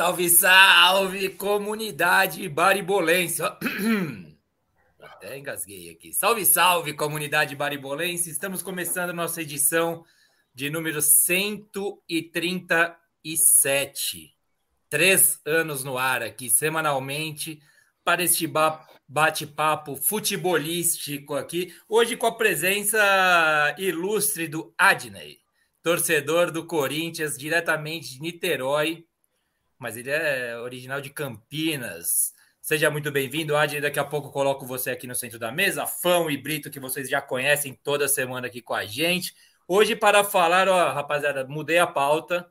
Salve, salve, comunidade baribolense. Até engasguei aqui. Salve, salve, comunidade baribolense. Estamos começando nossa edição de número 137. Três anos no ar aqui, semanalmente, para este bate-papo futebolístico aqui. Hoje com a presença ilustre do Adney, torcedor do Corinthians, diretamente de Niterói mas ele é original de Campinas. Seja muito bem-vindo, Adney. Daqui a pouco coloco você aqui no centro da mesa. Fão e Brito, que vocês já conhecem toda semana aqui com a gente. Hoje, para falar, ó, rapaziada, mudei a pauta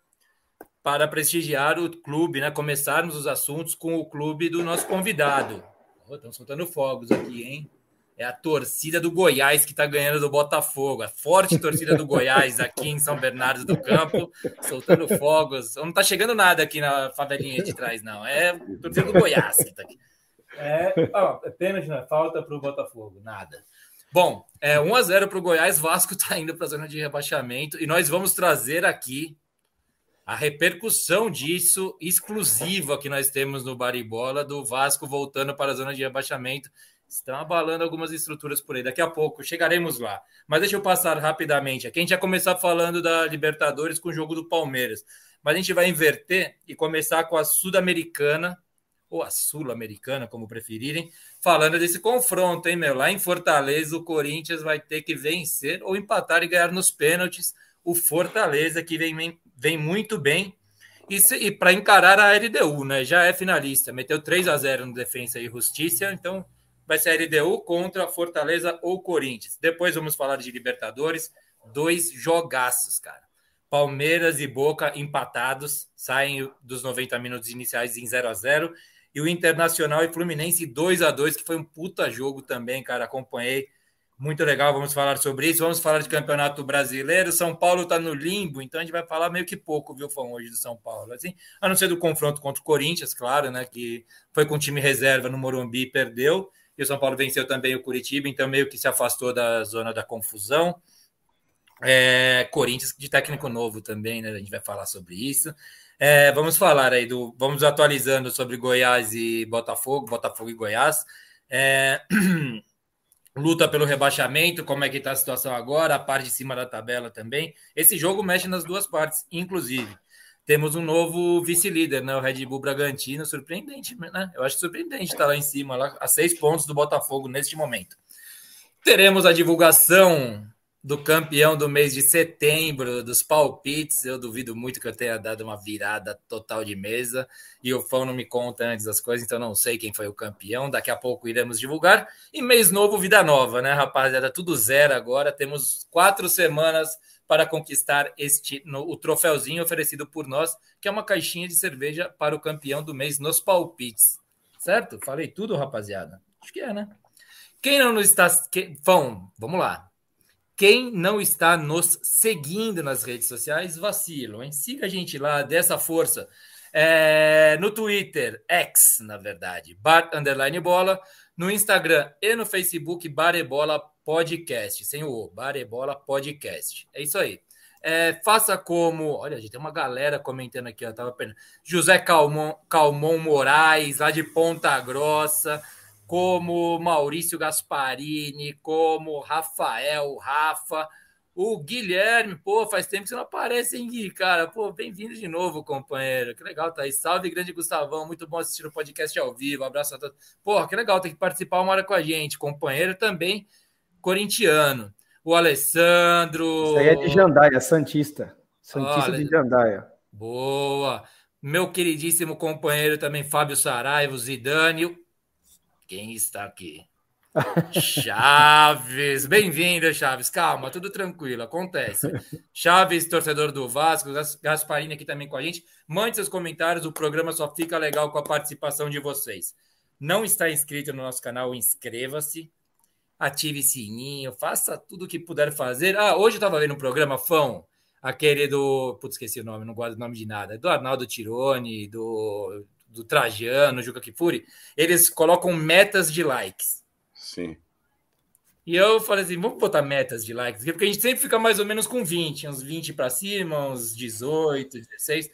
para prestigiar o clube, né? Começarmos os assuntos com o clube do nosso convidado. Oh, estão soltando fogos aqui, hein? É a torcida do Goiás que está ganhando do Botafogo. A forte torcida do Goiás aqui em São Bernardo do Campo, soltando fogos. Não está chegando nada aqui na favelinha de trás, não. É a torcida do Goiás que está aqui. É, ó, é pênalti, né? Falta para o Botafogo, nada. Bom, é 1 a 0 para o Goiás. Vasco está indo para a zona de rebaixamento e nós vamos trazer aqui a repercussão disso exclusiva que nós temos no Baribola do Vasco voltando para a zona de rebaixamento Estão abalando algumas estruturas por aí. Daqui a pouco chegaremos lá. Mas deixa eu passar rapidamente aqui. A gente vai começar falando da Libertadores com o jogo do Palmeiras. Mas a gente vai inverter e começar com a Sul-Americana, ou a Sul-Americana, como preferirem, falando desse confronto, hein, meu? Lá em Fortaleza, o Corinthians vai ter que vencer ou empatar e ganhar nos pênaltis. O Fortaleza, que vem, vem muito bem. E, e para encarar a LDU, né? Já é finalista. Meteu 3 a 0 no Defensa e Justiça, então vai ser a LDU contra Fortaleza ou Corinthians. Depois vamos falar de Libertadores. Dois jogaços, cara. Palmeiras e Boca empatados, saem dos 90 minutos iniciais em 0 a 0 E o Internacional e Fluminense 2 a 2 que foi um puta jogo também, cara. Acompanhei. Muito legal, vamos falar sobre isso. Vamos falar de Campeonato Brasileiro. São Paulo está no limbo, então a gente vai falar meio que pouco, viu, Fão, hoje do São Paulo. Assim, a não ser do confronto contra o Corinthians, claro, né? Que foi com time reserva no Morumbi e perdeu e o São Paulo venceu também o Curitiba, então meio que se afastou da zona da confusão. É, Corinthians de técnico novo também, né? A gente vai falar sobre isso. É, vamos falar aí do. Vamos atualizando sobre Goiás e Botafogo, Botafogo e Goiás. É, luta pelo rebaixamento, como é que está a situação agora, a parte de cima da tabela também. Esse jogo mexe nas duas partes, inclusive temos um novo vice-líder, né? O Red Bull Bragantino, surpreendente, né? Eu acho surpreendente estar lá em cima, lá a seis pontos do Botafogo neste momento. Teremos a divulgação do campeão do mês de setembro, dos palpites. Eu duvido muito que eu tenha dado uma virada total de mesa. E o Fão não me conta antes das coisas, então não sei quem foi o campeão. Daqui a pouco iremos divulgar. E mês novo, vida nova, né, rapaziada? Tudo zero agora. Temos quatro semanas para conquistar este no, o troféuzinho oferecido por nós, que é uma caixinha de cerveja para o campeão do mês nos palpites. Certo? Falei tudo, rapaziada? Acho que é, né? Quem não está. Que, Fão, vamos lá. Quem não está nos seguindo nas redes sociais, vacilo, hein? Siga a gente lá, dessa força. É, no Twitter, X, na verdade, bar underline bola. No Instagram e no Facebook, Barebola Podcast, sem o Barebola Podcast. É isso aí. É, faça como. Olha, gente, tem uma galera comentando aqui, ó, tava perdendo. José Calmon, Calmon Moraes, lá de Ponta Grossa, como Maurício Gasparini, como Rafael, Rafa. O Guilherme, pô, faz tempo que você não aparece, hein, Gui? Cara, pô, bem-vindo de novo, companheiro. Que legal tá aí. Salve, grande Gustavão. Muito bom assistir o podcast ao vivo. abraço a todos. Pô, que legal ter que participar uma hora com a gente. Companheiro também corintiano. O Alessandro. Isso aí é de Jandaia, Santista. Santista Olha, de Jandaia. Boa. Meu queridíssimo companheiro também, Fábio Saraiva, Zidane. Quem está aqui? Chaves, bem-vindo, Chaves. Calma, tudo tranquilo, acontece. Chaves, torcedor do Vasco, Gasparini aqui também com a gente. Mande seus comentários, o programa só fica legal com a participação de vocês. Não está inscrito no nosso canal, inscreva-se, ative sininho, faça tudo o que puder fazer. Ah, hoje eu estava vendo um programa, Fão, aquele do. Putz, esqueci o nome, não gosto do nome de nada. Do Arnaldo Tironi, do, do Trajano, Juca Kifuri. Eles colocam metas de likes. Sim. E eu falei assim, vamos botar metas de likes, porque a gente sempre fica mais ou menos com 20, uns 20 para cima, uns 18, 16.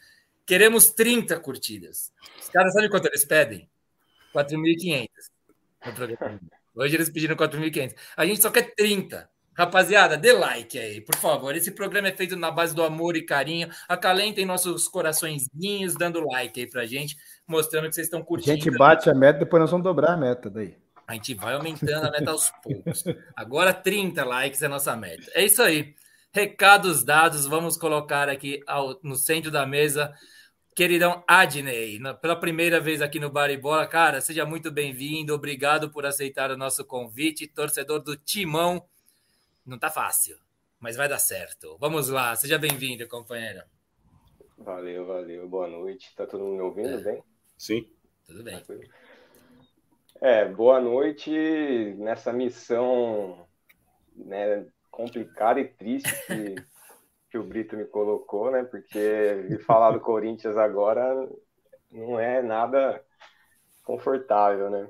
Queremos 30 curtidas. Os caras sabem quanto eles pedem? 4.500. Hoje eles pediram 4.500. A gente só quer 30. Rapaziada, dê like aí, por favor. Esse programa é feito na base do amor e carinho. Acalentem nossos coraçõezinhos dando like aí pra gente, mostrando que vocês estão curtindo. A gente bate a meta, depois nós vamos dobrar a meta daí. A gente vai aumentando a meta aos poucos. Agora 30 likes é a nossa meta. É isso aí. Recados dados, vamos colocar aqui ao, no centro da mesa. Queridão Adney, pela primeira vez aqui no Baribola, cara, seja muito bem-vindo. Obrigado por aceitar o nosso convite. Torcedor do Timão não tá fácil, mas vai dar certo. Vamos lá, seja bem-vindo, companheiro. Valeu, valeu. Boa noite. Tá todo mundo me ouvindo é. bem? Sim. Tudo bem. É, boa noite nessa missão né, complicada e triste que, que o Brito me colocou, né? Porque falar do Corinthians agora não é nada confortável, né?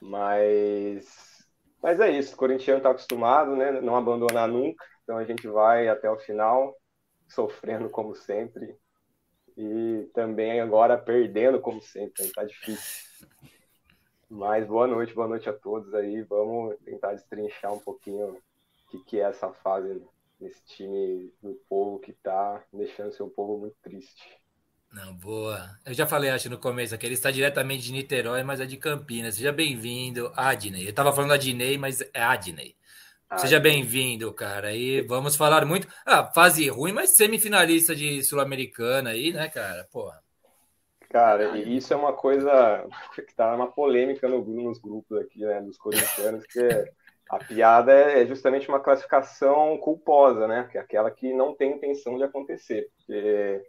Mas mas é isso, o corintiano está acostumado, né? Não abandonar nunca. Então a gente vai até o final, sofrendo como sempre. E também agora perdendo como sempre. Está difícil. Mas boa noite, boa noite a todos aí. Vamos tentar destrinchar um pouquinho o que, que é essa fase nesse time do povo que está deixando seu povo muito triste. Não, boa. Eu já falei, acho, no começo aqui, ele está diretamente de Niterói, mas é de Campinas. Seja bem-vindo, Adney. Eu estava falando Adney, mas é Adney. Seja bem-vindo, cara. E vamos falar muito. Ah, fase ruim, mas semifinalista de Sul-Americana aí, né, cara? Porra. Cara, e isso é uma coisa que tá uma polêmica no, nos grupos aqui, né, dos corintianos, que a piada é justamente uma classificação culposa, né? Que é aquela que não tem intenção de acontecer. Porque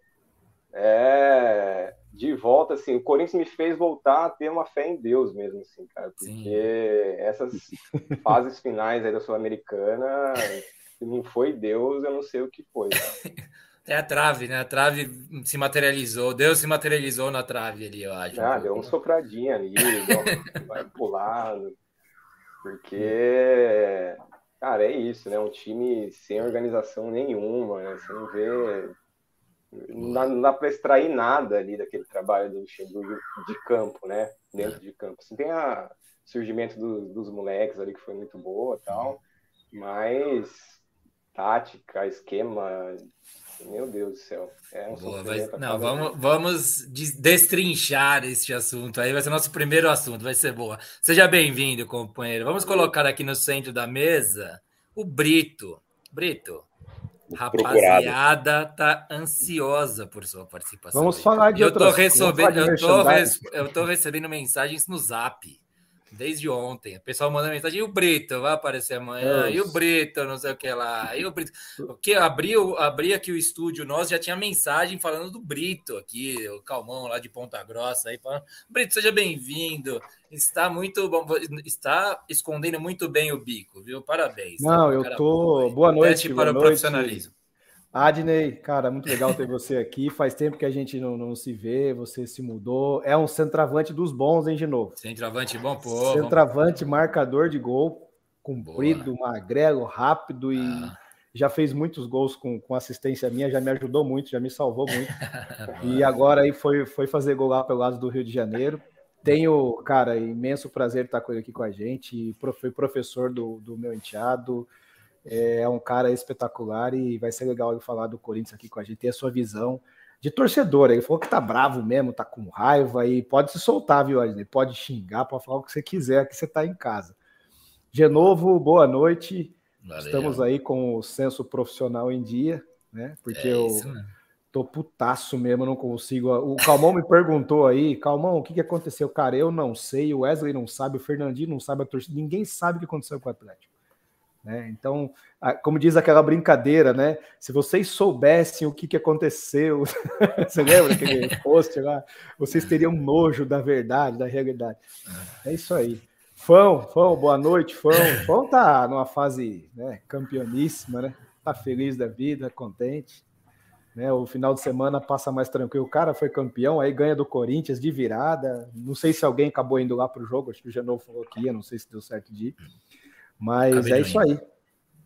é, de volta, assim, o Corinthians me fez voltar a ter uma fé em Deus mesmo, assim, cara, porque Sim. essas fases finais aí da Sul-Americana, se não foi Deus, eu não sei o que foi. É a trave, né? A trave se materializou, Deus se materializou na trave ali, eu acho. Ah, um deu uma sopradinha ali, deu, vai pulado, porque, cara, é isso, né? Um time sem organização nenhuma, né? Você não vê não dá, não dá para extrair nada ali daquele trabalho do Luxemburgo de campo, né? Dentro de campo. Assim, tem o surgimento do, dos moleques ali que foi muito boa tal, mas tática, esquema, meu Deus do céu. É um Boa, vai, não, vamos, vamos destrinchar este assunto aí, vai ser nosso primeiro assunto, vai ser boa. Seja bem-vindo, companheiro. Vamos colocar aqui no centro da mesa o Brito. Brito, Rapaziada tá ansiosa por sua participação. Vamos aí. falar de eu tô recebendo, eu tô, eu tô recebendo mensagens no Zap desde ontem. O pessoal manda mensagem, e o Brito vai aparecer amanhã, e o Brito, não sei o que lá, e o Brito. O que abriu, abri aqui o estúdio nós já tinha mensagem falando do Brito aqui, o Calmão lá de Ponta Grossa aí falando, Brito, seja bem-vindo. Está muito bom, está escondendo muito bem o bico, viu? Parabéns. Não, tá? eu tô. Boa noite. Teste para o noite. profissionalismo. Adney, cara, muito legal ter você aqui. Faz tempo que a gente não, não, se vê, você se mudou. É um centroavante dos bons, hein, de novo? Centroavante bom, pô. Centroavante, marcador de gol, comprido, Boa. magrelo, rápido e ah. já fez muitos gols com, com assistência minha, já me ajudou muito, já me salvou muito. e agora aí foi, foi fazer gol lá pelo lado do Rio de Janeiro. Tenho, cara, imenso prazer estar aqui com a gente. Fui professor do, do meu enteado. É um cara espetacular e vai ser legal ele falar do Corinthians aqui com a gente, ter a sua visão de torcedor. Ele falou que tá bravo mesmo, tá com raiva e pode se soltar, viu, Adney? Pode xingar, pode falar o que você quiser, que você tá em casa. De novo, boa noite. Valeu. Estamos aí com o senso profissional em dia, né? Porque é isso, eu né? tô putaço mesmo, não consigo. O Calmão me perguntou aí, Calmão, o que, que aconteceu? Cara, eu não sei, o Wesley não sabe, o Fernandinho não sabe, a torcida, ninguém sabe o que aconteceu com o Atlético. Né? Então, como diz aquela brincadeira, né? Se vocês soubessem o que, que aconteceu, você lembra aquele post lá? Vocês teriam nojo da verdade, da realidade. É isso aí. Fão, Fão, boa noite, Fão. Fão tá numa fase né, campeoníssima, né? Tá feliz da vida, contente. Né, o final de semana passa mais tranquilo. O cara foi campeão, aí ganha do Corinthians de virada. Não sei se alguém acabou indo lá para o jogo, acho que o Genovo falou que ia, não sei se deu certo de ir. Mas é isso aí.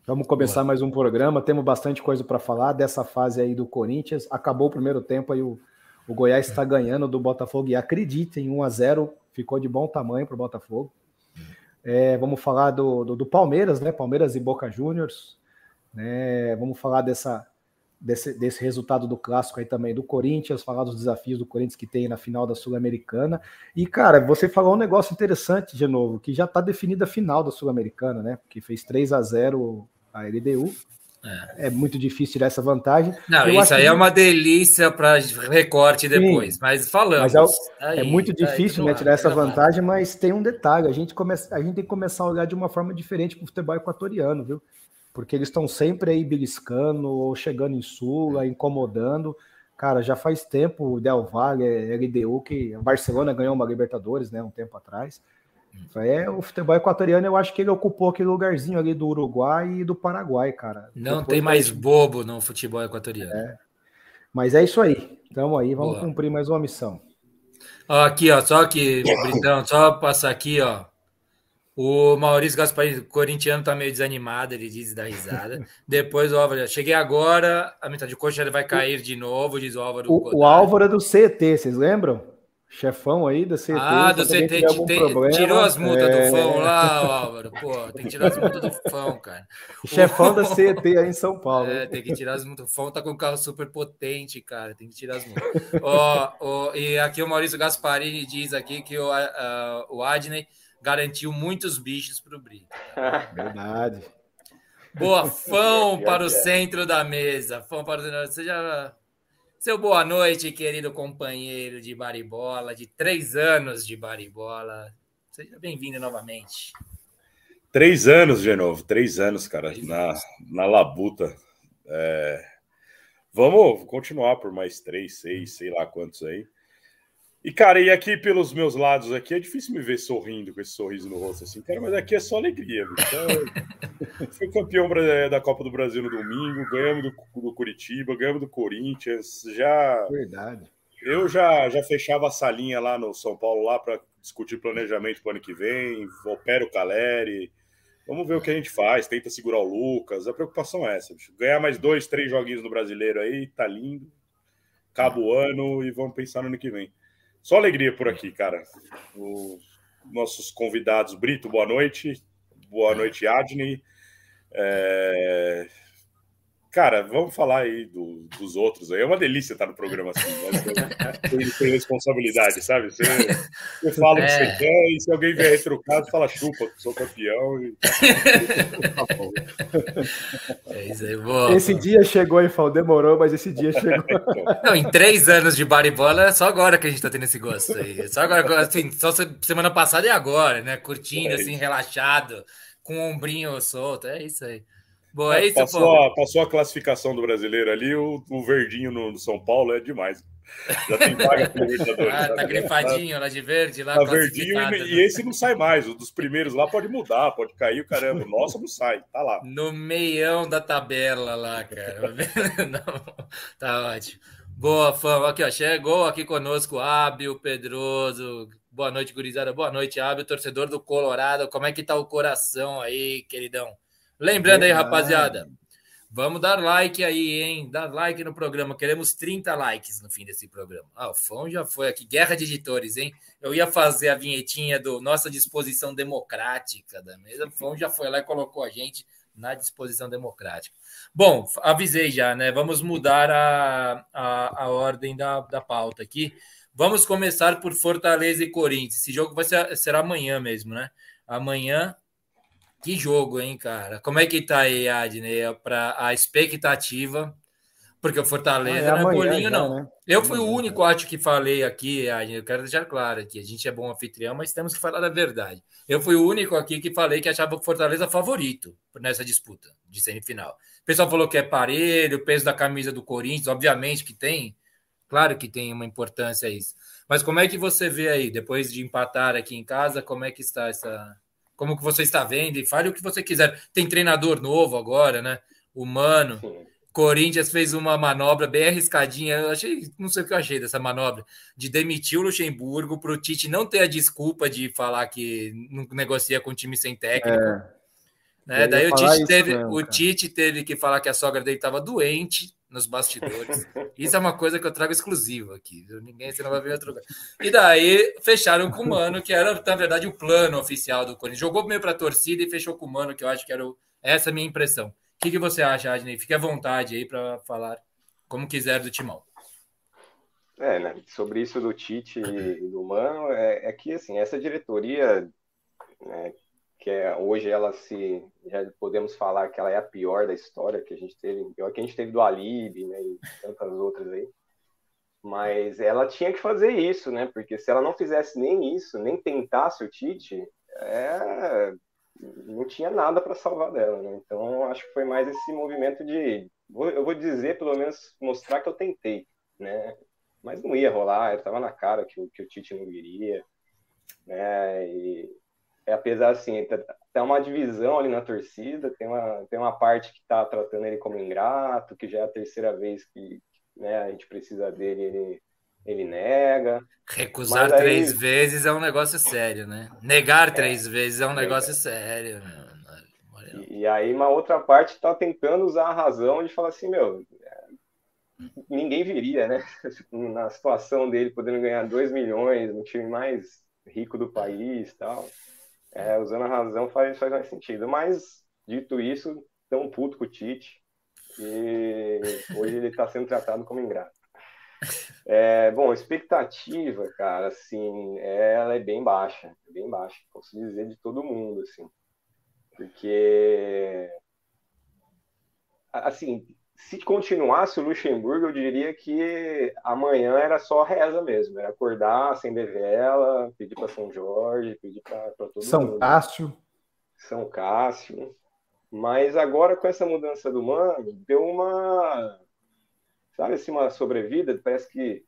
Vamos começar Boa. mais um programa. Temos bastante coisa para falar dessa fase aí do Corinthians. Acabou o primeiro tempo aí o, O Goiás está ganhando do Botafogo e acreditem, 1 a 0 ficou de bom tamanho para o Botafogo. É, vamos falar do, do, do, Palmeiras, né? Palmeiras e Boca Juniors. Né? Vamos falar dessa, desse, desse resultado do clássico aí também do Corinthians, falar dos desafios do Corinthians que tem na final da Sul-Americana. E, cara, você falou um negócio interessante de novo, que já está definida a final da Sul-Americana, né? Porque fez 3 a 0 a LDU. É. é. muito difícil tirar essa vantagem. Não, Eu isso aí que... é uma delícia para recorte depois, Sim, mas falamos. Mas é, aí, é muito difícil né, tirar essa vantagem, mas tem um detalhe: a gente, come... a gente tem que começar a olhar de uma forma diferente para o futebol equatoriano, viu? Porque eles estão sempre aí beliscando ou chegando em Sula, incomodando. Cara, já faz tempo o Del Valle, LDU, que a Barcelona ganhou uma Libertadores, né, um tempo atrás. É, o futebol equatoriano, eu acho que ele ocupou aquele lugarzinho ali do Uruguai e do Paraguai, cara. Não Depois tem mais bobo no futebol equatoriano. É. Mas é isso aí. Estamos aí, vamos Boa. cumprir mais uma missão. Ó, aqui, ó, só que, Britão, só passar aqui, ó. O Maurício Gasparini, corintiano, tá meio desanimado, ele diz da risada. Depois o Álvaro, cheguei agora, a metade de coxa vai cair de novo, diz o Álvaro. O, o Álvaro é do CT, vocês lembram? chefão aí da CT. Ah, do CT, tem, problema, tirou as multas é... do Fão lá, Álvaro. Pô, tem que tirar as multas do Fão, cara. Chefão da CT aí em São Paulo. É, tem que tirar as multas. O Fão tá com um carro super potente, cara. Tem que tirar as multas. ó, ó, e aqui o Maurício Gasparini diz aqui que o, uh, o Adney garantiu muitos bichos pro Brito. Verdade. Boa, Fão para o centro da mesa. Fão para o Você já seu boa noite, querido companheiro de baribola, de três anos de baribola. Seja bem-vindo novamente. Três anos, de novo, três anos, cara, três na, anos. na labuta. É... Vamos continuar por mais três, seis, sei lá quantos aí. E, cara, e aqui pelos meus lados aqui, é difícil me ver sorrindo com esse sorriso no rosto assim, cara, mas aqui é só alegria. Então, fui campeão da Copa do Brasil no domingo, ganhamos do, do Curitiba, ganhamos do Corinthians, já... Verdade. Eu já, já fechava a salinha lá no São Paulo lá para discutir planejamento para o ano que vem, opera o Caleri, vamos ver o que a gente faz, tenta segurar o Lucas, a preocupação é essa, bicho. ganhar mais dois, três joguinhos no Brasileiro aí, tá lindo, acaba o ano e vamos pensar no ano que vem. Só alegria por aqui, cara. Os nossos convidados, Brito, boa noite. Boa noite, Adney. É... Cara, vamos falar aí do, dos outros. É uma delícia estar no programa assim, né? Tem responsabilidade, sabe? Você, você fala o que você é. quer e se alguém vier retrucado, fala chupa, sou campeão. E... é isso aí, boa. Esse dia chegou e falou, demorou, mas esse dia chegou. Não, em três anos de baribola, é só agora que a gente tá tendo esse gosto aí. Só agora, assim, só semana passada e agora, né? Curtindo, é assim, relaxado, com o ombrinho solto. É isso aí. Boa, é, é isso, passou, a, passou a classificação do brasileiro ali, o, o verdinho no, no, São Paulo é demais. Já tem vaga pro Libertadores. Ah, tá grifadinho lá de verde, lá tá verdinho e, e, esse não sai mais. O dos primeiros lá pode mudar, pode cair o caramba. O nosso não sai, tá lá. No meião da tabela lá, cara. não, tá ótimo. Boa, fã. Aqui, ó, chegou aqui conosco Ábio Pedroso. Boa noite, gurizada. Boa noite, Ábio, torcedor do Colorado. Como é que tá o coração aí, queridão? Lembrando aí, rapaziada, vamos dar like aí, hein? Dar like no programa. Queremos 30 likes no fim desse programa. Ah, o Fão já foi aqui. Guerra de editores, hein? Eu ia fazer a vinhetinha do Nossa Disposição Democrática da mesa. O Fão já foi lá e colocou a gente na disposição democrática. Bom, avisei já, né? Vamos mudar a, a, a ordem da, da pauta aqui. Vamos começar por Fortaleza e Corinthians. Esse jogo vai ser, será amanhã mesmo, né? Amanhã, que jogo, hein, cara? Como é que tá aí, Adney, para a expectativa? Porque o Fortaleza ah, é não é bolinho, não. Né? Eu fui o único, acho, que falei aqui, Adney, eu quero deixar claro aqui, a gente é bom anfitrião, mas temos que falar a verdade. Eu fui o único aqui que falei que achava o Fortaleza favorito nessa disputa de semifinal. O pessoal falou que é parelho, o peso da camisa do Corinthians, obviamente que tem, claro que tem uma importância isso. Mas como é que você vê aí, depois de empatar aqui em casa, como é que está essa, como que você está vendo e fale o que você quiser. Tem treinador novo agora, né? Humano. Corinthians fez uma manobra bem arriscadinha. Eu achei, não sei o que eu achei dessa manobra, de demitir o Luxemburgo para o Tite não ter a desculpa de falar que não negocia com time sem técnico. É. Né? Daí o Tite, teve, mesmo, o Tite teve que falar que a sogra dele estava doente, nos bastidores. Isso é uma coisa que eu trago exclusiva aqui. Ninguém você não vai ver outro lugar. E daí fecharam com o Mano, que era, na verdade, o plano oficial do Corinthians. Jogou meio para a torcida e fechou com o Mano, que eu acho que era o, essa é a minha impressão. O que, que você acha, Adney? Fique à vontade aí para falar como quiser do Timão. É, né? Sobre isso do Tite e do Mano, é, é que assim, essa diretoria, né, que é, hoje ela se. Já podemos falar que ela é a pior da história que a gente teve, pior que a gente teve do Alibi, né? E tantas outras aí. Mas ela tinha que fazer isso, né? Porque se ela não fizesse nem isso, nem tentasse o Tite, é, não tinha nada para salvar dela, né? Então acho que foi mais esse movimento de, eu vou dizer, pelo menos mostrar que eu tentei, né? Mas não ia rolar, estava na cara que, que o Tite não viria, né? E é, apesar assim, tem tá, tá uma divisão ali na torcida, tem uma, tem uma parte que está tratando ele como ingrato, que já é a terceira vez que né, a gente precisa dele, ele, ele nega. Recusar aí... três vezes é um negócio sério, né? Negar é, três vezes é um negócio é. sério. E, e, aí uma outra parte está tentando usar a razão de falar assim, meu, é, ninguém viria, né? Na situação dele, podendo ganhar 2 milhões, no time mais rico do país tal é, usando a razão faz, faz mais sentido. Mas, dito isso, tão puto com o Tite e hoje ele está sendo tratado como ingrato. É, bom, expectativa, cara, assim, ela é bem baixa, bem baixa, posso dizer de todo mundo, assim, porque, assim, se continuasse o Luxemburgo, eu diria que amanhã era só reza mesmo. Era acordar, acender vela, pedir para São Jorge, pedir para todo São mundo. São Cássio. São Cássio. Mas agora, com essa mudança do mano, deu uma. Sabe assim, uma sobrevida? Parece que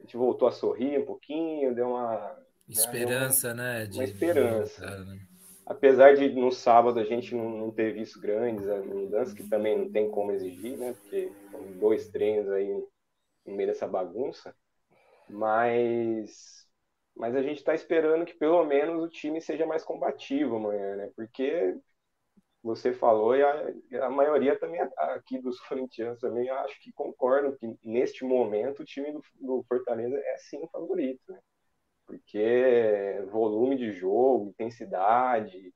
a gente voltou a sorrir um pouquinho, deu uma. Né, esperança, né? Uma, né? De, uma esperança. De... Né? Apesar de no sábado a gente não, ter visto grandes mudanças, que também não tem como exigir, né? Porque dois treinos aí no meio dessa bagunça, mas mas a gente está esperando que pelo menos o time seja mais combativo amanhã, né? Porque você falou e a, a maioria também aqui dos corintianos também acho que concordam que neste momento o time do, do Fortaleza é sim o favorito, né? Porque volume de jogo, intensidade,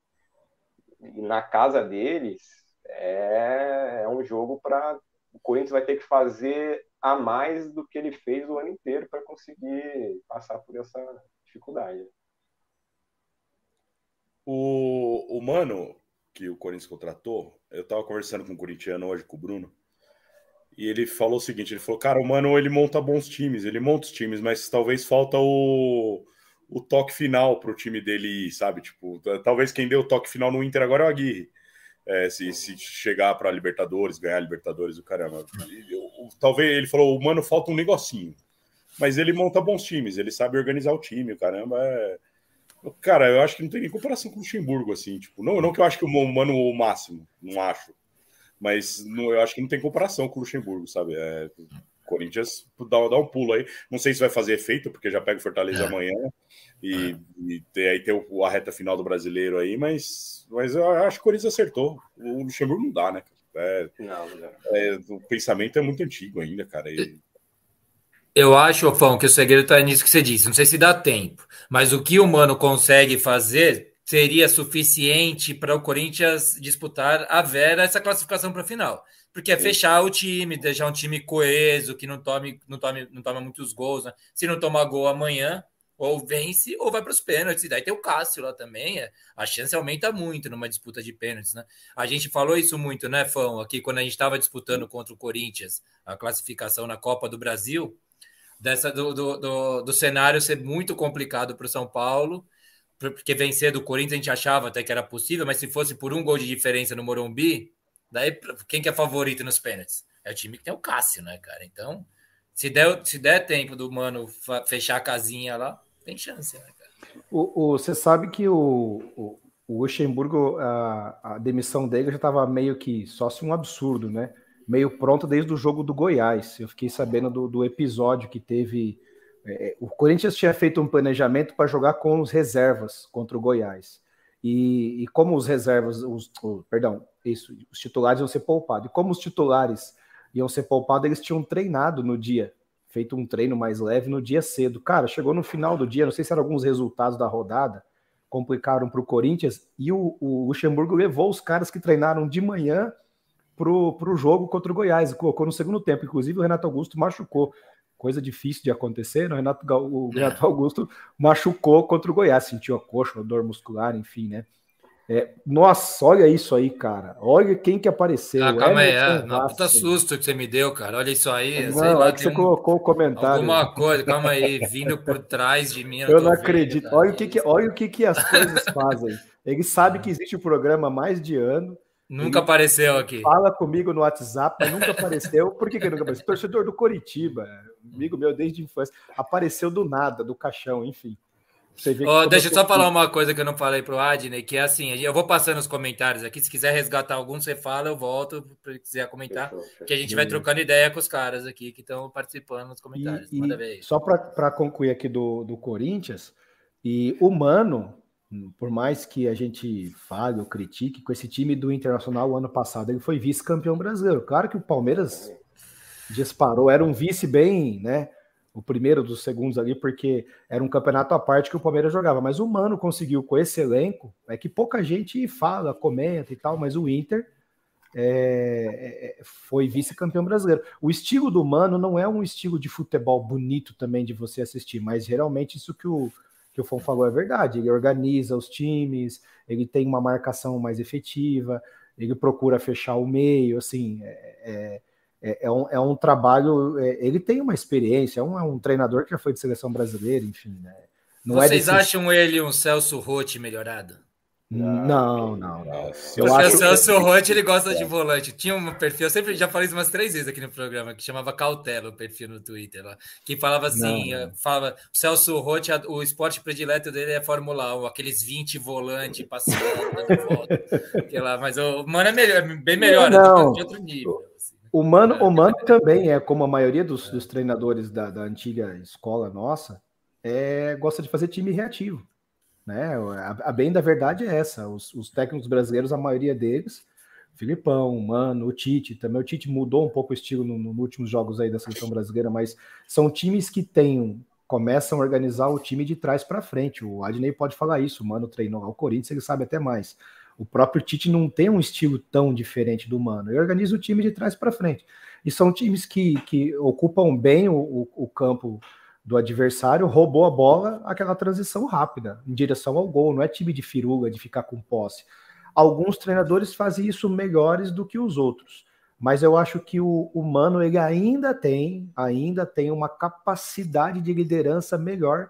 e na casa deles é, é um jogo para o Corinthians vai ter que fazer a mais do que ele fez o ano inteiro para conseguir passar por essa dificuldade. O, o Mano, que o Corinthians contratou, eu estava conversando com o corintiano hoje, com o Bruno, e ele falou o seguinte: ele falou, cara, o Mano ele monta bons times, ele monta os times, mas talvez falta o, o toque final para o time dele sabe? Tipo, talvez quem deu o toque final no Inter agora é o Aguirre. É, se, se chegar para Libertadores, ganhar Libertadores, o caramba. Talvez ele falou, o Mano falta um negocinho. Mas ele monta bons times, ele sabe organizar o time, o caramba. É... Cara, eu acho que não tem nem comparação com o Luxemburgo, assim. Tipo, não, não que eu acho que o Mano o máximo, não acho. Mas não, eu acho que não tem comparação com o Luxemburgo, sabe? É, Corinthians dá, dá, um pulo aí. Não sei se vai fazer efeito, porque já pega o Fortaleza é. amanhã e, é. e tem, aí tem o, a reta final do brasileiro aí, mas, mas eu acho que o Corinthians acertou. O Luxemburgo não dá, né? É, não, não. É, o pensamento é muito antigo ainda, cara. E... Eu acho, Fão, que o segredo está nisso que você disse. Não sei se dá tempo, mas o que o Mano consegue fazer seria suficiente para o Corinthians disputar a Vera essa classificação para a final. Porque é fechar o time, deixar um time coeso, que não tome, não tome, não tome muitos gols. Né? Se não tomar gol amanhã, ou vence ou vai para os pênaltis. E daí tem o Cássio lá também. É, a chance aumenta muito numa disputa de pênaltis. Né? A gente falou isso muito, né, Fão? Aqui quando a gente estava disputando contra o Corinthians a classificação na Copa do Brasil, dessa do, do, do, do cenário ser muito complicado para o São Paulo porque vencer do Corinthians a gente achava até que era possível, mas se fosse por um gol de diferença no Morumbi, daí quem que é favorito nos pênaltis? É o time que tem o Cássio, né, cara? Então, se der, se der tempo do mano fechar a casinha lá, tem chance, né, cara? O, o você sabe que o, o, o Luxemburgo, a, a demissão dele já estava meio que só se um absurdo, né? Meio pronto desde o jogo do Goiás. Eu fiquei sabendo do, do episódio que teve o Corinthians tinha feito um planejamento para jogar com os reservas contra o Goiás. E, e como os reservas, os, oh, perdão, isso, os titulares vão ser poupados. E como os titulares iam ser poupados, eles tinham treinado no dia, feito um treino mais leve no dia cedo. Cara, chegou no final do dia, não sei se eram alguns resultados da rodada, complicaram para o Corinthians, e o, o, Luxemburgo levou os caras que treinaram de manhã para o jogo contra o Goiás, colocou no segundo tempo. Inclusive, o Renato Augusto machucou. Coisa difícil de acontecer, né? o Renato, o Renato Augusto machucou contra o Goiás, sentiu a coxa, a dor muscular, enfim, né? É, nossa, olha isso aí, cara. Olha quem que apareceu. Ah, calma aí, é, não, puta susto que você me deu, cara. Olha isso aí. Não, sei lá, que você um, colocou o comentário. Alguma coisa, calma aí, vindo por trás de mim. Eu, eu não acredito. Vendo, olha, o que que, olha o que, que as coisas fazem. Ele sabe que existe o um programa há mais de ano. Nunca apareceu aqui. Fala comigo no WhatsApp, nunca apareceu. Por que, que nunca apareceu? Torcedor do Coritiba, amigo meu desde a infância. Apareceu do nada, do caixão, enfim. Oh, deixa eu só falar uma coisa que eu não falei para o Adney, que é assim, eu vou passando os comentários aqui, se quiser resgatar algum, você fala, eu volto, se quiser comentar, que a gente vai trocando ideia com os caras aqui que estão participando nos comentários. E, e só para concluir aqui do, do Corinthians, e o Mano, por mais que a gente fale ou critique, com esse time do Internacional o ano passado, ele foi vice-campeão brasileiro. Claro que o Palmeiras disparou, era um vice bem, né? o primeiro dos segundos ali, porque era um campeonato à parte que o Palmeiras jogava. Mas o Mano conseguiu com esse elenco, é que pouca gente fala, comenta e tal, mas o Inter é, é, foi vice-campeão brasileiro. O estilo do Mano não é um estilo de futebol bonito também de você assistir, mas geralmente isso que o, que o Fon falou é verdade. Ele organiza os times, ele tem uma marcação mais efetiva, ele procura fechar o meio, assim, é, é é, é, um, é um trabalho. É, ele tem uma experiência, é um, é um treinador que já foi de seleção brasileira, enfim. Né? Não é Vocês é acham ele um Celso Rotti melhorado? Não, não, não. Eu Porque acho o Celso Rotti ele gosta de volante. Tinha um perfil, eu sempre já falei isso umas três vezes aqui no programa, que chamava Cautela, o perfil no Twitter lá. Que falava assim: não, não. falava, o Celso Rotti, o esporte predileto dele é Fórmula 1, aqueles 20 volantes passando, volta. lá, mas o mano é melhor, bem melhor, não. de outro nível. O Mano, também é, como a maioria dos, dos treinadores da, da, antiga escola nossa, é, gosta de fazer time reativo. Né? A, a bem da verdade é essa. Os, os, técnicos brasileiros, a maioria deles, Filipão, Mano, o Tite, também o Tite mudou um pouco o estilo nos no últimos jogos aí da seleção brasileira, mas são times que têm, começam a organizar o time de trás para frente. O Adney pode falar isso, o Mano treinou ao Corinthians, ele sabe até mais. O próprio Tite não tem um estilo tão diferente do Mano. Ele organiza o time de trás para frente. E são times que, que ocupam bem o, o, o, campo do adversário, roubou a bola, aquela transição rápida, em direção ao gol. Não é time de firula, de ficar com posse. Alguns treinadores fazem isso melhores do que os outros. Mas eu acho que o, Mano ele ainda tem, ainda tem uma capacidade de liderança melhor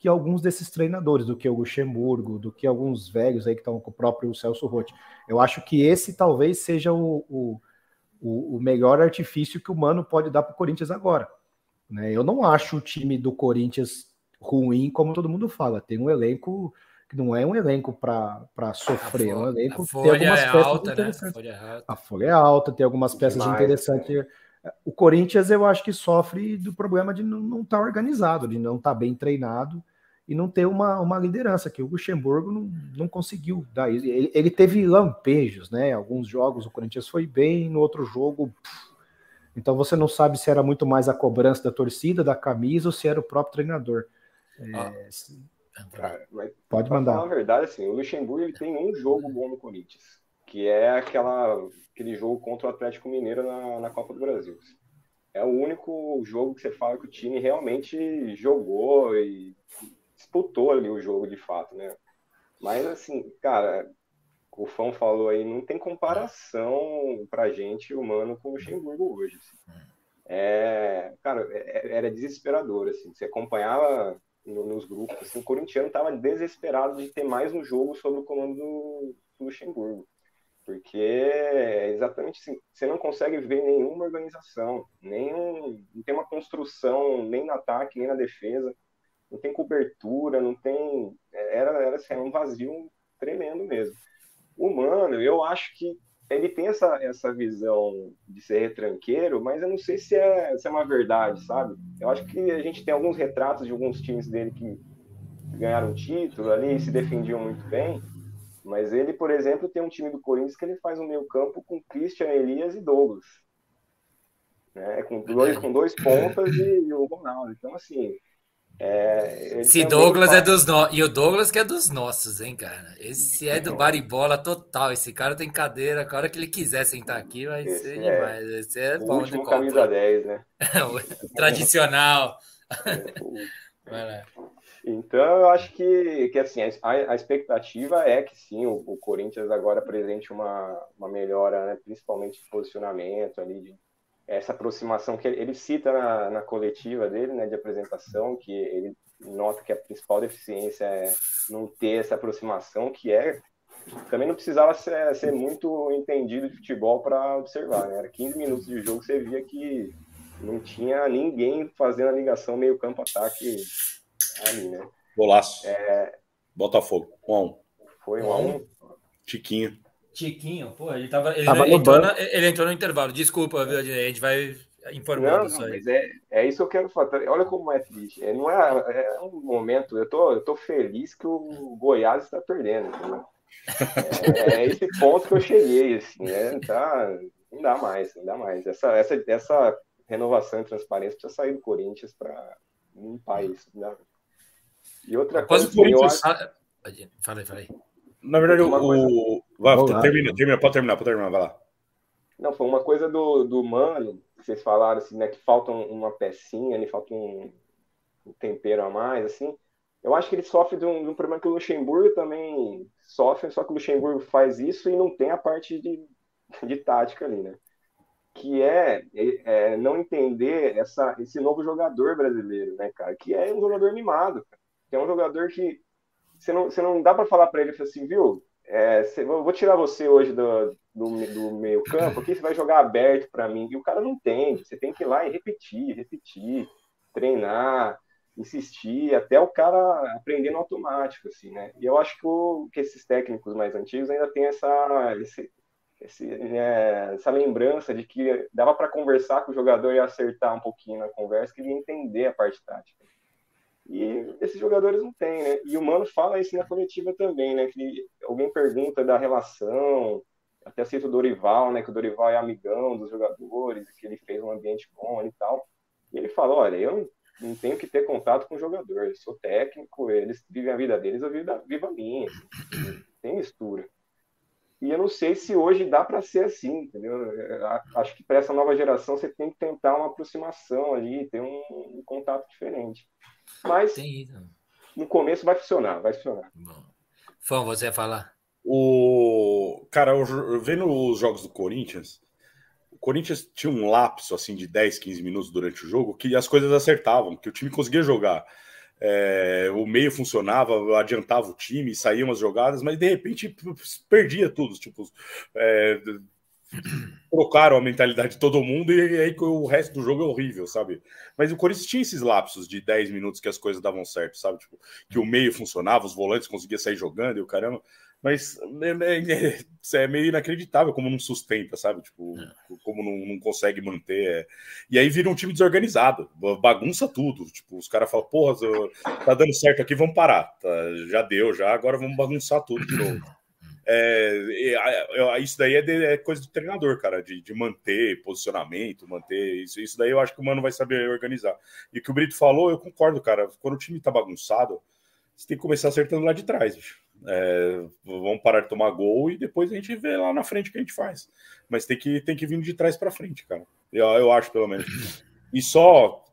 que alguns desses treinadores, do que o Luxemburgo, do que alguns velhos aí que estão com o próprio Celso Rotti. Eu acho que esse talvez seja o, o, o melhor artifício que o Mano pode dar para o Corinthians agora. Né? Eu não acho o time do Corinthians ruim, como todo mundo fala. Tem um elenco que não é um elenco para sofrer, é um elenco que tem algumas é peças alta, né? interessantes. Né? A, folha é alta, tem algumas peças Demais, interessantes. O Corinthians eu acho que sofre do problema de não estar tá organizado, de não estar tá bem treinado e não ter uma, uma liderança, que o Luxemburgo não, não conseguiu dar isso. Ele, ele, teve lampejos, né? Alguns jogos o Corinthians foi bem, no outro jogo. Pff. Então você não sabe se era muito mais a cobrança da torcida, da camisa, ou se era o próprio treinador. É, ah, cara, pode mandar. Na verdade, assim, o Luxemburgo ele tem um jogo bom no Corinthians, que é aquela, aquele jogo contra o Atlético Mineiro na, na Copa do Brasil. É o único jogo que você fala que o time realmente jogou e disputou ali o jogo de fato, né? Mas assim, cara, o Fão falou aí, não tem comparação pra gente humano com o Luxemburgo hoje. Assim. É, cara, é, é, era desesperador, assim. Você acompanhava nos grupos, assim, o corintiano tava desesperado de ter mais um jogo sob o comando do, do Luxemburgo. Porque é exatamente assim, você não consegue ver nenhuma organização, nenhum, não tem uma construção nem no ataque, nem na defesa não tem cobertura, não tem. Era, era assim, um vazio tremendo mesmo. O Mano, eu acho que ele tem essa, essa visão de ser retranqueiro, mas eu não sei se é, se é uma verdade, sabe? Eu acho que a gente tem alguns retratos de alguns times dele que ganharam título ali e se defendiam muito bem, mas ele, por exemplo, tem um time do Corinthians que ele faz um meio campo com Christian, Elias e Douglas. né? Com dois, com dois pontas e, e o Ronaldo. Então, assim, é, Se Douglas é dos nossos. E o Douglas que é dos nossos, hein, cara? Esse é do baribola total. Esse cara tem cadeira. A hora que ele quiser sentar aqui, vai Esse ser é demais. Esse é o bom último camisa 10, né? Tradicional. É, então, eu acho que, que assim, a, a expectativa é que sim, o, o Corinthians agora apresente uma, uma melhora, né, principalmente de posicionamento ali, de essa aproximação que ele, cita na, na, coletiva dele, né, de apresentação, que ele nota que a principal deficiência é não ter essa aproximação, que é também não precisava ser, ser muito entendido de futebol para observar, né? Era 15 minutos de jogo, você via que não tinha ninguém fazendo a ligação meio campo ataque ali, né? Golaço. É... Botafogo, 1 um. Foi 1 um a 1 um. Tiquinho. Tiquinho, pô, ele, tava, ele, tava entrou na, ele entrou no intervalo. Desculpa, viu? A gente vai informando não, isso aí. Mas é, é isso que eu quero falar. Olha como é triste. É, não é, é um momento. Eu tô, eu tô feliz que o Goiás está perdendo. É, é, esse ponto que eu cheguei, assim, né? Tá, não dá mais, não dá mais. Essa, essa, essa renovação e transparência precisa sair do Corinthians para limpar isso. Né? E outra Após coisa. O Corinthians... Eu acho... Falei, falei. Na verdade, o. Coisa... Vai, termina, termina, pode terminar, pode terminar, vai lá. Não, foi uma coisa do, do Mano, que vocês falaram assim, né? Que falta uma pecinha, ali, falta um, um tempero a mais, assim. Eu acho que ele sofre de um, de um, problema que o Luxemburgo também sofre, só que o Luxemburgo faz isso e não tem a parte de, de tática ali, né? Que é, é, é não entender essa, esse novo jogador brasileiro, né, cara? Que é um jogador mimado, cara. que é um jogador que você não, você não dá para falar para ele assim, viu? É, você, vou tirar você hoje do, do, do meio campo, aqui você vai jogar aberto para mim. E o cara não tem. Você tem que ir lá e repetir, repetir, treinar, insistir, até o cara aprender no automático, assim, né? E eu acho que, o, que esses técnicos mais antigos ainda têm essa, esse, esse, né, essa lembrança de que dava para conversar com o jogador e acertar um pouquinho na conversa, que ele ia entender a parte tática. E esses jogadores não têm, né? E o Mano fala isso na coletiva também, né? Que alguém pergunta da relação, até cita o Dorival, né? Que o Dorival é amigão dos jogadores, que ele fez um ambiente bom e tal. E ele fala: olha, eu não tenho que ter contato com o jogador, eu sou técnico, eles vivem a vida deles, eu vivo a, vivo a minha. Tem mistura. E eu não sei se hoje dá para ser assim, entendeu? Acho que para essa nova geração você tem que tentar uma aproximação ali, ter um, um contato diferente. Mas no começo vai funcionar, vai funcionar. Bom. Fã, você ia falar? O cara, eu, vendo os jogos do Corinthians, o Corinthians tinha um lapso assim de 10, 15 minutos durante o jogo que as coisas acertavam, que o time conseguia jogar. É, o meio funcionava, adiantava o time, saíam as jogadas, mas de repente perdia tudo. Tipo, é, trocaram a mentalidade de todo mundo e aí o resto do jogo é horrível, sabe? Mas o Corinthians tinha esses lapsos de 10 minutos que as coisas davam certo, sabe? Tipo, que o meio funcionava, os volantes conseguiam sair jogando e o caramba. Mas é, é, é meio inacreditável como não sustenta, sabe? Tipo, é. como não, não, consegue manter. É. E aí vira um time desorganizado, bagunça tudo. Tipo, os caras falam, porra, tá dando certo aqui, vamos parar. Tá, já deu, já, agora vamos bagunçar tudo de novo. É, isso daí é, de, é, coisa do treinador, cara, de, de, manter posicionamento, manter isso. Isso daí eu acho que o mano vai saber organizar. E o que o Brito falou, eu concordo, cara. Quando o time tá bagunçado, você tem que começar acertando lá de trás, bicho. É, vamos parar de tomar gol e depois a gente vê lá na frente o que a gente faz. Mas tem que, tem que vir de trás para frente, cara. Eu, eu acho, pelo menos. E só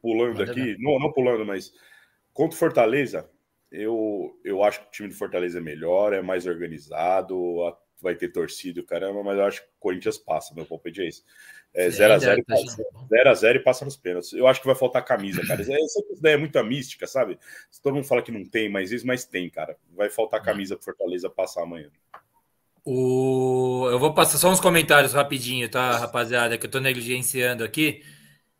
pulando aqui, não, não pulando, mas contra o Fortaleza, eu, eu acho que o time do Fortaleza é melhor, é mais organizado, vai ter torcido, caramba, mas eu acho que o Corinthians passa, meu palpite é esse. É 0x0 é, e passa nos pênaltis. Eu acho que vai faltar camisa, cara. Essa ideia é muita mística, sabe? Todo mundo fala que não tem, mas isso, mas tem, cara. Vai faltar é. camisa pro Fortaleza passar amanhã. O... Eu vou passar só uns comentários rapidinho, tá, rapaziada? Que eu tô negligenciando aqui.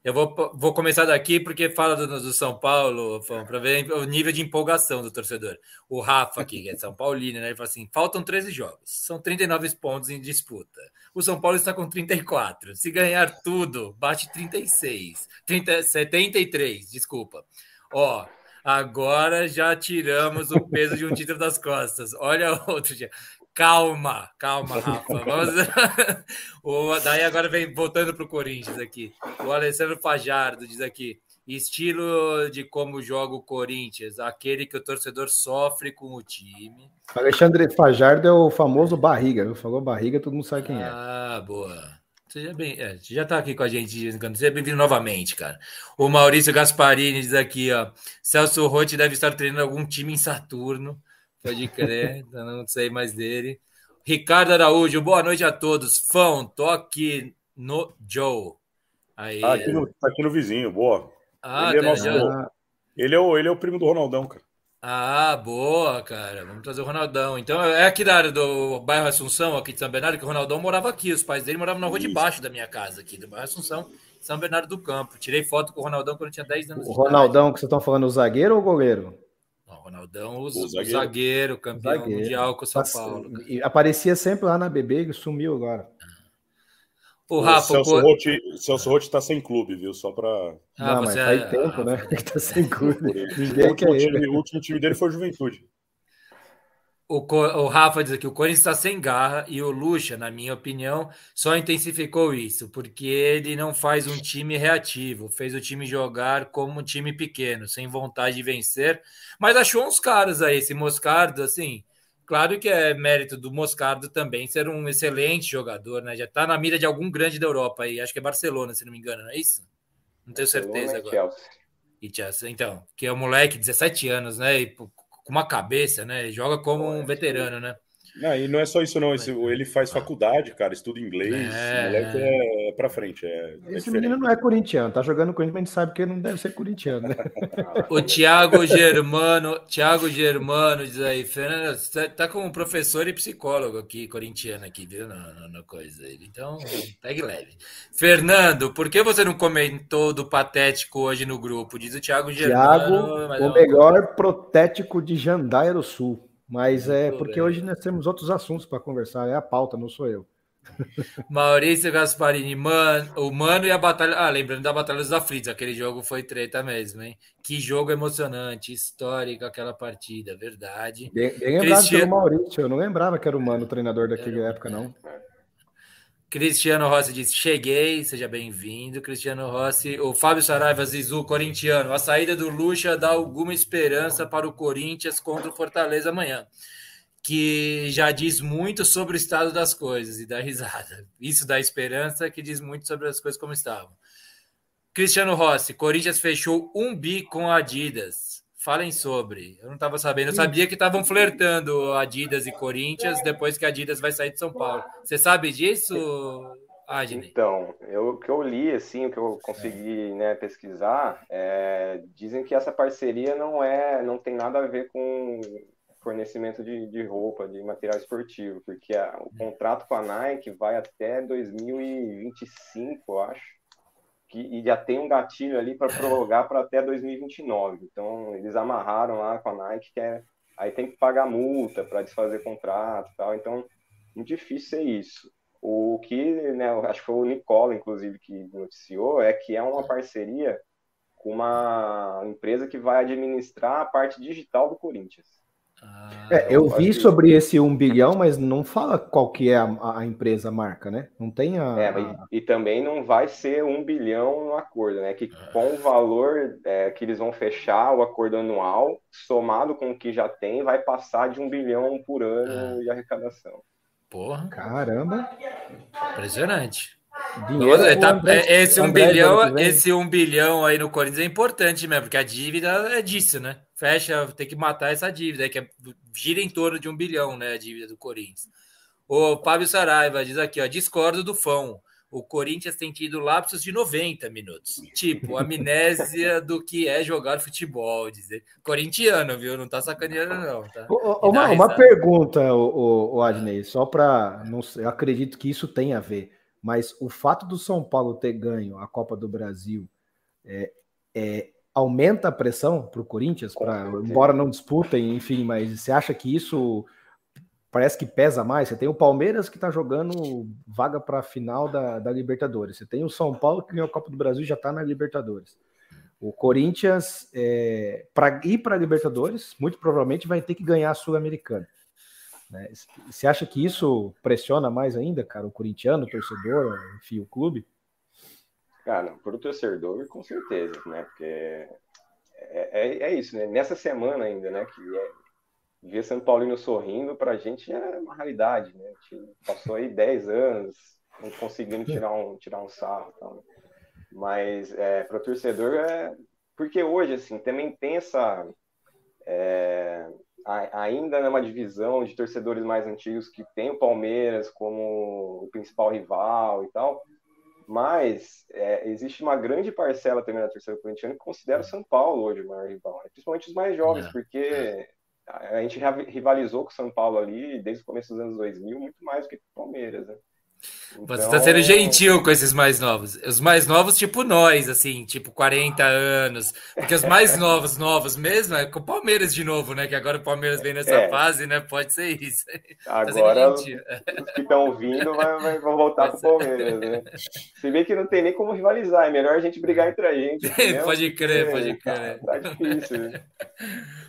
Eu vou, vou começar daqui porque fala do, do São Paulo, para ver o nível de empolgação do torcedor. O Rafa aqui, que é São Paulino, né? Ele fala assim: faltam 13 jogos, são 39 pontos em disputa. O São Paulo está com 34. Se ganhar tudo, bate 36. 30, 73, desculpa. Ó, agora já tiramos o peso de um título das costas. Olha outro dia. Calma, calma, Rafa. Vamos... o, daí agora vem voltando para o Corinthians aqui. O Alessandro Fajardo diz aqui: estilo de como joga o Corinthians, aquele que o torcedor sofre com o time. Alexandre Fajardo é o famoso barriga, viu? Falou barriga, todo mundo sabe quem é. Ah, boa. Seja bem, é, já está aqui com a gente Seja bem-vindo novamente, cara. O Maurício Gasparini diz aqui, ó. Celso Rotti deve estar treinando algum time em Saturno. Pode crer, não sei mais dele. Ricardo Araújo, boa noite a todos. Fão, tô aqui no Joe. Aí, tá, aqui no, tá aqui no vizinho, boa. Ah, ele, é nosso, ele, é o, ele é o primo do Ronaldão, cara. Ah, boa, cara. Vamos trazer o Ronaldão. Então, é aqui da área do bairro Assunção, aqui de São Bernardo, que o Ronaldão morava aqui. Os pais dele moravam na rua Isso. de baixo da minha casa, aqui, do bairro Assunção, São Bernardo do Campo. Tirei foto com o Ronaldão quando eu tinha 10 anos. O Ronaldão, que vocês estão falando, o zagueiro ou o goleiro? Ronaldão, o, o zagueiro. zagueiro. campeão zagueiro. mundial com o São Paulo. E aparecia sempre lá na BB e sumiu agora. O Rafa, Celso Rotti, Celso Rotti tá sem clube, viu? Só para. Ah, não, mas faz é... tempo, né? Ele tá sem clube. o, último time, o último time dele foi Juventude. O, o Rafa diz aqui: o Corinthians está sem garra e o Lucha, na minha opinião, só intensificou isso, porque ele não faz um time reativo, fez o time jogar como um time pequeno, sem vontade de vencer, mas achou uns caras aí, esse Moscardo, assim. Claro que é mérito do Moscardo também ser um excelente jogador, né? Já está na mira de algum grande da Europa aí, acho que é Barcelona, se não me engano, não é isso? Não tenho certeza agora. E então, que é um moleque, 17 anos, né? E com uma cabeça, né? Joga como um veterano, né? Não, e não é só isso, não. Esse, ele faz faculdade, cara, estuda inglês. É, moleque é, é pra frente. É, é Esse menino não é corintiano, tá jogando Corinthians, mas a gente sabe que ele não deve ser corintiano, né? o Thiago Germano, Thiago Germano diz aí, Fernando, você tá, tá com um professor e psicólogo aqui, corintiano aqui, viu? Na, na, coisa dele. Então, pegue leve. Fernando, por que você não comentou do patético hoje no grupo? Diz o Thiago Germano. Thiago, o melhor protético de Jandaia do Sul. Mas é porque hoje nós temos outros assuntos para conversar, é a pauta, não sou eu. Maurício Gasparini, mano, o Mano e a Batalha. Ah, lembrando da Batalha dos Aflitos, aquele jogo foi treta mesmo, hein? Que jogo emocionante, histórico aquela partida, verdade. Bem, bem lembrado Cristiano... Maurício, eu não lembrava que era o Mano o treinador daquela época, não. Cristiano Rossi diz: Cheguei, seja bem-vindo. Cristiano Rossi, o Fábio Saraiva Zizu, corintiano. A saída do Lucha dá alguma esperança para o Corinthians contra o Fortaleza amanhã, que já diz muito sobre o estado das coisas e dá risada. Isso dá esperança, que diz muito sobre as coisas como estavam. Cristiano Rossi, Corinthians fechou um bi com a Adidas. Falem sobre. Eu não estava sabendo. Eu sabia que estavam flertando Adidas e Corinthians depois que a Adidas vai sair de São Paulo. Você sabe disso, Adney? Então, eu, o que eu li, assim, o que eu consegui né, pesquisar, é, dizem que essa parceria não é, não tem nada a ver com fornecimento de, de roupa, de material esportivo, porque a, o contrato com a Nike vai até 2025, eu acho que, e já tem um gatilho ali para prorrogar para até 2029. Então, eles amarraram lá com a Nike, que é, aí tem que pagar multa para desfazer contrato e tal. Então, muito difícil ser isso. O que, né, acho que foi o Nicola, inclusive, que noticiou, é que é uma parceria com uma empresa que vai administrar a parte digital do Corinthians. Ah, é, eu vi sobre esse 1 bilhão, mas não fala qual que é a, a empresa, a marca, né? Não tem a. É, e, e, também não vai ser 1 bilhão no acordo, né? Que com o valor é, que eles vão fechar, o acordo anual, somado com o que já tem, vai passar de 1 bilhão por ano ah. de arrecadação. Porra. Caramba! Impressionante. Dinheiro, Nossa, tá, é, esse, um bilhão, esse um bilhão aí no Corinthians é importante mesmo, porque a dívida é disso, né? Fecha, tem que matar essa dívida, que é, gira em torno de um bilhão, né, a dívida do Corinthians. O Fábio Saraiva diz aqui, ó, discordo do Fão. O Corinthians tem tido lapsos de 90 minutos. Tipo, amnésia do que é jogar futebol. Dizer. Corintiano, viu? Não tá sacaneando, não. Tá? Uma, uma pergunta, o, o Adnei, só para. Eu acredito que isso tem a ver. Mas o fato do São Paulo ter ganho a Copa do Brasil é, é, aumenta a pressão para o Corinthians, pra, embora não disputem, enfim, mas você acha que isso parece que pesa mais? Você tem o Palmeiras que está jogando vaga para a final da, da, Libertadores, você tem o São Paulo que ganhou a Copa do Brasil e já está na Libertadores. O Corinthians, é, para ir para a Libertadores, muito provavelmente vai ter que ganhar a Sul-Americana. Né? Você acha que isso pressiona mais ainda, cara, o corintiano, o torcedor, enfim, o clube? Cara, para o torcedor, com certeza, né? Porque é, é, é, isso, né? Nessa semana ainda, né? Que é, ver São Paulino sorrindo, para a gente é uma realidade, né? A gente passou aí 10 anos não conseguindo tirar um, tirar um sarro. Então, mas é, para o torcedor é. Porque hoje, assim, também tem essa. É, ainda numa divisão de torcedores mais antigos que tem o Palmeiras como o principal rival e tal, mas é, existe uma grande parcela também da torcida corintiana que considera o São Paulo hoje o maior rival, né? principalmente os mais jovens, é, porque é. a gente rivalizou com o São Paulo ali desde o começo dos anos 2000 muito mais do que com o Palmeiras, né? Então... Você está sendo gentil com esses mais novos. Os mais novos, tipo nós, assim, tipo 40 anos. Porque os mais novos, novos mesmo, é com o Palmeiras de novo, né? Que agora o Palmeiras vem nessa é. fase, né? Pode ser isso. Tá agora, os que estão vindo vai, vai, vão voltar para o Palmeiras, né? Se vê que não tem nem como rivalizar, é melhor a gente brigar entre a gente. pode crer, pode crer. Tá, tá difícil, né?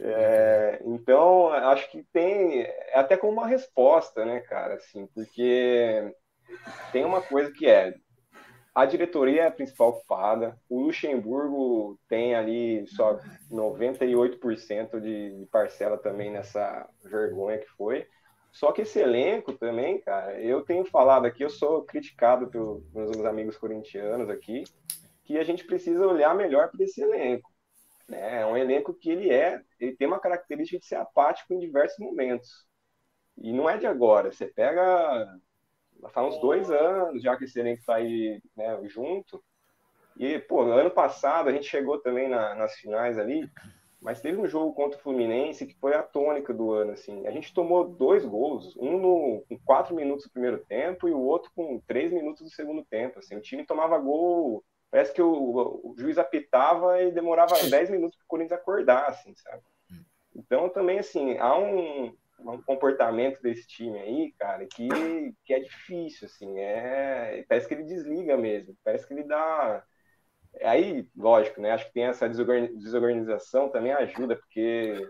É, então, acho que tem, é até como uma resposta, né, cara, assim, porque tem uma coisa que é a diretoria é a principal culpada. O Luxemburgo tem ali só 98% de, parcela também nessa vergonha que foi. Só que esse elenco também, cara, eu tenho falado aqui, eu sou criticado pelos meus amigos corintianos aqui, que a gente precisa olhar melhor para esse elenco. Né? É um elenco que ele é, ele tem uma característica de ser apático em diversos momentos. E não é de agora. Você pega faz uns dois anos já que esse elenco está aí né, junto. E, pô, no ano passado a gente chegou também na, nas finais ali, mas teve um jogo contra o Fluminense que foi a tônica do ano, assim. A gente tomou dois gols, um no, com quatro minutos do primeiro tempo e o outro com três minutos do segundo tempo, assim. O time tomava gol, parece que o, o juiz apitava e demorava dez minutos para o Corinthians acordar, assim, sabe? Então, também, assim, há um, um comportamento desse time aí, cara, que, que é difícil, assim, é, parece que ele desliga mesmo, parece que ele dá, aí, lógico, né, acho que tem essa desorganização também ajuda, porque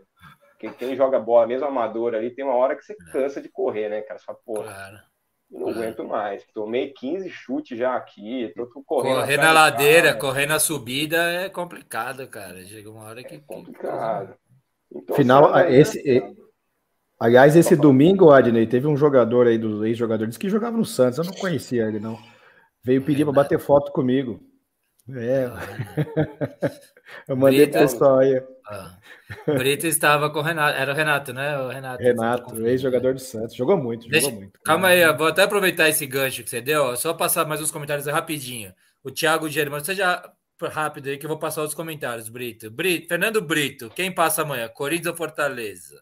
quem, quem joga bola, mesmo amador ali, tem uma hora que você cansa de correr, né, cara, você fala, pô, claro. não aguento mais, tomei 15 chutes já aqui, tô correndo. Correr na ladeira, cara, correr na subida é complicado, cara, chega uma hora que... É complicado. Então, Final, sabe, esse... É... Aliás, esse domingo, Adney, teve um jogador aí dos ex-jogadores que jogava no Santos, eu não conhecia ele, não. Veio pedir para bater foto comigo. É. eu mandei pro pessoal aí. Ah. Brito estava com o Renato. Era o Renato, né? O Renato. Renato, ex-jogador do Santos. Jogou muito, Deixa... jogou muito. Calma aí, vou até aproveitar esse gancho que você deu. Só passar mais uns comentários rapidinho. O Thiago Germano, seja rápido aí que eu vou passar os comentários, Brito. Brito. Fernando Brito, quem passa amanhã? Corinthians ou Fortaleza?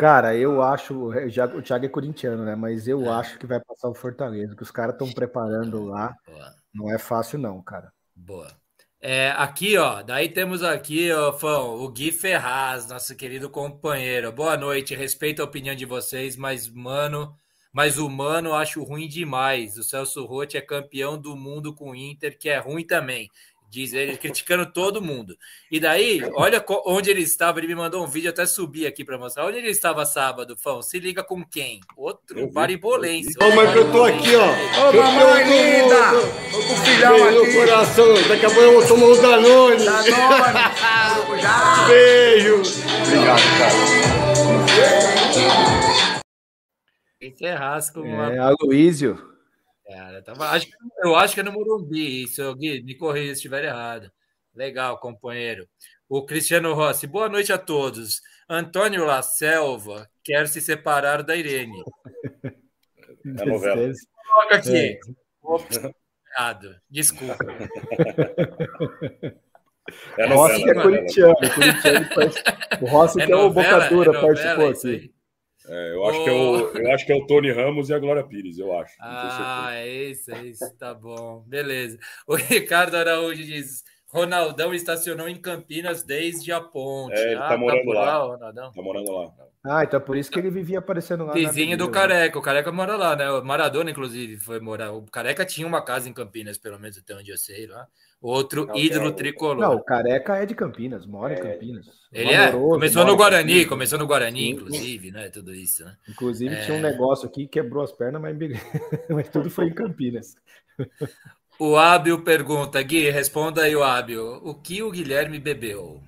Cara, eu acho. Já, o Thiago é corintiano, né? Mas eu é. acho que vai passar o Fortaleza, que os caras estão preparando lá. Boa. Não é fácil, não, cara. Boa. É, aqui, ó, daí temos aqui, ó, Fão, o Gui Ferraz, nosso querido companheiro. Boa noite, respeito a opinião de vocês, mas, mano, mas o mano acho ruim demais. O Celso Rotti é campeão do mundo com o Inter, que é ruim também diz ele, criticando todo mundo. E daí, olha onde ele estava, ele me mandou um vídeo, até subi aqui para mostrar. Onde ele estava sábado, Fão? Se liga com quem? Outro baribolense. Ô, mas eu tô aqui, ó. Ô, mamãe linda! Tô com o filhão aqui. no coração, daqui a pouco eu vou tomar um Danone. Danone! Beijo! Obrigado, cara. Encerrasco. É, uma... Aloísio. Cara, tava, acho, eu acho que é no Morumbi, isso, Gui, me corrija se estiver errado. Legal, companheiro. O Cristiano Rossi, boa noite a todos. Antônio La Selva quer se separar da Irene. É novela. Coloca aqui. É. Errado. Desculpa. É Rossi é corintiano. O Rossi é que é o Bocadura é participou aqui. É, eu, acho oh. que é o, eu acho que é o Tony Ramos e a Glória Pires, eu acho. Ah, é isso, é isso, tá bom. Beleza. O Ricardo Araújo diz: Ronaldão estacionou em Campinas desde a ponte. É, ele tá ah, tá morando tá lá. Ronaldão. Tá morando lá. Ah, então por isso que ele vivia aparecendo lá. Vizinho do Careca. O Careca mora lá, né? O Maradona, inclusive, foi morar. O Careca tinha uma casa em Campinas, pelo menos até onde eu sei lá. Outro não, ídolo é, tricolor. Não, o Careca é de Campinas, mora é, em Campinas. Ele é, começou no Guarani, começou no Guarani, inclusive, né? Tudo isso, né? Inclusive é... tinha um negócio aqui que quebrou as pernas, mas, mas tudo foi em Campinas. O Ábio pergunta, Gui, responda aí o Ábio. O que o Guilherme bebeu?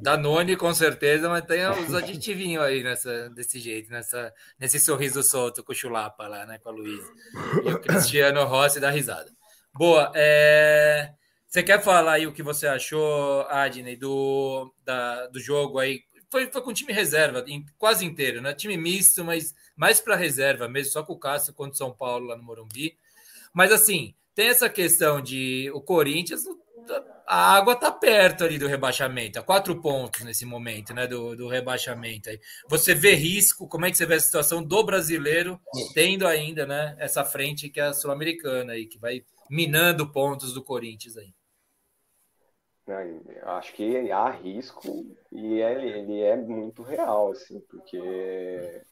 Danone, com certeza, mas tem os aditivinhos aí nessa, desse jeito, nessa, nesse sorriso solto com o Chulapa lá, né? Com a Luísa. E o Cristiano Rossi dá risada. Boa. É... Você quer falar aí o que você achou, Adney, do, da, do jogo aí? Foi, foi com time reserva, em, quase inteiro, né? Time misto, mas mais para reserva mesmo, só com o Cássio contra o São Paulo lá no Morumbi. Mas assim, tem essa questão de o Corinthians, a água está perto ali do rebaixamento, a quatro pontos nesse momento, né? Do, do rebaixamento aí. Você vê risco, como é que você vê a situação do brasileiro tendo ainda, né? Essa frente que é a Sul-Americana aí, que vai minando pontos do Corinthians aí. Acho que há risco e ele, ele é muito real, assim, porque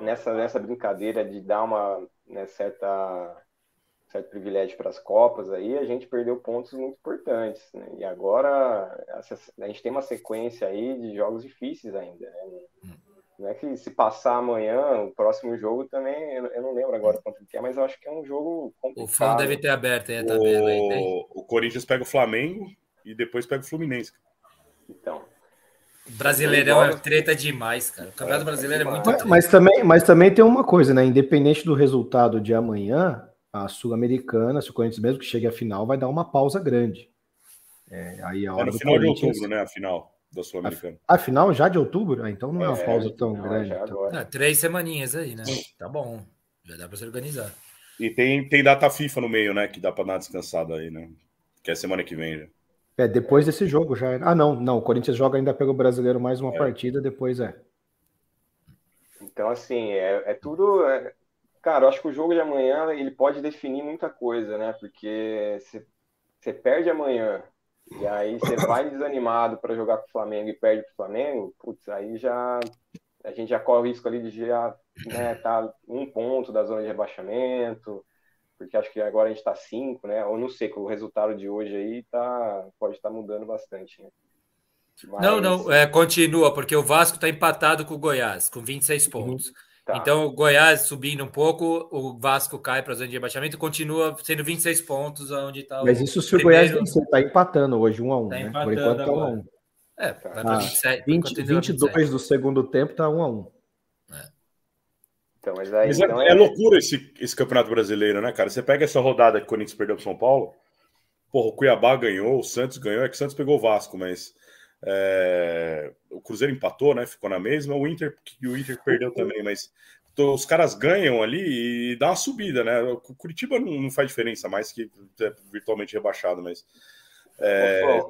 nessa, nessa brincadeira de dar uma né, certa certo privilégio para as Copas aí, a gente perdeu pontos muito importantes. Né? E agora a gente tem uma sequência aí de jogos difíceis ainda. Né? Não é que se passar amanhã, o próximo jogo também, eu não lembro agora quanto que é, mas eu acho que é um jogo complicado. O fã deve ter aberto aí a tabela. O, o Corinthians pega o Flamengo e depois pega o Fluminense. Então, Brasileirão é treta demais, cara. O Campeonato Brasileiro é muito mas, mas, também, mas também tem uma coisa, né? Independente do resultado de amanhã, a Sul-Americana, se o Corinthians mesmo que chegue à final, vai dar uma pausa grande. É, aí a hora é no final Corinthians... de outubro, né? A final da Sul-Americana. A, a, final já de outubro? Ah, então não é, uma é, pausa tão grande. Então. Ah, três semaninhas aí, né? Tá bom. Já dá para se organizar. E tem, tem data FIFA no meio, né? Que dá para dar uma descansada aí, né? Que é semana que vem já. É, depois desse jogo já. Ah, não, não. O Corinthians joga ainda pelo brasileiro mais uma é. partida, depois é. Então, assim, é, é tudo. É, Cara, eu acho que o jogo de amanhã ele pode definir muita coisa, né? Porque você perde amanhã e aí você vai desanimado para jogar com o Flamengo e perde para o Flamengo, putz, aí já a gente já corre o risco ali de já né, tá um ponto da zona de rebaixamento, porque acho que agora a gente está cinco, né? Ou não sei, com o resultado de hoje aí tá, pode estar tá mudando bastante, né? Mas... Não, não, é, continua, porque o Vasco está empatado com o Goiás, com 26 pontos. Uhum. Tá. Então, o Goiás subindo um pouco, o Vasco cai para a zona de rebaixamento e continua sendo 26 pontos onde está Mas isso se o Goiás vencer, está empatando hoje, 1 um a 1 um, tá né? Por enquanto está 1 um a 1 um. É, vai para ah, 27. 20, 22 do segundo tempo está 1 um a 1 é. Então, mas aí, mas é, então é, é, loucura esse, esse campeonato brasileiro, né, cara? Você pega essa rodada que o Corinthians perdeu para São Paulo, porra, o Cuiabá ganhou, o Santos ganhou, é que o Santos pegou o Vasco, mas é, o Cruzeiro empatou, né? Ficou na mesma. O Inter, o Inter perdeu também, mas os caras ganham ali e dá uma subida, né? O Curitiba não, não faz diferença mais que é virtualmente rebaixado, mas é,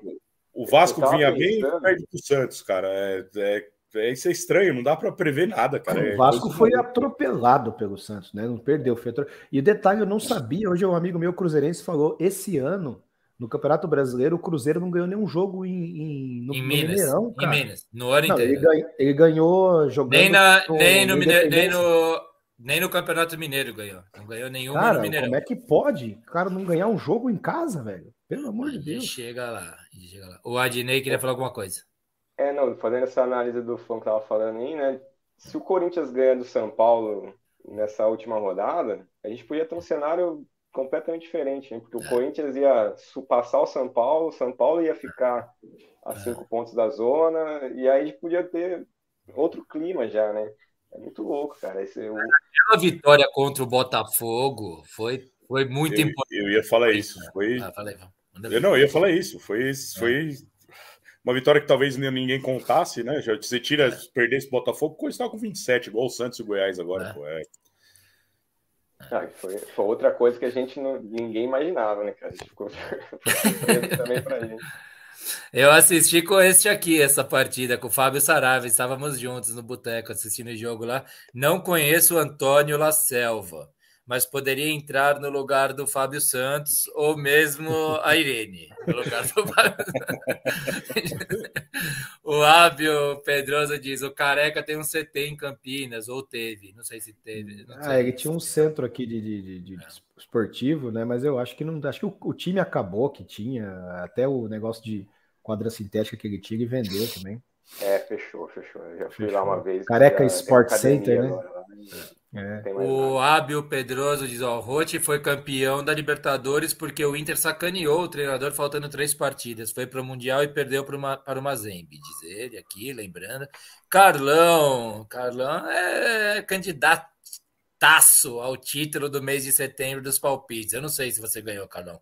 o Vasco vinha bem e perde pro Santos, cara. É, é, é, isso é estranho, não dá para prever nada, cara. O é Vasco foi atropelado pelo Santos, né? Não perdeu, foi atro... E o detalhe, eu não sabia, hoje um amigo meu cruzeirense falou, esse ano no Campeonato Brasileiro, o Cruzeiro não ganhou nenhum jogo em, em, no, em Minas, no Mineirão, cara. Em Minas, no ano não, inteiro. Ele, ganhou, ele ganhou jogando. Nem, na, nem, no, nem, no, nem no Campeonato Mineiro ganhou. Não ganhou nenhum cara, no Mineirão. Como é que pode o cara não ganhar um jogo em casa, velho? Pelo amor de Deus. Chega lá, chega lá. O Adnei queria falar alguma coisa. É, não, fazendo essa análise do fã que tava falando aí, né? Se o Corinthians ganha do São Paulo nessa última rodada, a gente podia ter um cenário completamente diferente, né? porque o é. Corinthians ia passar o São Paulo, o São Paulo ia ficar a é. cinco pontos da zona, e aí a gente podia ter outro clima já, né? É muito louco, cara. Esse, o... Aquela vitória contra o Botafogo foi, foi muito eu, importante. Eu ia falar isso. Foi... Ah, falei, eu não, eu ia falar isso. Foi, foi uma vitória que talvez ninguém contasse, né? Já você tira, é. perder esse Botafogo, coisa estava com 27, igual o Santos e o Goiás agora. É. Ah, foi, foi, outra coisa que a gente não, ninguém imaginava, né, cara? A gente ficou também pra gente. Eu assisti com este aqui, essa partida, com o Fábio Sarave. Estávamos juntos no boteco assistindo o jogo lá. Não conheço o Antônio La Selva, mas poderia entrar no lugar do Fábio Santos ou mesmo a Irene. No lugar do o Ábio Pedrosa diz: o Careca tem um CT em Campinas, ou teve, não sei se teve. Sei. Ah, ele tinha um centro aqui de, de, de, de esportivo, né? Mas eu acho que não. Acho que o, o, time acabou que tinha, até o negócio de quadra sintética que ele tinha e vendeu também. É, fechou, fechou. Eu já fui fechou. lá uma vez. Careca Sport Center, né? Agora, é. O Ábio Pedroso diz: ó, o Rotti foi campeão da Libertadores porque o Inter sacaneou o treinador faltando três partidas. Foi para o Mundial e perdeu para, uma, para o Mazembe, diz ele aqui, lembrando. Carlão, Carlão é candidataço ao título do mês de setembro dos palpites. Eu não sei se você ganhou, Carlão.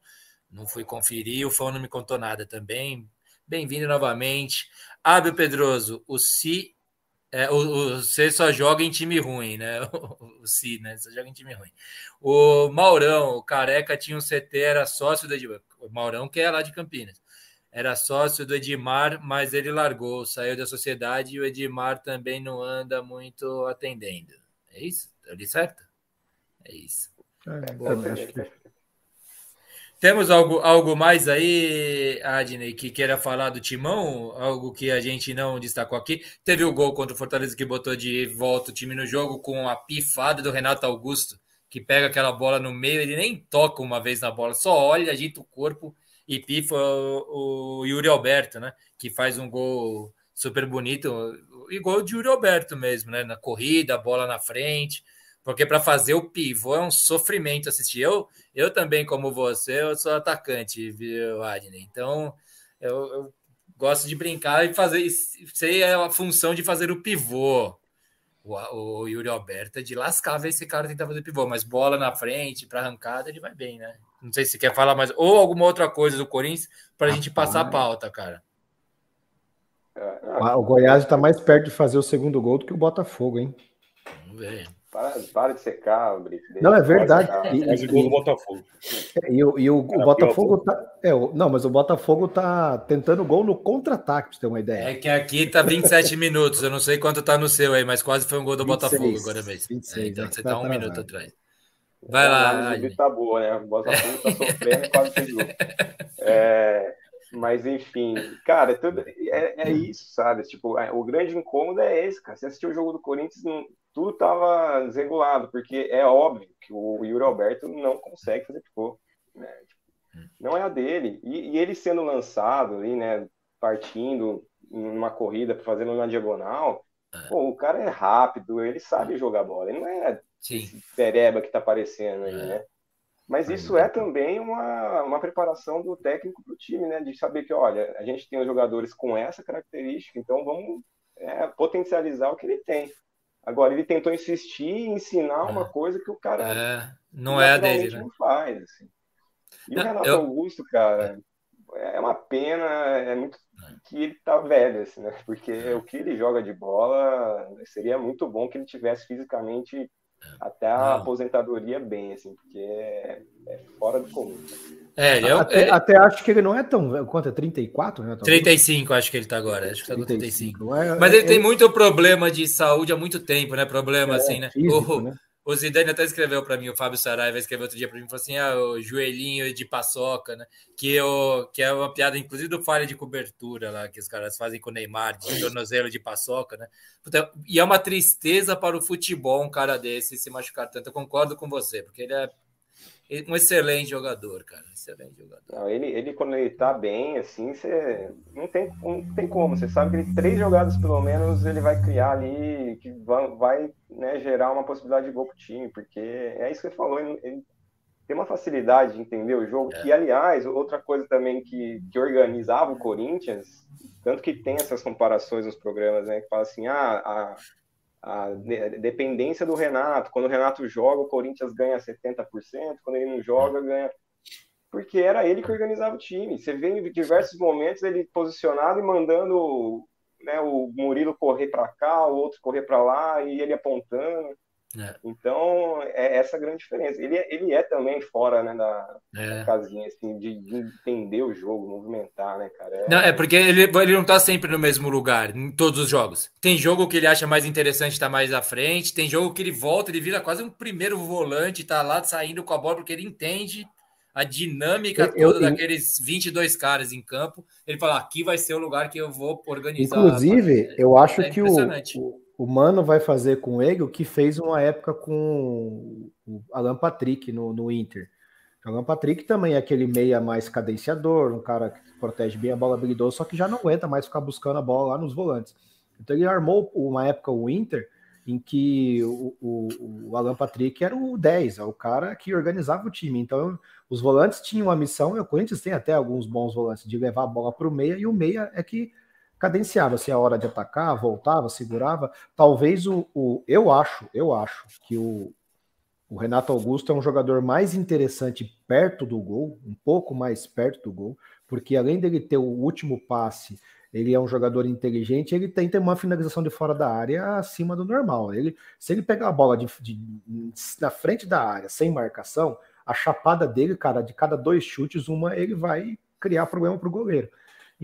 Não fui conferir, o fã não me contou nada também. Bem-vindo novamente. Ábio Pedroso, o Si é, o, o, você só joga em time ruim, né? O, o Si, né? Só joga em time ruim. O Maurão, o Careca tinha um CT, era sócio do Edmar. O Maurão, que é lá de Campinas. Era sócio do Edmar, mas ele largou, saiu da sociedade e o Edmar também não anda muito atendendo. É isso? Eu li certo? É isso. É, Boa, acho que... Temos algo, algo mais aí, Adney, que queira falar do Timão? Algo que a gente não destacou aqui. Teve o gol contra o Fortaleza que botou de volta o time no jogo com a pifada do Renato Augusto, que pega aquela bola no meio, ele nem toca uma vez na bola, só olha, agita o corpo e pifa o, o Yuri Alberto, né? Que faz um gol super bonito, e gol de Yuri Alberto mesmo, né? Na corrida, bola na frente porque para fazer o pivô é um sofrimento assistir. Eu, eu também, como você, eu sou atacante, viu, Adney? Então, eu, eu gosto de brincar e fazer. Sei a função de fazer o pivô. O, o Yuri Alberto é de lascar ver esse cara tentar fazer pivô, mas bola na frente, para arrancada, ele vai bem, né? Não sei se quer falar mais. Ou alguma outra coisa do Corinthians para a gente passar a pauta, cara. O Goiás está mais perto de fazer o segundo gol do que o Botafogo, hein? Vamos ver. Para, para de secar, Brito. Não, é verdade. E, Botafogo. E, e, e o, o Botafogo tá. É, não, mas o Botafogo tá tentando gol no contra-ataque, pra você ter uma ideia. É que aqui tá 27 minutos. Eu não sei quanto tá no seu aí, mas quase foi um gol do 26, Botafogo agora mesmo. 26, é, então você tá, tá um minuto atrás. Vai lá. A tá boa, né? O Botafogo tá sofrendo quase fez gol. É, mas enfim, cara, tudo, é, é isso, sabe? Tipo, é, o grande incômodo é esse, cara. Você assistiu o jogo do Corinthians, não, tudo estava desregulado, porque é óbvio que o Yuri Alberto não consegue fazer pivô. Né? Tipo, não é a dele. E, e, ele sendo lançado ali, né? Partindo numa corrida, fazendo uma diagonal, é. pô, o cara é rápido, ele sabe jogar bola. Ele não é Sim. esse pereba que está aparecendo aí, é. né? Mas isso é também uma, uma preparação do técnico para o time, né? De saber que, olha, a gente tem os jogadores com essa característica, então vamos é, potencializar o que ele tem. Agora, ele tentou insistir e ensinar uma é. coisa que o cara é, não é a dele, né? não faz. Assim. E não, o Renato eu... Augusto, cara, é uma pena, é muito que ele tá velho, assim, né? Porque o que ele joga de bola seria muito bom que ele tivesse fisicamente até a não. aposentadoria bem, assim, porque é, é fora do comum. É, ele é, até, ele... até, acho que ele não é tão. Quanto é? 34, né? 35, acho que ele tá agora. Acho que tá com 35. 35. É, Mas ele é, tem muito problema de saúde há muito tempo, né? Problema é, assim, né? Físico, o, né? O Zidane até escreveu para mim, o Fábio Saraiva escreveu outro dia para mim, falou assim: ah, o joelhinho de paçoca, né? Que, eu, que é uma piada, inclusive, do falha de cobertura lá, que os caras fazem com o Neymar, de tornozelo de paçoca, né? E é uma tristeza para o futebol um cara desse se machucar tanto. Eu concordo com você, porque ele é um excelente jogador, cara. Excelente jogador. Não, ele, ele, quando ele tá bem, assim, você não tem, não tem como. Você sabe que ele, três jogadas, pelo menos, ele vai criar ali, que vai, vai né, gerar uma possibilidade de gol pro time, porque é isso que você falou, ele, ele tem uma facilidade de entender o jogo, é. que, aliás, outra coisa também que, que organizava o Corinthians, tanto que tem essas comparações nos programas, né, que fala assim, ah, a a dependência do Renato. Quando o Renato joga, o Corinthians ganha 70%, quando ele não joga, ganha. Porque era ele que organizava o time. Você vê em diversos momentos ele posicionado e mandando né, o Murilo correr para cá, o outro correr para lá, e ele apontando. É. Então, é essa a grande diferença. Ele, é, ele é também fora né, da, é. da casinha, assim, de, de, entender o jogo, movimentar, né, cara? É... Não, é porque ele, ele não tá sempre no mesmo lugar, em todos os jogos. Tem jogo que ele acha mais interessante estar tá mais à frente, tem jogo que ele volta, ele vira quase um primeiro volante, tá lá saindo com a bola, porque ele entende a dinâmica eu, toda eu, daqueles 22 caras em campo. Ele fala: aqui vai ser o lugar que eu vou organizar. Inclusive, eu acho é que o, o Mano vai fazer com ele o que fez uma época com o Alan Patrick no, no Inter. O Alan Patrick também é aquele meia mais cadenciador, um cara que protege bem a bola habilidoso, só que já não aguenta mais ficar buscando a bola lá nos volantes. Então ele armou uma época o Inter em que o, o, o, Alan Patrick era o 10, é o cara que organizava o time. Então, os volantes tinham a missão, e o Corinthians tem até alguns bons volantes, de levar a bola para o meia, e o meia é que cadenciava se a hora de atacar, voltava, segurava. Talvez o, o eu acho, eu acho que o, o Renato Augusto é um jogador mais interessante perto do gol, um pouco mais perto do gol, porque além dele ter o último passe, ele é um jogador inteligente, ele tem, tem uma finalização de fora da área acima do normal. Ele, se ele pegar a bola de, de, na frente da área sem marcação, a chapada dele, cara, de cada dois chutes, uma ele vai criar problema para o goleiro.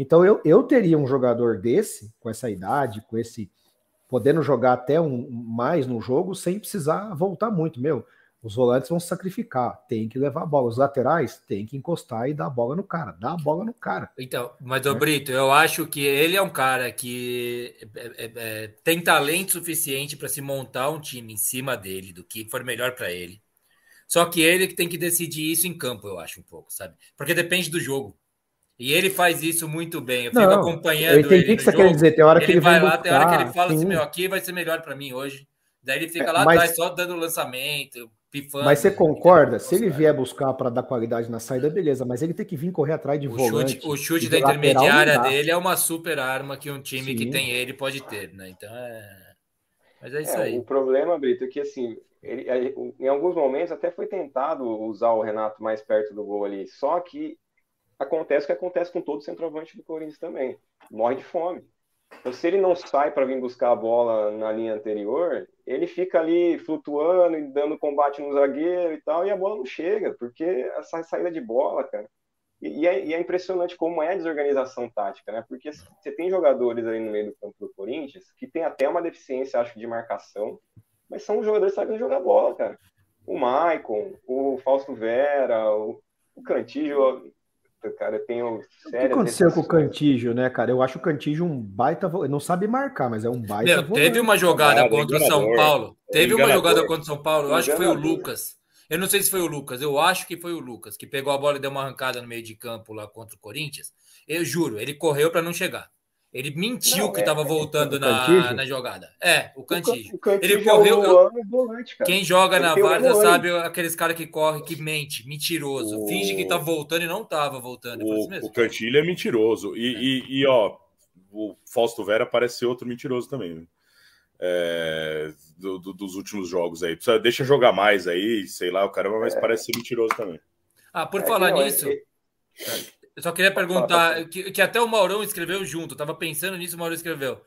Então eu, eu teria um jogador desse, com essa idade, com esse podendo jogar até um mais no jogo sem precisar voltar muito, meu. Os volantes vão sacrificar, tem que levar a bola. Os laterais tem que encostar e dar a bola no cara, dá a bola no cara. Então, mas o Brito, eu acho que ele é um cara que é, é, é, tem talento suficiente para se montar um time em cima dele, do que for melhor para ele. Só que ele que tem que decidir isso em campo, eu acho um pouco, sabe? Porque depende do jogo. E ele faz isso muito bem. Eu fico não, acompanhando eu entendi ele. O que você quer dizer? Tem hora que ele, ele vai lá, buscar, tem hora que ele fala assim, sim. assim: meu, aqui vai ser melhor para mim hoje. Daí ele fica é, lá mas, atrás só dando lançamento, pifando. Mas você concorda? Se ele vier buscar para dar qualidade na saída, beleza. Mas ele tem que vir correr atrás de o volante. Chute, o chute da intermediária dele é uma super arma que um time sim. que tem ele pode ter, né? Então é. Mas é isso é, aí. O problema, Brito, é que assim, ele, em alguns momentos até foi tentado usar o Renato mais perto do gol ali. Só que acontece o que acontece com todo centroavante do Corinthians também. Morre de fome. Então, se ele não sai para vir buscar a bola na linha anterior, ele fica ali flutuando e dando combate no zagueiro e tal, e a bola não chega, porque essa saída de bola, cara. E, é, e é, impressionante como é a desorganização tática, né? Porque você tem jogadores aí no meio do campo do Corinthians que tem até uma deficiência, acho, de marcação, mas são jogadores que sabem jogar bola, cara. O Maicon, o Fausto Vera, o, o Cantillo, cara. Eu tenho O que aconteceu com o Cantígio, né, cara? Eu acho o Cantígio um baita. Ele não sabe marcar, mas é um baita. Meu, teve uma jogada ah, contra o São Paulo. Teve uma jogada contra o São Paulo. Eu acho que foi o Lucas. Eu não sei se foi o Lucas. Eu acho que foi o Lucas que pegou a bola e deu uma arrancada no meio de campo lá contra o Corinthians. Eu juro, ele correu para não chegar. Ele mentiu não, que estava é, voltando é, na, na jogada. É, o Cantígio. O, ele correu. É eu, volante, quem joga na Várzea sabe aqueles caras que correm, que mente, mentiroso. O... Finge que tá voltando e não tava voltando. O, assim o Cantilho é mentiroso. E, é. e, e, ó, o Fausto Vera parece ser outro mentiroso também. Né? É, do, do, dos últimos jogos aí. Precisa, deixa jogar mais aí, sei lá, o cara, mas é. parece ser mentiroso também. Ah, por falar não, nisso. Eu só queria perguntar, que, que até o Maurão escreveu junto, eu tava pensando nisso, o Maurão escreveu.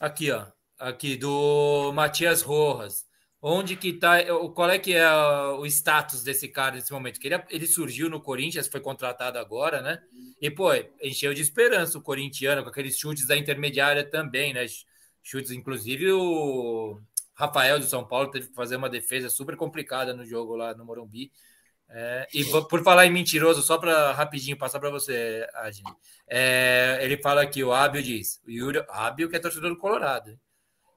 Aqui, ó. Aqui, do Matias Rojas. Onde que tá. Qual é que é o status desse cara nesse momento? Que ele, ele surgiu no Corinthians, foi contratado agora, né? E, pô, encheu de esperança o corintiano, com aqueles chutes da intermediária também, né? Chutes, inclusive, o Rafael do São Paulo teve que fazer uma defesa super complicada no jogo lá no Morumbi. É, e por falar em mentiroso, só para rapidinho passar para você, Adine. É, ele fala que o Ábio diz, o Yuri, Ábio que é torcedor do Colorado,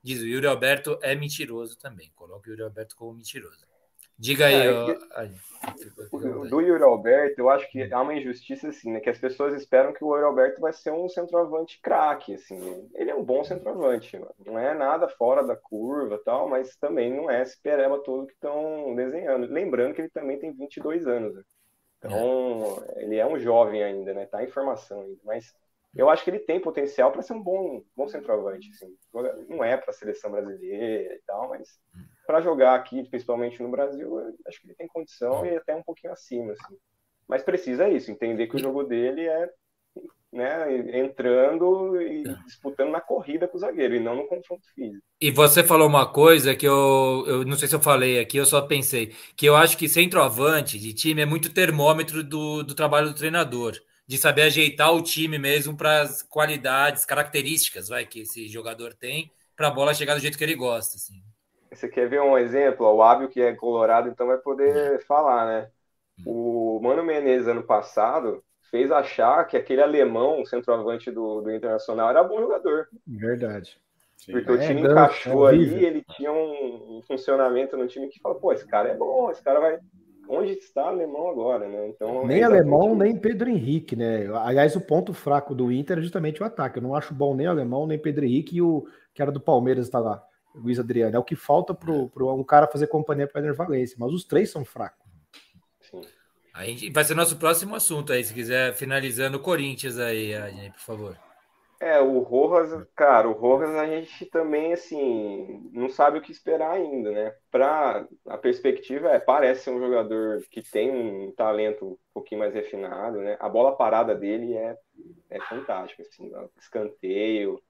diz o Yuri Alberto é mentiroso também. Coloca o Yuri Alberto como mentiroso. Diga aí. É, ó, do Yuri Alberto, eu acho que há uma injustiça assim, né? Que as pessoas esperam que o Yuri Alberto vai ser um centroavante craque, assim. Ele é um bom centroavante, mano. não é nada fora da curva, tal, mas também não é esse pereba todo que estão desenhando. Lembrando que ele também tem 22 anos. Né? Então, é. ele é um jovem ainda, né? Tá em formação ainda, mas eu acho que ele tem potencial para ser um bom, bom centroavante. Assim. Não é para a seleção brasileira e tal, mas para jogar aqui, principalmente no Brasil, acho que ele tem condição e até um pouquinho acima. Assim. Mas precisa isso, entender que o jogo dele é né, entrando e é. disputando na corrida com o zagueiro e não no confronto físico. E você falou uma coisa que eu, eu não sei se eu falei aqui, eu só pensei, que eu acho que centroavante de time é muito termômetro do, do trabalho do treinador, de saber ajeitar o time mesmo para as qualidades, características vai, que esse jogador tem, para a bola chegar do jeito que ele gosta. Assim. Você quer ver um exemplo? O Ábio, que é colorado, então vai poder falar, né? O Mano Menezes, ano passado, fez achar que aquele alemão, centroavante do, do Internacional, era bom jogador. Verdade. Sim. Porque o é, time é, encaixou é ali, ele tinha um, um, funcionamento no time que falou, pô, esse cara é bom, esse cara vai. Onde está alemão agora, né? Então, nem alemão, nem Pedro Henrique, né? Aliás, o ponto fraco do Inter é justamente o ataque. Eu não acho bom nem alemão, nem Pedro Henrique e o que era do Palmeiras está lá, Luiz Adriano. É o que falta para um cara fazer companhia para o Valência, mas os três são fracos. A gente vai ser nosso próximo assunto aí, se quiser finalizando o Corinthians aí, gente, por favor. É, o Rojas, cara, o Rojas a gente também, assim, não sabe o que esperar ainda, né? Pra, a perspectiva é, parece ser um jogador que tem um talento um pouquinho mais refinado, né? A bola parada dele é, é fantástica, assim, escanteio,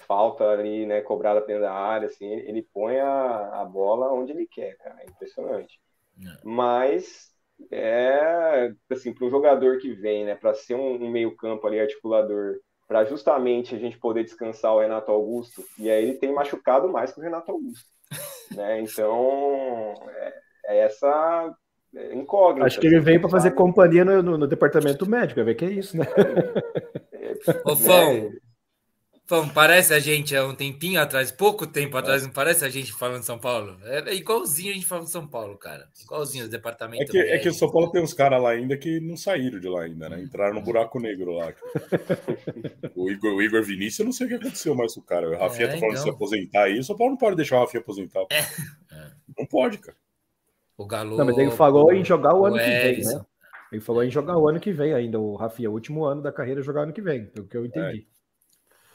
falta ali, né, cobrada dentro da área, assim, ele, ele põe a, a bola onde ele quer, cara, é impressionante. É. Mas é assim para um jogador que vem, né, para ser um, um meio-campo ali articulador, para justamente a gente poder descansar o Renato Augusto, e aí ele tem machucado mais que o Renato Augusto, né? Então é, é essa incógnita. Acho que ele veio para fazer companhia no, no, no, departamento médico, vai ver que é isso, né? Ô, Fão, Fão, parece a gente há um tempinho atrás, pouco tempo atrás, não parece a gente falando de São Paulo? É, é igualzinho a gente falando de São Paulo, cara. Igualzinho os departamentos. É que, é que o São Paulo tem uns caras lá ainda que não saíram de lá ainda, né? Entraram no buraco negro lá. o, Igor, o Igor Vinícius, eu não sei o que aconteceu mais com o cara. O Rafinha é, tá falando então... de se aposentar aí. O São Paulo não pode deixar o Rafinha aposentar. É. Não pode, cara. O Galo. Não, mas ele falou em jogar o ano que vem, né? Ele falou em jogar o ano que vem ainda, o Rafinha, o último ano da carreira jogar ano que vem, pelo que eu entendi. É.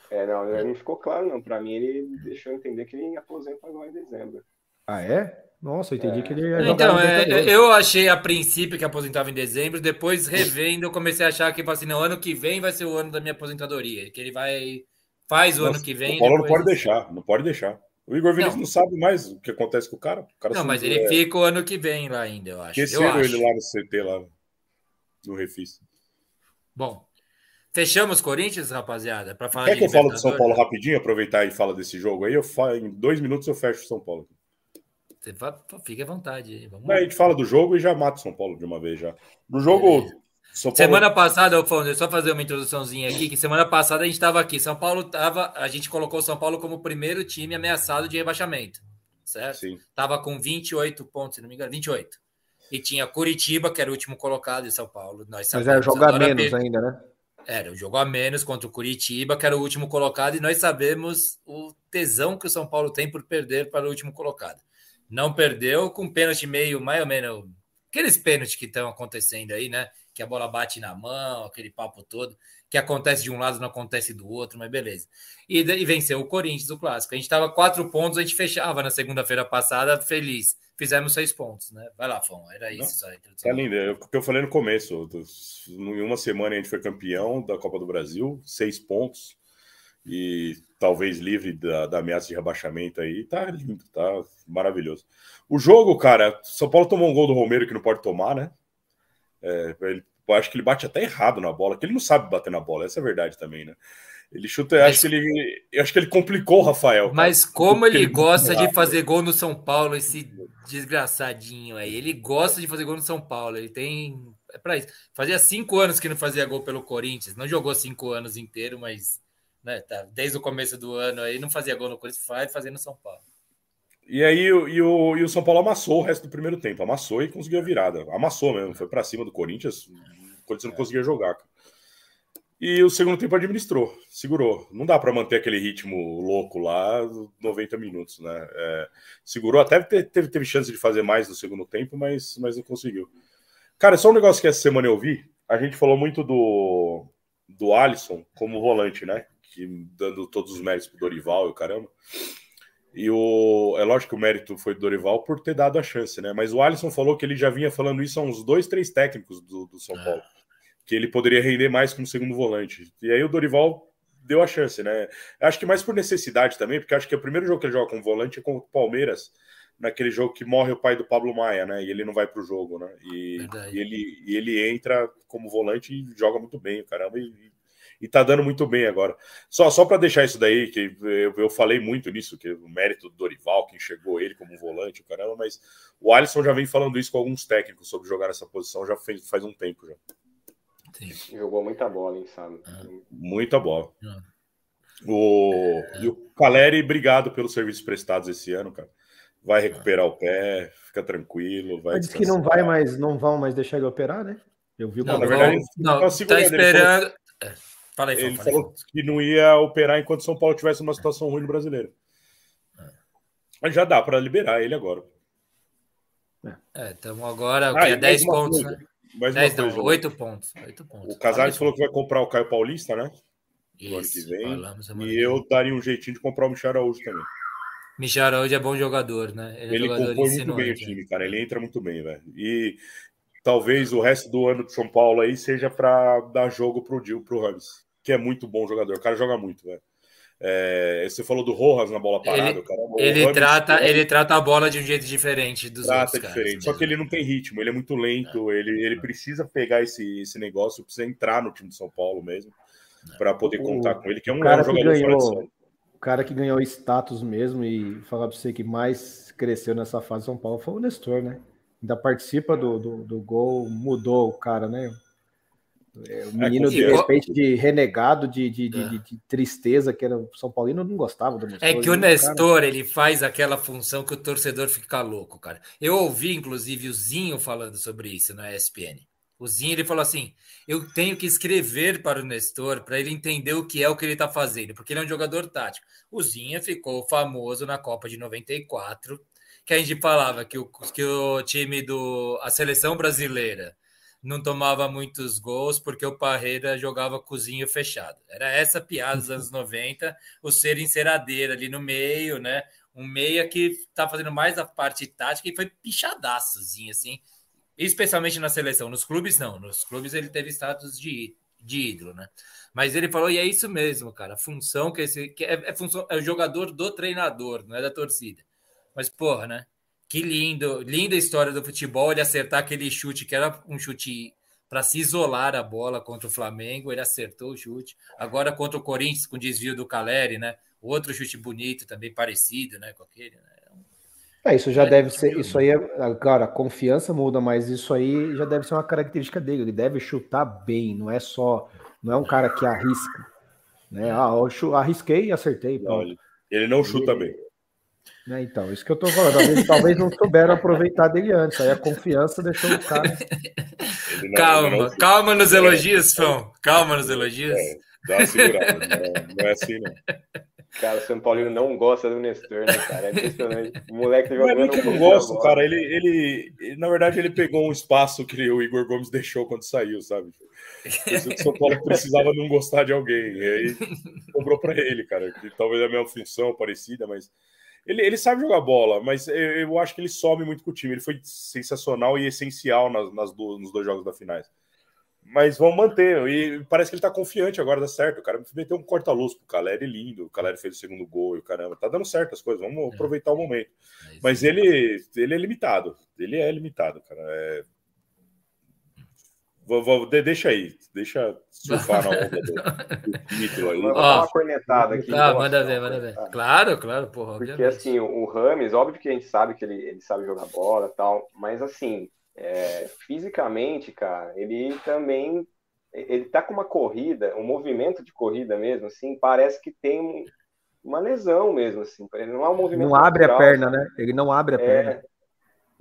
É, não, não ficou claro, não. Para mim, ele deixou entender que ele aposenta agora em dezembro. Ah, é? Nossa, eu entendi é. que ele ia Então, é, eu achei a princípio que aposentava em dezembro, depois revendo, eu comecei a achar que assim, não, ano que vem vai ser o ano da minha aposentadoria, que ele vai faz o Nossa, ano que vem. O Paulo depois... não pode deixar, não pode deixar. O Igor Vinícius não. não. sabe mais o que acontece com o cara. O cara não, mas ele é... fica o ano que vem lá ainda, eu acho. Esqueceram eu ele lá no CT, lá no Refis. Bom, Fechamos Corinthians, rapaziada, para falar Quer que eu falo do São Paulo rapidinho, aproveitar e fala desse jogo aí? Eu falo, em dois minutos eu fecho o São Paulo. Você vai, fique à vontade. Vamos a gente fala do jogo e já mata o São Paulo de uma vez já. Do jogo. Paulo... Semana passada, Alfonso, só fazer uma introduçãozinha aqui, que semana passada a gente estava aqui. São Paulo estava. A gente colocou São Paulo como o primeiro time ameaçado de rebaixamento. Certo? Sim. Tava com 28 pontos, se não me engano, 28. E tinha Curitiba, que era o último colocado em São Paulo. Nós Mas era jogar menos ainda, né? Era, jogou a menos contra o Curitiba, que era o último colocado, e nós sabemos o tesão que o São Paulo tem por perder para o último colocado. Não perdeu com pênalti meio, mais ou menos, aqueles pênaltis que estão acontecendo aí, né? Que a bola bate na mão, aquele papo todo, que acontece de um lado, não acontece do outro, mas beleza. E, e venceu o Corinthians, o clássico. A gente estava quatro pontos, a gente fechava na segunda-feira passada, feliz fizemos seis pontos, né? Vai lá, Fão, era isso. Não, tá lindo, é o que eu falei no começo. Em uma semana a gente foi campeão da Copa do Brasil, seis pontos, e talvez livre da, da ameaça de rebaixamento aí. Tá lindo, tá maravilhoso. O jogo, cara, São Paulo tomou um gol do Romero que não pode tomar, né? É, ele, eu acho que ele bate até errado na bola, que ele não sabe bater na bola, essa é a verdade também, né? Ele chuta, mas, acho que ele, eu acho que ele complicou o Rafael. Mas como ele, ele gosta de fazer gol no São Paulo, esse desgraçadinho aí. Ele gosta de fazer gol no São Paulo. Ele tem. É para isso. Fazia cinco anos que não fazia gol pelo Corinthians. Não jogou cinco anos inteiro, mas né, tá, desde o começo do ano aí não fazia gol no Corinthians, faz fazendo no São Paulo. E aí e o, e o São Paulo amassou o resto do primeiro tempo. Amassou e conseguiu a virada. Amassou mesmo. Foi para cima do Corinthians. O Corinthians não conseguia jogar. E o segundo tempo administrou, segurou. Não dá para manter aquele ritmo louco lá 90 minutos, né? É, segurou, até teve, teve chance de fazer mais no segundo tempo, mas, mas não conseguiu. Cara, só um negócio que essa semana eu vi. A gente falou muito do, do Alisson como volante, né? Que, dando todos os méritos pro Dorival e o caramba. E o, é lógico que o mérito foi do Dorival por ter dado a chance, né? Mas o Alisson falou que ele já vinha falando isso a uns dois, três técnicos do, do São é. Que ele poderia render mais como segundo volante. E aí o Dorival deu a chance, né? Acho que mais por necessidade também, porque acho que o primeiro jogo que ele joga como volante é com o Palmeiras, naquele jogo que morre o pai do Pablo Maia, né? E ele não vai para o jogo, né? E, e, ele, e ele entra como volante e joga muito bem, caramba, e, e tá dando muito bem agora. Só, só para deixar isso daí, que eu, eu, falei muito nisso, que o mérito do Dorival, que enxergou ele como volante, caramba, mas o Alisson já vem falando isso com alguns técnicos sobre jogar nessa posição já fez, faz um tempo já. Jogou muita bola, hein, sabe? Ah. Muita bola. Ah. O, e o Caleri, obrigado pelos serviços prestados esse ano, cara. Vai recuperar o pé, fica tranquilo. Vai Mas diz que não vai mais, não vão mais deixar ele operar, né? Eu vi não, na verdade, não, tá esperando. Ele falou, é, ele falou que não ia operar enquanto São Paulo tivesse uma situação ruim no brasileiro. Mas já dá para liberar ele agora. É, então agora o ah, que é 10 pontos, coisa. né? Mais 10 não, coisa, 8 pontos. 8 pontos. O Casares falou que vai comprar o Caio Paulista, né? Isso, ano que vem. E eu daria um jeitinho de comprar o Michel Araújo também. Michel Araújo é bom jogador, né? Ele, ele é compõe muito bem o time, cara. Ele entra muito bem, velho. E talvez o resto do ano de São Paulo aí seja para dar jogo pro Dil, pro Rams, que é muito bom jogador. O cara joga muito, velho. É, você falou do Rojas na bola parada. Ele, cara, ele trata, ele trata a bola de um jeito diferente dos trata outros diferente. Caras, Só que ele não tem ritmo, ele é muito lento. É. Ele, ele precisa pegar esse, esse negócio, precisa entrar no time de São Paulo mesmo, é. para poder contar com ele, que é um, cara é um jogador que ganhou, O cara que ganhou status mesmo e falar para você que mais cresceu nessa fase de São Paulo foi o Nestor, né? Ainda participa do, do, do gol, mudou o cara, né? É, o menino de repente de renegado, de, de, de, de, de tristeza, que era o São Paulino, não gostava do Nestor. É que o Nestor, ele faz aquela função que o torcedor fica louco, cara. Eu ouvi, inclusive, o Zinho falando sobre isso na ESPN. O Zinho, ele falou assim, eu tenho que escrever para o Nestor, para ele entender o que é o que ele está fazendo, porque ele é um jogador tático. O Zinho ficou famoso na Copa de 94, que a gente falava que o, que o time do... a seleção brasileira não tomava muitos gols porque o Parreira jogava cozinho fechado. Era essa piada dos anos 90, o ser enceradeira ali no meio, né? Um meia que tá fazendo mais a parte tática e foi pichadaçozinho, assim. Especialmente na seleção. Nos clubes, não. Nos clubes ele teve status de, de ídolo, né? Mas ele falou, e é isso mesmo, cara. A função que esse. Que é, é, função, é o jogador do treinador, não é da torcida. Mas, porra, né? Que lindo, linda história do futebol, ele acertar aquele chute que era um chute para se isolar a bola contra o Flamengo, ele acertou o chute. Agora contra o Corinthians com desvio do Caleri, né? Outro chute bonito, também parecido, né, com aquele, né? É, isso já é, deve ser, isso aí, é, agora, a confiança muda, mas isso aí já deve ser uma característica dele. Ele deve chutar bem, não é só, não é um cara que arrisca, né? Ah, eu arrisquei e acertei. Não, ele, ele, não chuta ele, bem. Né, então, isso que eu tô falando. Talvez, talvez não souberam aproveitar dele antes. Aí a confiança deixou o cara. Não, calma, não... calma nos elogios, Fão. Calma nos elogios. É, dá uma segurada. não, não é assim, não. Cara, o São Paulino não gosta do Nestor, né, cara? É impressionante. O moleque jogando. Não é que eu não gosto, cara. Ele, ele, ele, na verdade, ele pegou um espaço que o Igor Gomes deixou quando saiu, sabe? O São Paulo precisava não gostar de alguém. E aí cobrou para ele, cara. Que talvez a minha função parecida, mas ele, ele sabe jogar bola, mas eu, eu, acho que ele some muito com o time. Ele foi sensacional e essencial nas, nas do, nos dois jogos da finais. Mas vamos manter. E parece que ele tá confiante agora, dá certo. O cara meteu um corta-luz pro Caleri lindo. O Caleri fez o segundo gol e o caramba. Tá dando certo as coisas. Vamos é. aproveitar o momento. É Mas ele, ele é limitado. Ele é limitado, cara. É, Vou, vou, deixa aí, deixa surfar na onda do, do título aí. Vou dar uma cornetada aqui. Tá, manda ver, manda ver. Claro, claro, porra. Porque obviamente. assim, o Rames, óbvio que a gente sabe que ele, ele sabe jogar bola e tal, mas assim, é, fisicamente, cara, ele também. Ele tá com uma corrida, um movimento de corrida mesmo, assim, parece que tem uma lesão mesmo, assim. Ele não é um movimento. Não abre natural, a perna, né? Ele não abre a é, perna.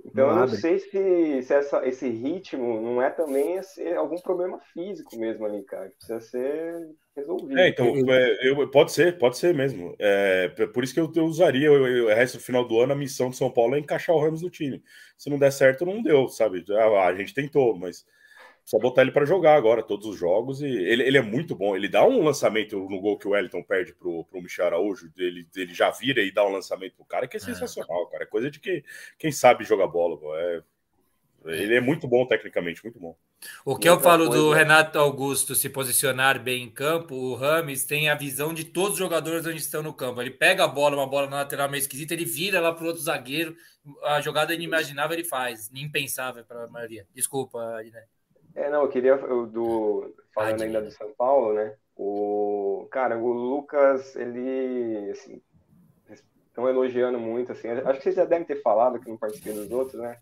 Então, não eu não sei se, se essa, esse ritmo não é também esse, algum problema físico mesmo ali, cara. Precisa ser resolvido. É, então, é, eu, pode ser, pode ser mesmo. É, por isso que eu, eu usaria o resto do final do ano, a missão de São Paulo é encaixar o Ramos no time. Se não der certo, não deu, sabe? A, a gente tentou, mas só botar ele para jogar agora todos os jogos e ele, ele é muito bom. Ele dá um lançamento no gol que o Wellington perde pro, pro Michel Araújo, ele, ele já vira e dá um lançamento pro cara que é, é. sensacional, cara. É coisa de que, quem sabe jogar bola, é, Ele é muito bom tecnicamente, muito bom. O que eu falo do Renato Augusto se posicionar bem em campo, o Rames tem a visão de todos os jogadores onde estão no campo. Ele pega a bola, uma bola na lateral meio esquisita, ele vira lá para o outro zagueiro. A jogada inimaginável ele faz, impensável para a maioria. Desculpa, Adnet. É, não, eu queria, eu, do, falando ainda do São Paulo, né? O, cara, o Lucas, ele, assim, estão elogiando muito, assim, acho que vocês já devem ter falado que não participei dos outros, né?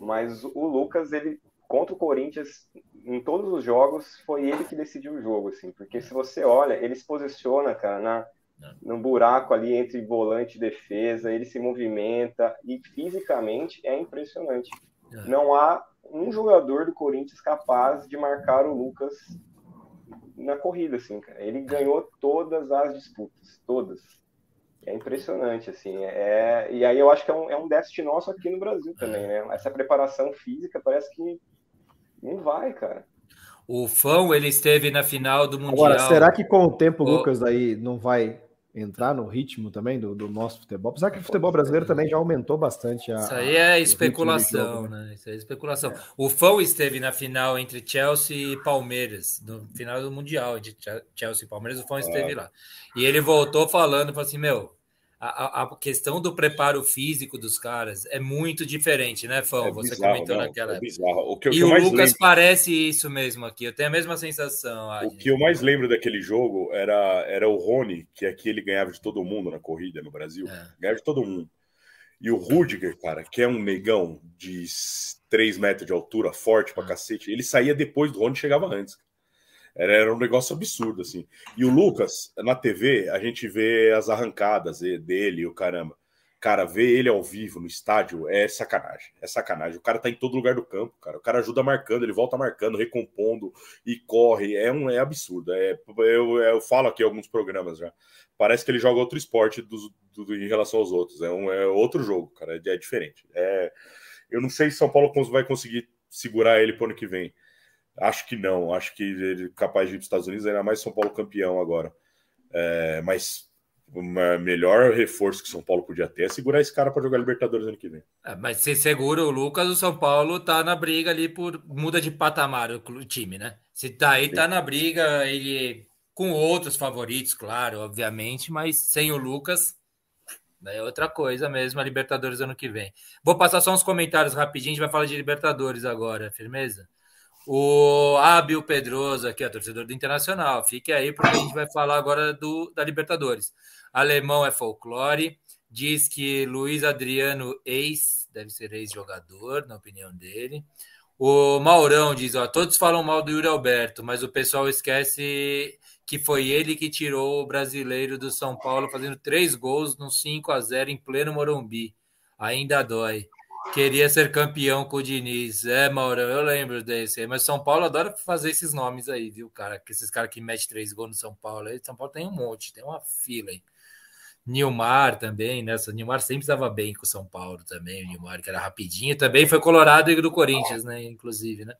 Mas o Lucas, ele contra o Corinthians, em todos os jogos, foi ele que decidiu o jogo, assim, porque se você olha, ele se posiciona, cara, na, no buraco ali entre volante e defesa, ele se movimenta e fisicamente é impressionante. É. Não há um jogador do Corinthians capaz de marcar o Lucas na corrida, assim, cara. Ele ganhou todas as disputas, todas. É impressionante, assim. É... E aí eu acho que é um, é um déficit nosso aqui no Brasil também, né? Essa preparação física parece que não vai, cara. O Fão, ele esteve na final do Mundial. Agora, será que com o tempo o Lucas aí não vai entrar no ritmo também do, do nosso futebol? Apesar que o futebol brasileiro também já aumentou bastante. A, Isso aí é especulação, jogo, né? Isso aí é especulação. O Fão esteve na final entre Chelsea e Palmeiras, no final do Mundial, entre Chelsea e Palmeiras, o Fão esteve é. lá. E ele voltou falando, falou assim, meu, a, a, questão do preparo físico dos caras é muito diferente, né, Fão? É Você bizarro, comentou não, naquela é. O que, e o Lucas lembro... parece isso mesmo aqui. Eu tenho a mesma sensação. O que eu mais lembro daquele jogo era, era o Rony, que aqui ele ganhava de todo mundo na corrida no Brasil. É. Ganhava de todo mundo. E o Rudiger, cara, que é um negão de 3 metros de altura, forte pra é. cacete, ele saía depois do Rony e chegava antes. Era, era um negócio absurdo, assim. E o Lucas, na TV, a gente vê as arrancadas dele, o caramba. Cara, ver ele ao vivo no estádio é sacanagem. É sacanagem. O cara tá em todo lugar do campo, cara. O cara ajuda marcando, ele volta marcando, recompondo e corre. É um é absurdo. É, eu, eu falo aqui em alguns programas já. Parece que ele joga outro esporte do, do, em relação aos outros. É, um, é outro jogo, cara. É, é diferente. É, eu não sei se São Paulo vai conseguir segurar ele pro ano que vem. Acho que não. Acho que ele é capaz de ir para os Estados Unidos, ainda mais São Paulo campeão agora. É, mas o melhor reforço que São Paulo podia ter é segurar esse cara para jogar Libertadores ano que vem. É, mas se segura o Lucas, o São Paulo tá na briga ali por muda de patamar o time, né? Se tá aí, tá na briga, ele com outros favoritos, claro, obviamente, mas sem o Lucas é outra coisa mesmo, a Libertadores ano que vem. Vou passar só uns comentários rapidinho, a gente vai falar de Libertadores agora, firmeza? O Ábio Pedroso, aqui, é torcedor do Internacional. Fique aí, porque a gente vai falar agora do, da Libertadores. Alemão é folclore. Diz que Luiz Adriano, ex, deve ser ex-jogador, na opinião dele. O Maurão diz: ó, todos falam mal do Yuri Alberto, mas o pessoal esquece que foi ele que tirou o brasileiro do São Paulo, fazendo três gols no 5 a 0 em pleno Morumbi. Ainda dói. Queria ser campeão com o Diniz. É, Mauro, eu lembro desse. Mas São Paulo adora fazer esses nomes aí, viu, cara? Que esses caras que metem três gols no São Paulo. Aí, São Paulo tem um monte, tem uma fila aí. Nilmar também, né? O Nilmar sempre estava bem com o São Paulo também. O Nilmar, que era rapidinho, também foi colorado e do Corinthians, né? Inclusive, né?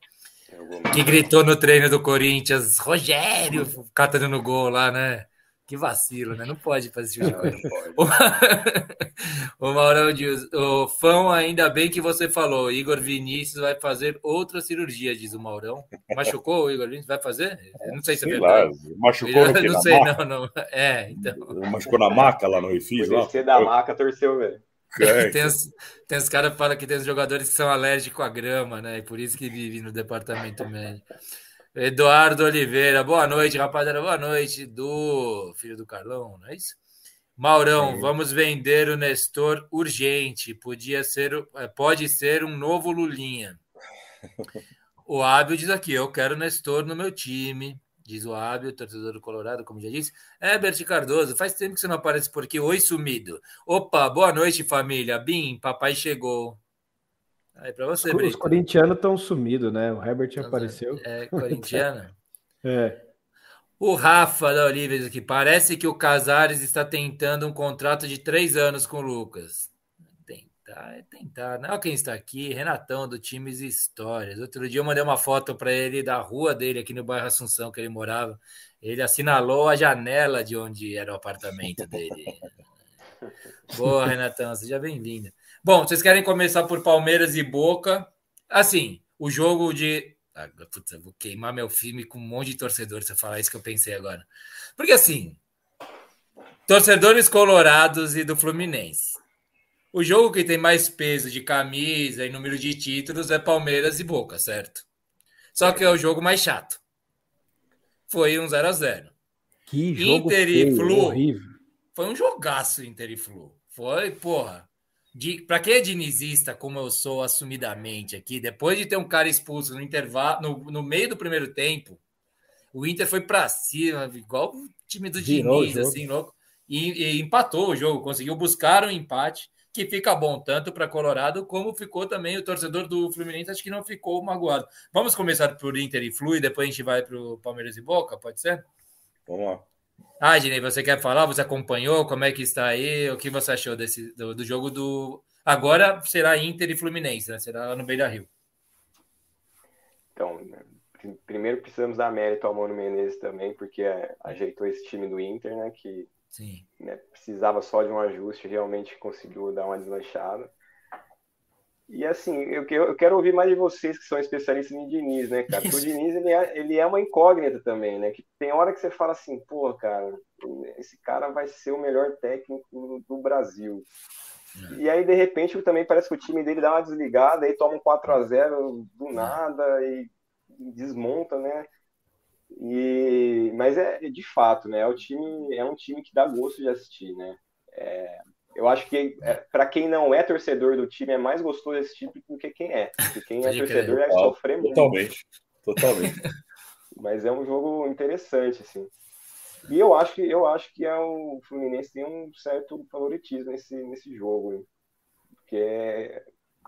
Que gritou no treino do Corinthians, Rogério, catando no gol lá, né? Que vacilo, né? Não pode fazer isso. o Maurão diz: o fã, ainda bem que você falou. Igor Vinícius vai fazer outra cirurgia, diz o Maurão. Machucou o Igor Vinícius? Vai fazer? Eu não sei se é verdade. Lá, machucou no Não sei, não, não. É, então. Machucou na maca lá no Refis? Lá? da maca, torceu, velho. É, tem, os, tem os caras que falam que tem os jogadores que são alérgicos à grama, né? E por isso que vivem no departamento médico. Eduardo Oliveira, boa noite, rapaziada. Boa noite, do filho do Carlão, não é isso? Maurão, Sim. vamos vender o Nestor urgente. Podia ser, é, pode ser um novo Lulinha. O Ábio diz aqui: eu quero Nestor no meu time. Diz o Ábio, torcedor do Colorado, como já disse. Herbert Cardoso, faz tempo que você não aparece por aqui. Oi, sumido. Opa, boa noite, família. Bim, papai chegou. Aí para você, Os, os corintianos estão sumidos, né? O Herbert Nossa, apareceu. É, corintiano? é. O Rafa da Olivas aqui. Parece que o Casares está tentando um contrato de três anos com o Lucas. Tentar, é tentar. Não, quem está aqui, Renatão, do Times Histórias. Outro dia eu mandei uma foto para ele da rua dele aqui no bairro Assunção, que ele morava. Ele assinalou a janela de onde era o apartamento dele. Boa, Renatão, seja bem-vindo. Bom, vocês querem começar por Palmeiras e Boca? Assim, o jogo de. Ah, putz, eu vou queimar meu filme com um monte de torcedor se eu falar isso que eu pensei agora. Porque assim, torcedores colorados e do Fluminense. O jogo que tem mais peso de camisa e número de títulos é Palmeiras e Boca, certo? Só que é o jogo mais chato. Foi um 0 a 0 Que jogo Inter feio, e Flu. Horrível. Foi um jogaço Inter e Flu. Foi, porra. Para quem é dinizista, como eu sou assumidamente aqui, depois de ter um cara expulso no intervalo, no, no meio do primeiro tempo, o Inter foi para cima, igual o time do Virou Diniz, assim, louco, e, e, empatou o jogo, conseguiu buscar um empate que fica bom tanto para Colorado como ficou também o torcedor do Fluminense, acho que não ficou magoado. Vamos começar por Inter e Flu e depois a gente vai para o Palmeiras e Boca, pode ser? Vamos lá. Ah, Dinei, você quer falar? Você acompanhou? Como é que está aí? O que você achou desse, do, do jogo do. Agora será Inter e Fluminense, né? Será lá no Beira Rio. Então, primeiro precisamos dar mérito ao Mano Menezes também, porque é, ajeitou esse time do Inter, né? Que né, precisava só de um ajuste, realmente conseguiu dar uma deslanchada. E assim, eu, eu quero ouvir mais de vocês que são especialistas em Diniz, né, cara? Porque o Diniz ele é, ele é uma incógnita também, né? Que tem hora que você fala assim, pô, cara, esse cara vai ser o melhor técnico do Brasil. É. E aí, de repente, também parece que o time dele dá uma desligada, aí toma um 4 a 0 do é. nada e desmonta, né? E, mas é de fato, né? É, o time, é um time que dá gosto de assistir, né? É, eu acho que é, para quem não é torcedor do time é mais gostoso esse tipo do que quem é. Porque quem é torcedor vai sofrer muito. Totalmente, totalmente. Mas é um jogo interessante, assim. E eu acho que eu acho que é o Fluminense tem um certo favoritismo nesse, nesse jogo, porque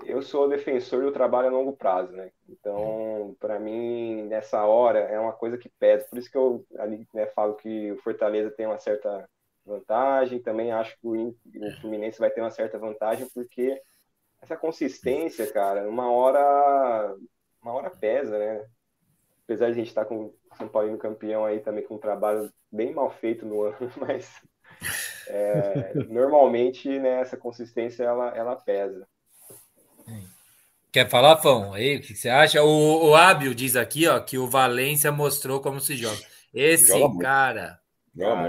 eu sou defensor do trabalho a longo prazo, né? Então, para mim, nessa hora é uma coisa que pesa. Por isso que eu ali né, falo que o Fortaleza tem uma certa vantagem. Também acho que o Fluminense vai ter uma certa vantagem, porque essa consistência, cara, uma hora, uma hora pesa, né? Apesar de a gente estar tá com o São Paulo campeão aí também com um trabalho bem mal feito no ano, mas é, normalmente né, essa consistência ela, ela pesa. Quer falar, Fão? Aí, o que você acha? O, o Ábio diz aqui ó, que o Valência mostrou como se joga. Esse joga cara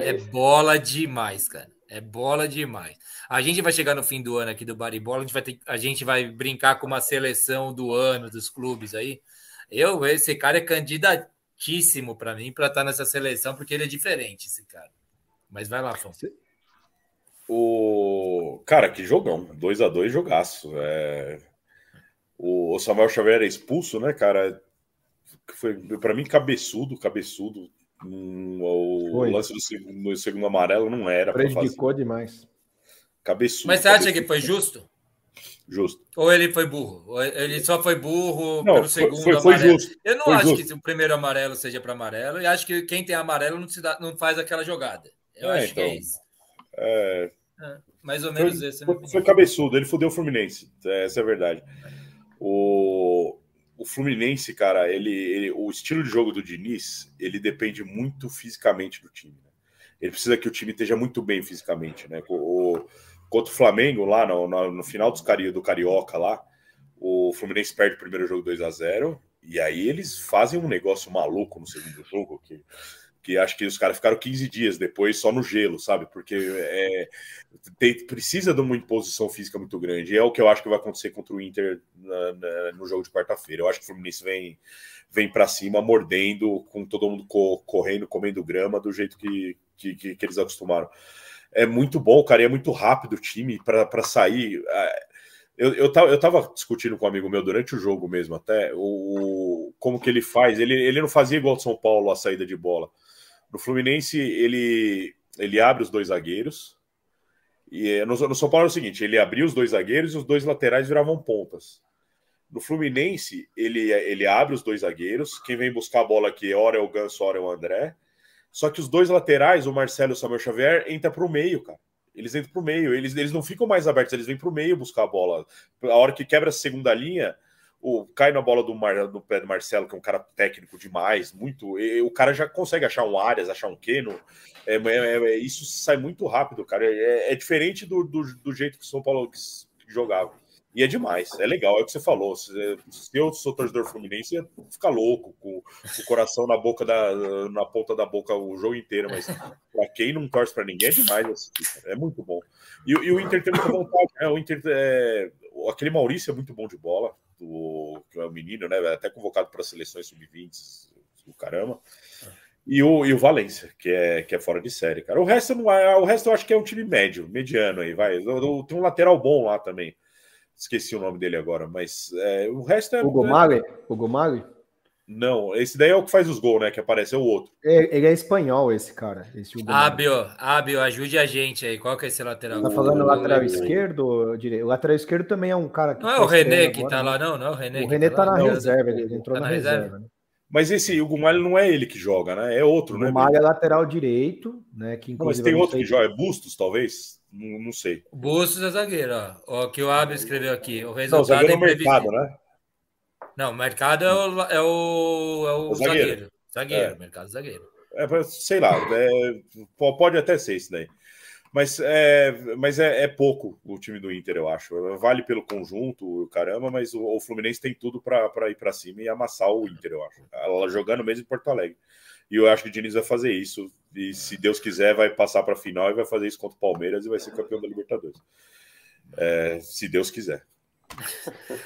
é bola demais, cara. É bola demais. A gente vai chegar no fim do ano aqui do Baribola, a gente vai ter, a gente vai brincar com uma seleção do ano dos clubes aí. Eu, esse cara é candidatíssimo para mim para estar tá nessa seleção porque ele é diferente, esse cara. Mas vai lá, Fão. O cara, que jogão, 2 a 2 jogaço. É... O Samuel Xavier é expulso, né, cara? Foi para mim cabeçudo, cabeçudo, o lance do segundo, segundo, amarelo não era. Prejudicou demais. Cabeçudo. Mas você cabeçudo. acha que foi justo? Justo. Ou ele foi burro? ele só foi burro não, pelo segundo foi, foi, amarelo? Justo. Eu não foi acho justo. que o primeiro amarelo seja para amarelo, e acho que quem tem amarelo não, se dá, não faz aquela jogada. Eu é, acho então, que é então, isso. É... É, mais ou menos foi, esse. Foi, foi cabeçudo, ele fudeu o Fluminense. Essa é a verdade. O, o Fluminense, cara, ele, ele, o estilo de jogo do Diniz, ele depende muito fisicamente do time. Né? Ele precisa que o time esteja muito bem fisicamente, né? O, contra o Flamengo, lá no, no, no final dos cari, do Carioca, lá, o Fluminense perde o primeiro jogo 2 a 0 e aí eles fazem um negócio maluco no segundo jogo, que que acho que os caras ficaram 15 dias depois só no gelo, sabe? Porque é, tem, precisa de uma imposição física muito grande. E é o que eu acho que vai acontecer contra o Inter na, na, no jogo de quarta-feira. Eu acho que o Fluminense vem, vem para cima, mordendo, com todo mundo co correndo, comendo grama, do jeito que, que, que, que eles acostumaram. É muito bom, cara, e é muito rápido o time para sair. É, eu, eu, tava, eu tava discutindo com um amigo meu durante o jogo mesmo, até, o, como que ele faz. Ele, ele não fazia igual de São Paulo a saída de bola no Fluminense, ele, ele abre os dois zagueiros. E no, no São Paulo é o seguinte: ele abria os dois zagueiros e os dois laterais viravam pontas. No Fluminense, ele, ele abre os dois zagueiros. Quem vem buscar a bola aqui, hora é o Ganso, hora é o André. Só que os dois laterais, o Marcelo e o Samuel Xavier, entram para o meio, cara. Eles entram para o meio. Eles, eles não ficam mais abertos, eles vêm para o meio buscar a bola. A hora que quebra a segunda linha, o, cai na bola do, Mar, do pé do Marcelo, que é um cara técnico demais, muito. E, o cara já consegue achar um Arias, achar um Keno. É, é, é, isso sai muito rápido, cara. É, é diferente do, do, do, jeito que o São Paulo jogava. E é demais, é legal, é o que você falou. Se, eu sou torcedor fluminense, ia ficar louco, com, com, o coração na boca da, na ponta da boca o jogo inteiro, mas para quem não torce para ninguém é demais é muito bom. E, e, o Inter tem muita vontade, né? O Inter é, aquele Maurício é muito bom de bola, do, que é o menino, né? Até convocado para seleções sub-20 do caramba. E o, e o Valência, que é, que é fora de série, cara. O resto, não é, o resto eu acho que é um time médio, mediano aí, vai. Tem um lateral bom lá também. Esqueci o nome dele agora, mas é, o resto é. O Gomari? O Gomari? Não, esse daí é o que faz os gols, né? Que aparece, é o outro. É, ele é espanhol, esse cara. Esse Ábio, Ábio, ajude a gente aí. Qual que é esse lateral? Tá falando o lateral esquerdo direito? O lateral esquerdo também é um cara que. Não é o René que tá lá, não? Não é o René. O René tá, tá, na reserva, ele entrou tá na, na, reserva. reserva né? Mas esse o Gumalho não é ele que joga, né? É outro, o né? O Gumalho é lateral direito, né? Que não, mas tem outro que joga, é Bustos, talvez? Não, não sei. Bustos é zagueiro, ó. O que o Abel escreveu aqui. O resultado não, é mercado, né? Não, o mercado é o, é o, é o, zagueiro. Zagueiro, zagueiro é. mercado zagueiro. É, sei lá, é, pode até ser isso daí. Mas, é, mas é, é, pouco o time do Inter, eu acho. Vale pelo conjunto, caramba, mas o, o Fluminense tem tudo para ir para cima e amassar o Inter, eu acho. Ela jogando mesmo em Porto Alegre. E eu acho que o Diniz vai fazer isso. E se Deus quiser, vai passar para a final e vai fazer isso contra o Palmeiras e vai ser campeão da Libertadores. É, se Deus quiser.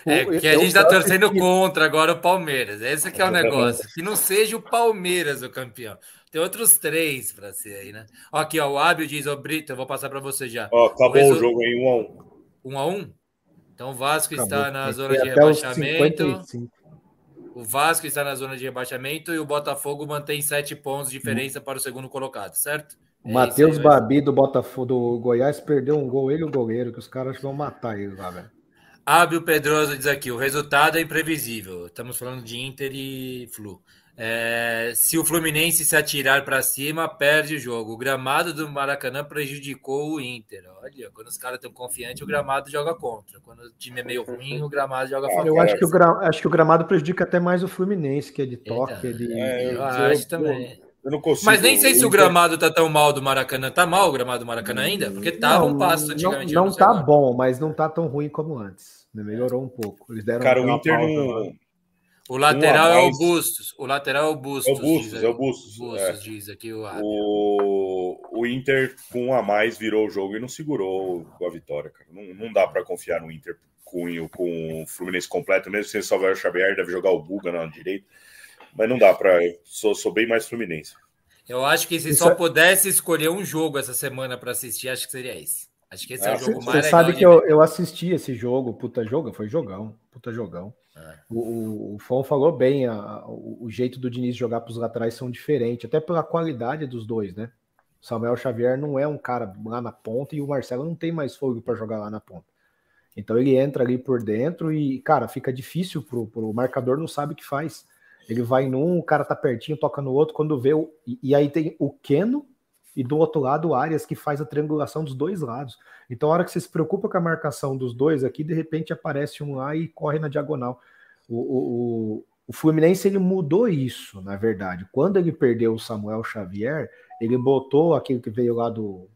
É, que a gente está torcendo contra agora o Palmeiras. Esse que é o negócio. Que não seja o Palmeiras o campeão. Tem outros três para ser aí, né? Ó, aqui, ó, o Ábio diz, ô Brito, eu vou passar para você já. Ó, acabou o, resol... o jogo em 1 x 1 1 a 1 Então o Vasco acabou. está na zona de rebaixamento. O Vasco está na zona de rebaixamento e o Botafogo mantém sete pontos de diferença para o segundo colocado, certo? O é Matheus Babi do Botafogo do Goiás perdeu um gol, ele e o goleiro, que os caras vão matar ele lá, velho. Ábio Pedroso diz aqui: o resultado é imprevisível. Estamos falando de Inter e Flu. É, se o Fluminense se atirar para cima, perde o jogo. O gramado do Maracanã prejudicou o Inter. Olha, quando os caras estão confiantes, o gramado joga contra. Quando o time é meio ruim, o gramado joga favor. Eu acho que, o gra... acho que o gramado prejudica até mais o Fluminense, que é de toque. É de... É, eu, eu, acho também. Eu não consigo. Mas nem sei se o gramado tá tão mal do Maracanã. Tá mal o gramado do Maracanã ainda? Porque tava não, um passo antigamente. Não, não, não tá agora. bom, mas não tá tão ruim como antes. Melhorou um pouco. Eles deram Cara, o Inter não, o lateral é o Bustos. O lateral é o Bustos. É o Bustos, é o Bustos. Bustos é. diz aqui o, o O Inter, com um a mais, virou o jogo e não segurou a vitória, cara. Não, não dá para confiar no Inter com, com o Fluminense completo, mesmo sem salvar o Xavier, deve jogar o Buga na direita. Mas não dá para. Sou, sou bem mais Fluminense. Eu acho que se Isso só é... pudesse escolher um jogo essa semana para assistir, acho que seria esse. Acho que esse é, é o jogo mais Você sabe que eu, eu assisti esse jogo, puta jogo, foi jogão, puta jogão. O, o, o Fon falou bem, a, o, o, jeito do Diniz jogar para os laterais são diferentes, até pela qualidade dos dois, né? Samuel Xavier não é um cara lá na ponta e o Marcelo não tem mais fogo para jogar lá na ponta. Então ele entra ali por dentro e, cara, fica difícil pro, pro marcador, não sabe o que faz. Ele vai num, o cara tá pertinho, toca no outro, quando vê o. E, e aí tem o Keno e do outro lado o Arias que faz a triangulação dos dois lados. Então, a hora que você se preocupa com a marcação dos dois aqui, de repente aparece um lá e corre na diagonal. O, o, o Fluminense ele mudou isso, na verdade. Quando ele perdeu o Samuel Xavier, ele botou aquele que veio lá do,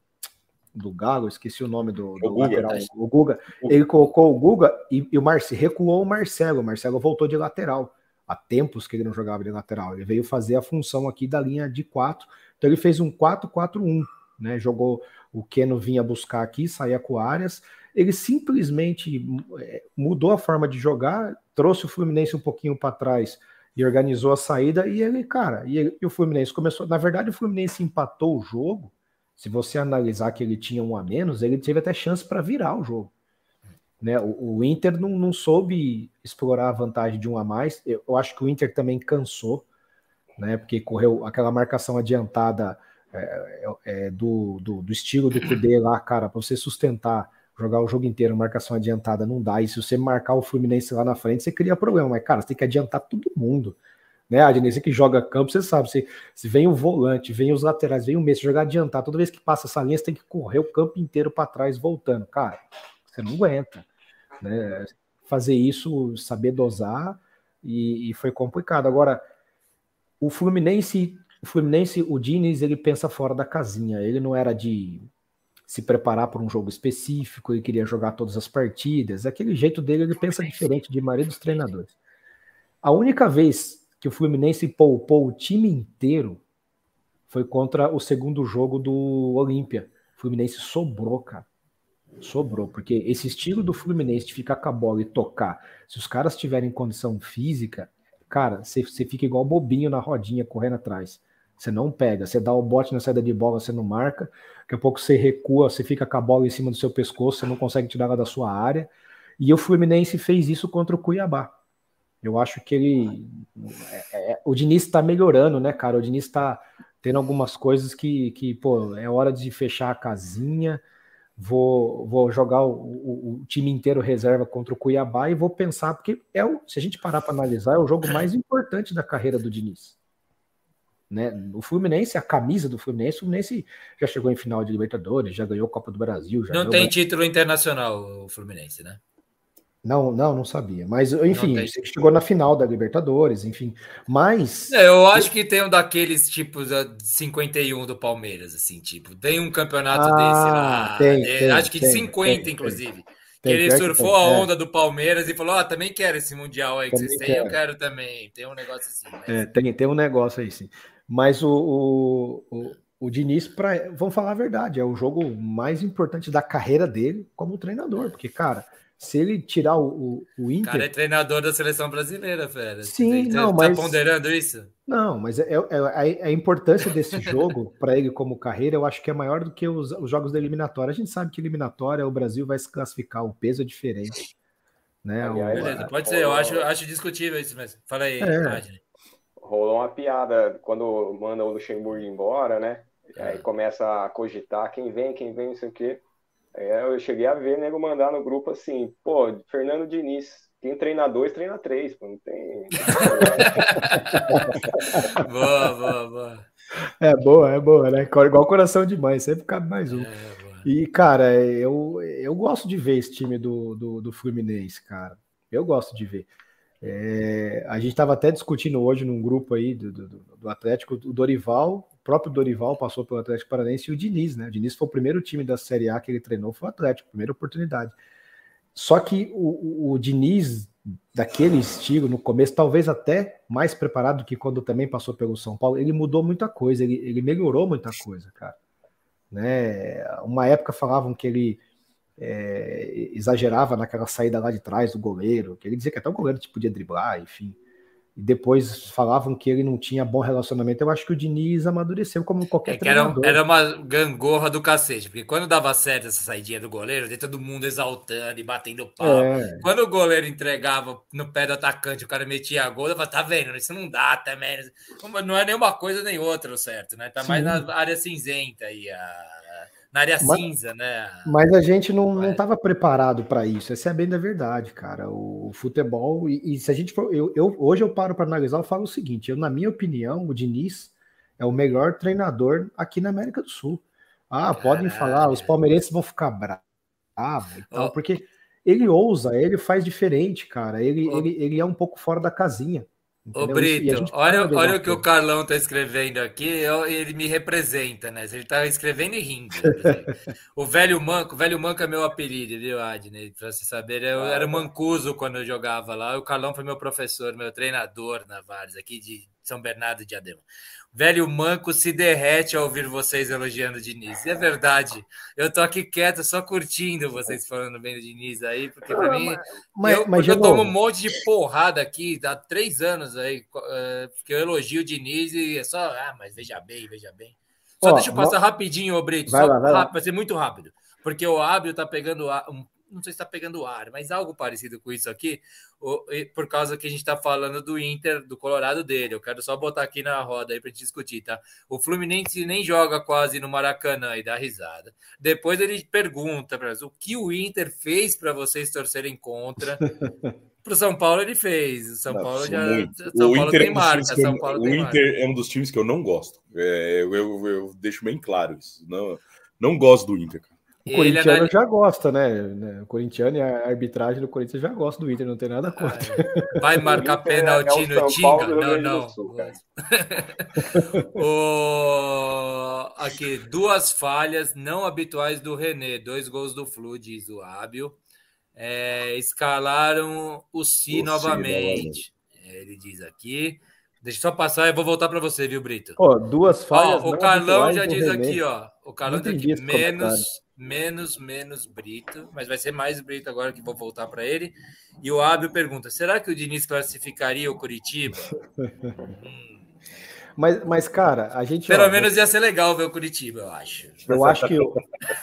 do Galo, esqueci o nome do, do o lateral, Guga. o Guga. Ele colocou o Guga e, e o Marci recuou o Marcelo. O Marcelo voltou de lateral. Há tempos que ele não jogava de lateral. Ele veio fazer a função aqui da linha de quatro. Então ele fez um 4-4-1, né? Jogou o Keno vinha buscar aqui, saía com áreas. Ele simplesmente é, mudou a forma de jogar, trouxe o Fluminense um pouquinho para trás e organizou a saída. E ele, cara, e, ele, e, o Fluminense começou. Na verdade, o Fluminense empatou o jogo. Se você analisar que ele tinha um a menos, ele teve até chance para virar o jogo. Né? O, o Inter não, não, soube explorar a vantagem de um a mais. Eu, eu acho que o Inter também cansou, né? Porque correu aquela marcação adiantada é, é, é, do, do, do, estilo do Cudê lá, cara, para você sustentar, jogar o jogo inteiro, marcação adiantada, não dá. E se você marcar o Fluminense lá na frente, você cria problema. Mas, cara, você tem que adiantar todo mundo. Né, Adnei, você que joga campo, você sabe, se, se vem o volante, vem os laterais, vem o meio, jogar adiantar, toda vez que passa essa linha, você tem que correr o campo inteiro para trás, voltando. Cara, você não aguenta. Né? Fazer isso, saber dosar, e, e foi complicado. Agora, o Fluminense o Fluminense, o Diniz, ele pensa fora da casinha. Ele não era de se preparar para um jogo específico, ele queria jogar todas as partidas. Aquele jeito dele, ele pensa diferente de maioria dos treinadores. A única vez que o Fluminense poupou o time inteiro foi contra o segundo jogo do Olímpia. O Fluminense sobrou, cara. Sobrou, porque esse estilo do Fluminense de ficar com a bola e tocar, se os caras tiverem condição física, cara, você, fica igual bobinho na rodinha correndo atrás. Você não pega, você dá o bote na saída de bola, você não marca. Daqui a pouco você recua, você fica com a bola em cima do seu pescoço, você não consegue tirar ela da sua área. E o Fluminense fez isso contra o Cuiabá. Eu acho que ele. É, é, o Diniz está melhorando, né, cara? O Diniz está tendo algumas coisas que, que, pô, é hora de fechar a casinha. Vou, vou jogar o, o, o time inteiro reserva contra o Cuiabá e vou pensar, porque é o, se a gente parar para analisar, é o jogo mais importante da carreira do Diniz. Né? O Fluminense, a camisa do Fluminense, o Fluminense já chegou em final de Libertadores, já ganhou Copa do Brasil. não tem título internacional o Fluminense, né? Não, não, não sabia. Mas, enfim, chegou na final da Libertadores, enfim. Mas. É, eu acho que tem um daqueles tipos 51 do Palmeiras, assim, tipo, tem um campeonato ah, desse lá. Tem, é, tem, acho que tem, 50, inclusive. que ele surfou a é. onda do Palmeiras e falou: Ó, oh, também quero esse Mundial aí que também vocês têm, eu quero também. Tem um negócio assim. Mas... É, tem, tem um negócio aí, sim. Mas o, o, o, o Diniz, pra, vamos falar a verdade, é o jogo mais importante da carreira dele como treinador, porque, cara, se ele tirar o, o, o Inter. cara é treinador da seleção brasileira, velho. Sim, Você não, tá mas. ponderando isso? Não, mas é, é, a, a, importância desse jogo para ele como carreira, eu acho que é maior do que os, os jogos da eliminatória. A gente sabe que eliminatória o Brasil vai se classificar, o peso é diferente. Né? Beleza, pode ser, eu acho, acho discutível isso mesmo. Fala aí, é rolou uma piada quando manda o Luxemburgo embora, né? Aí é. começa a cogitar quem vem, quem vem, não sei o quê. Aí eu cheguei a ver nego mandar no grupo assim, pô, Fernando Diniz, quem treina dois, treina três, pô, não tem. boa, boa, boa. É boa, é boa, né? Igual coração de mãe, sempre cabe mais um. É, e, cara, eu, eu gosto de ver esse time do, do, do Fluminense, cara. Eu gosto de ver. É, a gente estava até discutindo hoje num grupo aí do, do, do, Atlético, o Dorival, próprio Dorival passou pelo Atlético Paranaense e o Diniz, né? O Diniz foi o primeiro time da Série A que ele treinou, foi o Atlético, primeira oportunidade. Só que o, o, Diniz, daquele estilo, no começo, talvez até mais preparado do que quando também passou pelo São Paulo, ele mudou muita coisa, ele, ele melhorou muita coisa, cara. Né? Uma época falavam que ele é, exagerava naquela saída lá de trás do goleiro, que ele dizia que até o goleiro tipo, podia driblar, enfim. E depois falavam que ele não tinha bom relacionamento. Eu acho que o Diniz amadureceu como qualquer é treinador. Era, era, uma gangorra do cacete, porque quando dava certo essa saidinha do goleiro, todo mundo exaltando e batendo pau. É. Quando o goleiro entregava no pé do atacante, o cara metia a gol, eu falava, tá vendo, isso não dá também. Não é nenhuma coisa nem outra, certo? Né? Tá Sim. mais na área cinzenta aí a na área mas, cinza, né? Mas a gente não estava preparado para isso. Essa é bem da verdade, cara. O, futebol, e, e, se a gente for. Eu, eu hoje eu paro para analisar, eu falo o seguinte: eu, na minha opinião, o Diniz é o melhor treinador aqui na América do Sul. Ah, Caralho. podem falar, os palmeirenses vão ficar bravos e tal, oh. porque ele ousa, ele faz diferente, cara. Ele, oh. ele, ele é um pouco fora da casinha. Ô Brito, olha, olha o que o Carlão tá escrevendo aqui, ele me representa, né? Ele tá escrevendo e rindo. o velho Manco, o velho Manco é meu apelido, viu, Adney? Pra você saber, eu era mancuso quando eu jogava lá. O Carlão foi meu professor, meu treinador na Vares, aqui de São Bernardo de Adema. Velho manco se derrete ao ouvir vocês elogiando o Diniz. E é verdade. Eu tô aqui quieto, só curtindo vocês falando bem do Diniz aí, porque para mim. Mas, eu, mas eu tomo um monte de porrada aqui, há três anos aí, uh, que eu elogio o Diniz e é só. Ah, mas veja bem, veja bem. Só Ó, deixa eu passar rapidinho, Brito. Vai, só lá, vai, rápido, vai ser muito rápido. Porque o Ábio tá pegando um não sei se está pegando ar, mas algo parecido com isso aqui, por causa que a gente está falando do Inter, do Colorado dele. Eu quero só botar aqui na roda aí para gente discutir, tá? O Fluminense nem joga quase no Maracanã e dá risada. Depois ele pergunta para o que o Inter fez para vocês torcerem contra. Para o São Paulo ele fez. O São Paulo já. São o Paulo Inter tem é marca. São Paulo o Inter marca. é um dos times que eu não gosto. É, eu, eu, eu, deixo bem claro isso. Não, não gosto do Inter. O corintiano anal... já gosta, né? O corintiano e a arbitragem do Corinthians já gosta do Inter, não tem nada contra. Vai marcar pênalti no Tinga? Não, não. o... Aqui, duas falhas não habituais do René, dois gols do Flu, diz o Ábio. É, escalaram o Si novamente. Ele diz aqui. Deixa eu só passar e vou voltar para você, viu, Brito? Pô, duas falhas. Ó, o Carlão já diz René. aqui, ó. O Carlão diz aqui, menos, menos, menos Brito, mas vai ser mais Brito agora que vou voltar para ele. E o Ábio pergunta: será que o Diniz classificaria o Curitiba? hum. Mas, mas, cara, a gente. Pelo ó, menos ia ser legal ver o Curitiba, eu acho. Eu acho que, eu,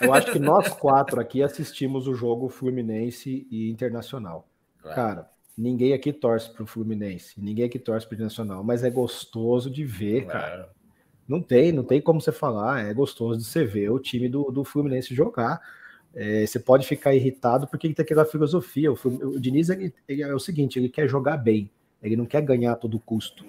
eu acho que nós quatro aqui assistimos o jogo Fluminense e Internacional. Claro. Cara, Ninguém aqui torce para o Fluminense, ninguém aqui torce para o Nacional, mas é gostoso de ver, claro. cara. Não tem, não tem como você falar, é gostoso de você ver o time do, do Fluminense jogar. É, você pode ficar irritado porque ele tem aquela filosofia. O, o Diniz ele, ele é o seguinte: ele quer jogar bem, ele não quer ganhar a todo custo.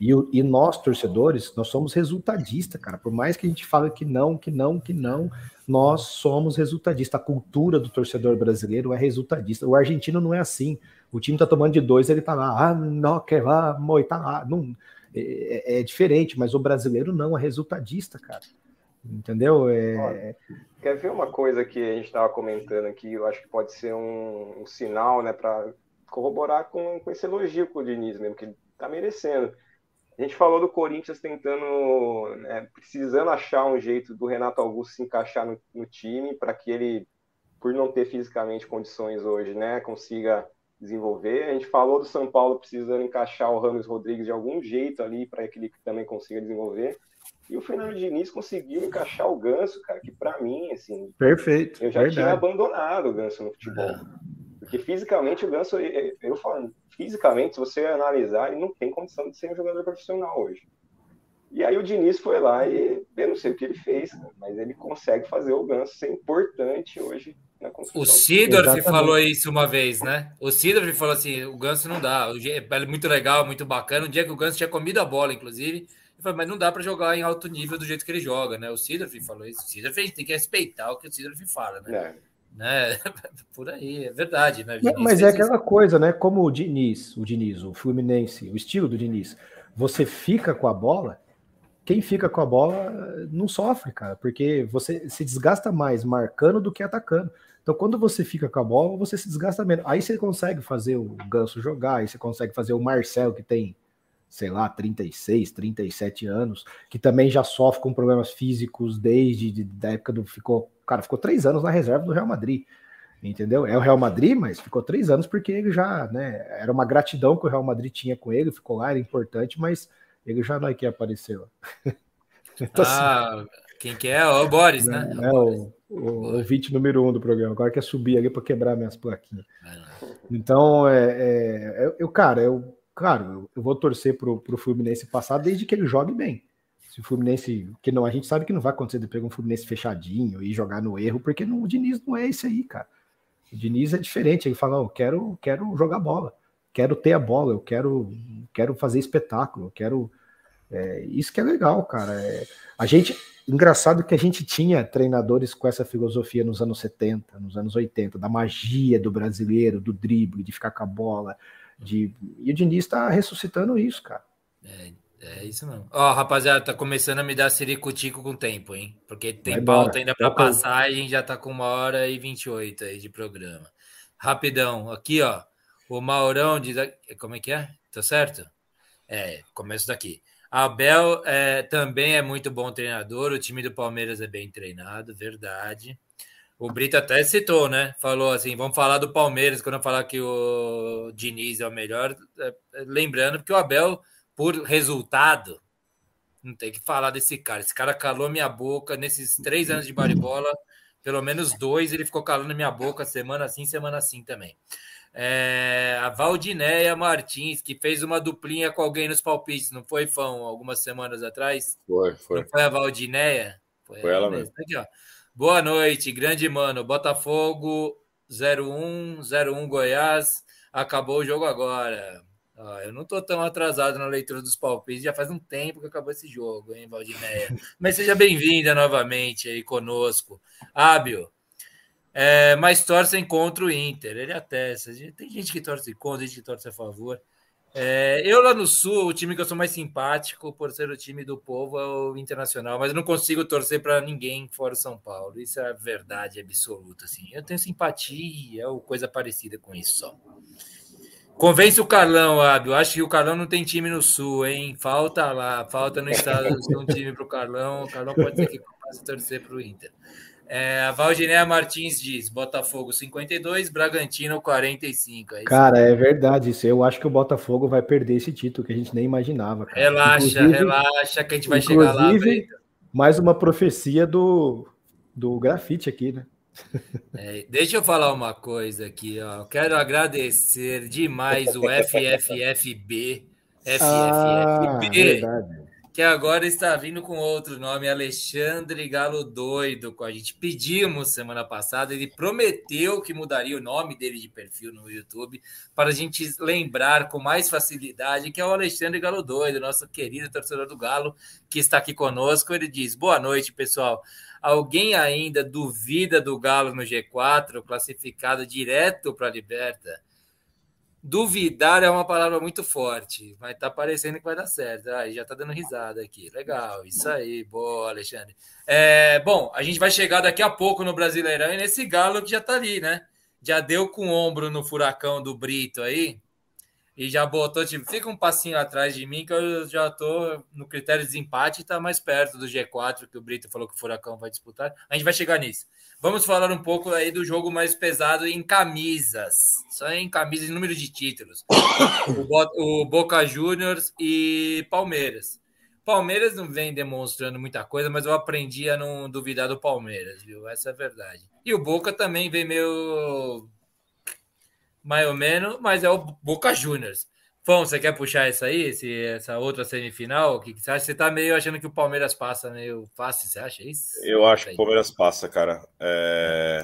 E, e nós, torcedores, nós somos resultadistas, cara. Por mais que a gente fale que não, que não, que não, nós somos resultadistas. A cultura do torcedor brasileiro é resultadista. O argentino não é assim. O time tá tomando de dois, ele tá lá, ah, não, que lá, moi, tá lá. Não, é, é, é, diferente, mas o brasileiro não, é resultadista, cara. Entendeu? É... quer ver uma coisa que a gente estava comentando aqui? Eu acho que pode ser um, um sinal, né, para corroborar com, com esse elogio com o Diniz mesmo, que ele tá merecendo. A gente falou do Corinthians tentando, né, precisando achar um jeito do Renato Augusto se encaixar no, no time para que ele, por não ter fisicamente condições hoje, né, consiga desenvolver. A gente falou do São Paulo precisando encaixar o Ramos Rodrigues de algum jeito ali para que ele também consiga desenvolver. E o Fernando Diniz conseguiu encaixar o Ganso, cara, que para mim, assim. Perfeito. Eu já verdade. tinha abandonado o Ganso no futebol. É. Porque fisicamente o Ganso, eu falando, fisicamente, se você analisar, ele não tem condição de ser um jogador profissional hoje. E aí o Diniz foi lá e eu não sei o que ele fez, mas ele consegue fazer o Ganso ser importante hoje na construção. O Sidorf falou isso uma vez, né? O Sidorf falou assim: o Ganso não dá, é muito legal, muito bacana. Um dia que o Ganso tinha comido a bola, inclusive, ele falou, mas não dá para jogar em alto nível do jeito que ele joga, né? O Sidorf falou isso. O Sidorf tem que respeitar o que o Sidorf fala, né? É né? Por aí, é verdade, né? Mas é aquela isso. coisa, né? Como o Diniz, o Diniz, o Fluminense, o estilo do Diniz, você fica com a bola, quem fica com a bola não sofre, cara, porque você se desgasta mais marcando do que atacando. Então, quando você fica com a bola, você se desgasta menos. Aí você consegue fazer o Ganso jogar, aí você consegue fazer o Marcel, que tem, sei lá, 36, 37 anos, que também já sofre com problemas físicos desde de, da época do. Ficou cara ficou três anos na reserva do Real Madrid. Entendeu? É o Real Madrid, mas ficou três anos porque ele já, né? Era uma gratidão que o Real Madrid tinha com ele, ficou lá, era importante, mas ele já não é que apareceu. então, ah, assim, quem que é? O Boris, né? É, o, o ouvinte número um do programa. Agora quer subir ali para quebrar minhas plaquinhas. Então, é, é, eu, cara, eu, claro, eu vou torcer pro, pro Fluminense passar desde que ele jogue bem se o Fluminense, que não, a gente sabe que não vai acontecer de pegar um Fluminense fechadinho e jogar no erro, porque não, o Diniz não é esse aí, cara. O Diniz é diferente, ele fala, eu quero, quero jogar bola, quero ter a bola, eu quero, quero fazer espetáculo, eu quero é, isso que é legal, cara. É, a gente, engraçado que a gente tinha treinadores com essa filosofia nos anos 70, nos anos 80, da magia do brasileiro, do drible, de ficar com a bola, de e o Diniz está ressuscitando isso, cara. É, é isso mesmo. Ó, rapaziada, tá começando a me dar ciricutico com o tempo, hein? Porque tem Vai pauta embora. ainda para passar e a gente já tá com uma hora e 28 aí de programa. Rapidão, aqui, ó. O Maurão diz. Como é que é? Tá certo? É, começo daqui. Abel é, também é muito bom treinador. O time do Palmeiras é bem treinado, verdade. O Brito até citou, né? Falou assim: vamos falar do Palmeiras quando eu falar que o Diniz é o melhor. É, lembrando que o Abel por resultado, não tem que falar desse cara. Esse cara calou minha boca nesses três anos de baribola, pelo menos dois ele ficou calando minha boca semana sim, semana sim também. É, a Valdinéia Martins, que fez uma duplinha com alguém nos palpites, não foi, Fão, algumas semanas atrás? Foi, foi. Não foi a Valdinéia? Foi, foi ela mesmo. Aqui, ó. Boa noite, grande mano. Botafogo 01, 01 Goiás. Acabou o jogo agora. Ah, eu não estou tão atrasado na leitura dos palpites, já faz um tempo que acabou esse jogo, hein, Valdinéia? Mas seja bem-vinda novamente aí conosco. Ábio, é, mas torcem contra o Inter. Ele atesta. Tem gente que torce contra, gente que torce a favor. É, eu lá no Sul, o time que eu sou mais simpático, por ser o time do povo, é o Internacional, mas eu não consigo torcer para ninguém fora São Paulo. Isso é a verdade absoluta. Assim. Eu tenho simpatia ou coisa parecida com isso só. Convence o Carlão, Abel. Acho que o Carlão não tem time no Sul, hein? Falta lá, falta no estado um time para o Carlão. O Carlão pode ser que possa torcer para o Inter. É, a Valdinéia Martins diz: Botafogo 52, Bragantino 45. É cara, é verdade isso. Eu acho que o Botafogo vai perder esse título que a gente nem imaginava. Cara. Relaxa, inclusive, relaxa, que a gente vai chegar lá. Mais uma profecia do, do grafite aqui, né? É, deixa eu falar uma coisa aqui, ó. Quero agradecer demais o FFFB. FFFB. Ah, verdade que agora está vindo com outro nome, Alexandre Galo Doido, a gente. Pedimos semana passada, ele prometeu que mudaria o nome dele de perfil no YouTube para a gente lembrar com mais facilidade que é o Alexandre Galo Doido, nosso querido torcedor do Galo, que está aqui conosco. Ele diz: Boa noite, pessoal. Alguém ainda duvida do Galo no G4, classificado direto para a Liberta? Duvidar é uma palavra muito forte, mas tá parecendo que vai dar certo. Ah, já tá dando risada aqui. Legal, isso aí, boa, Alexandre. É, bom, a gente vai chegar daqui a pouco no Brasileirão e nesse galo que já tá ali, né? Já deu com o ombro no furacão do Brito aí e já botou, tipo, fica um passinho atrás de mim que eu já tô no critério de desempate e tá mais perto do G4 que o Brito falou que o furacão vai disputar. A gente vai chegar nisso. Vamos falar um pouco aí do jogo mais pesado em camisas. Só em camisas, em número de títulos. O, Boca Juniors e Palmeiras. Palmeiras não vem demonstrando muita coisa, mas eu aprendi a não duvidar do Palmeiras, viu? Essa é a verdade. E o Boca também vem meio mais ou menos, mas é o Boca Juniors. Fão, você quer puxar essa aí, esse, essa outra semifinal? O que, que você acha? Você tá meio achando que o Palmeiras passa meio fácil, você acha isso? Eu acho que o Palmeiras passa, cara. É...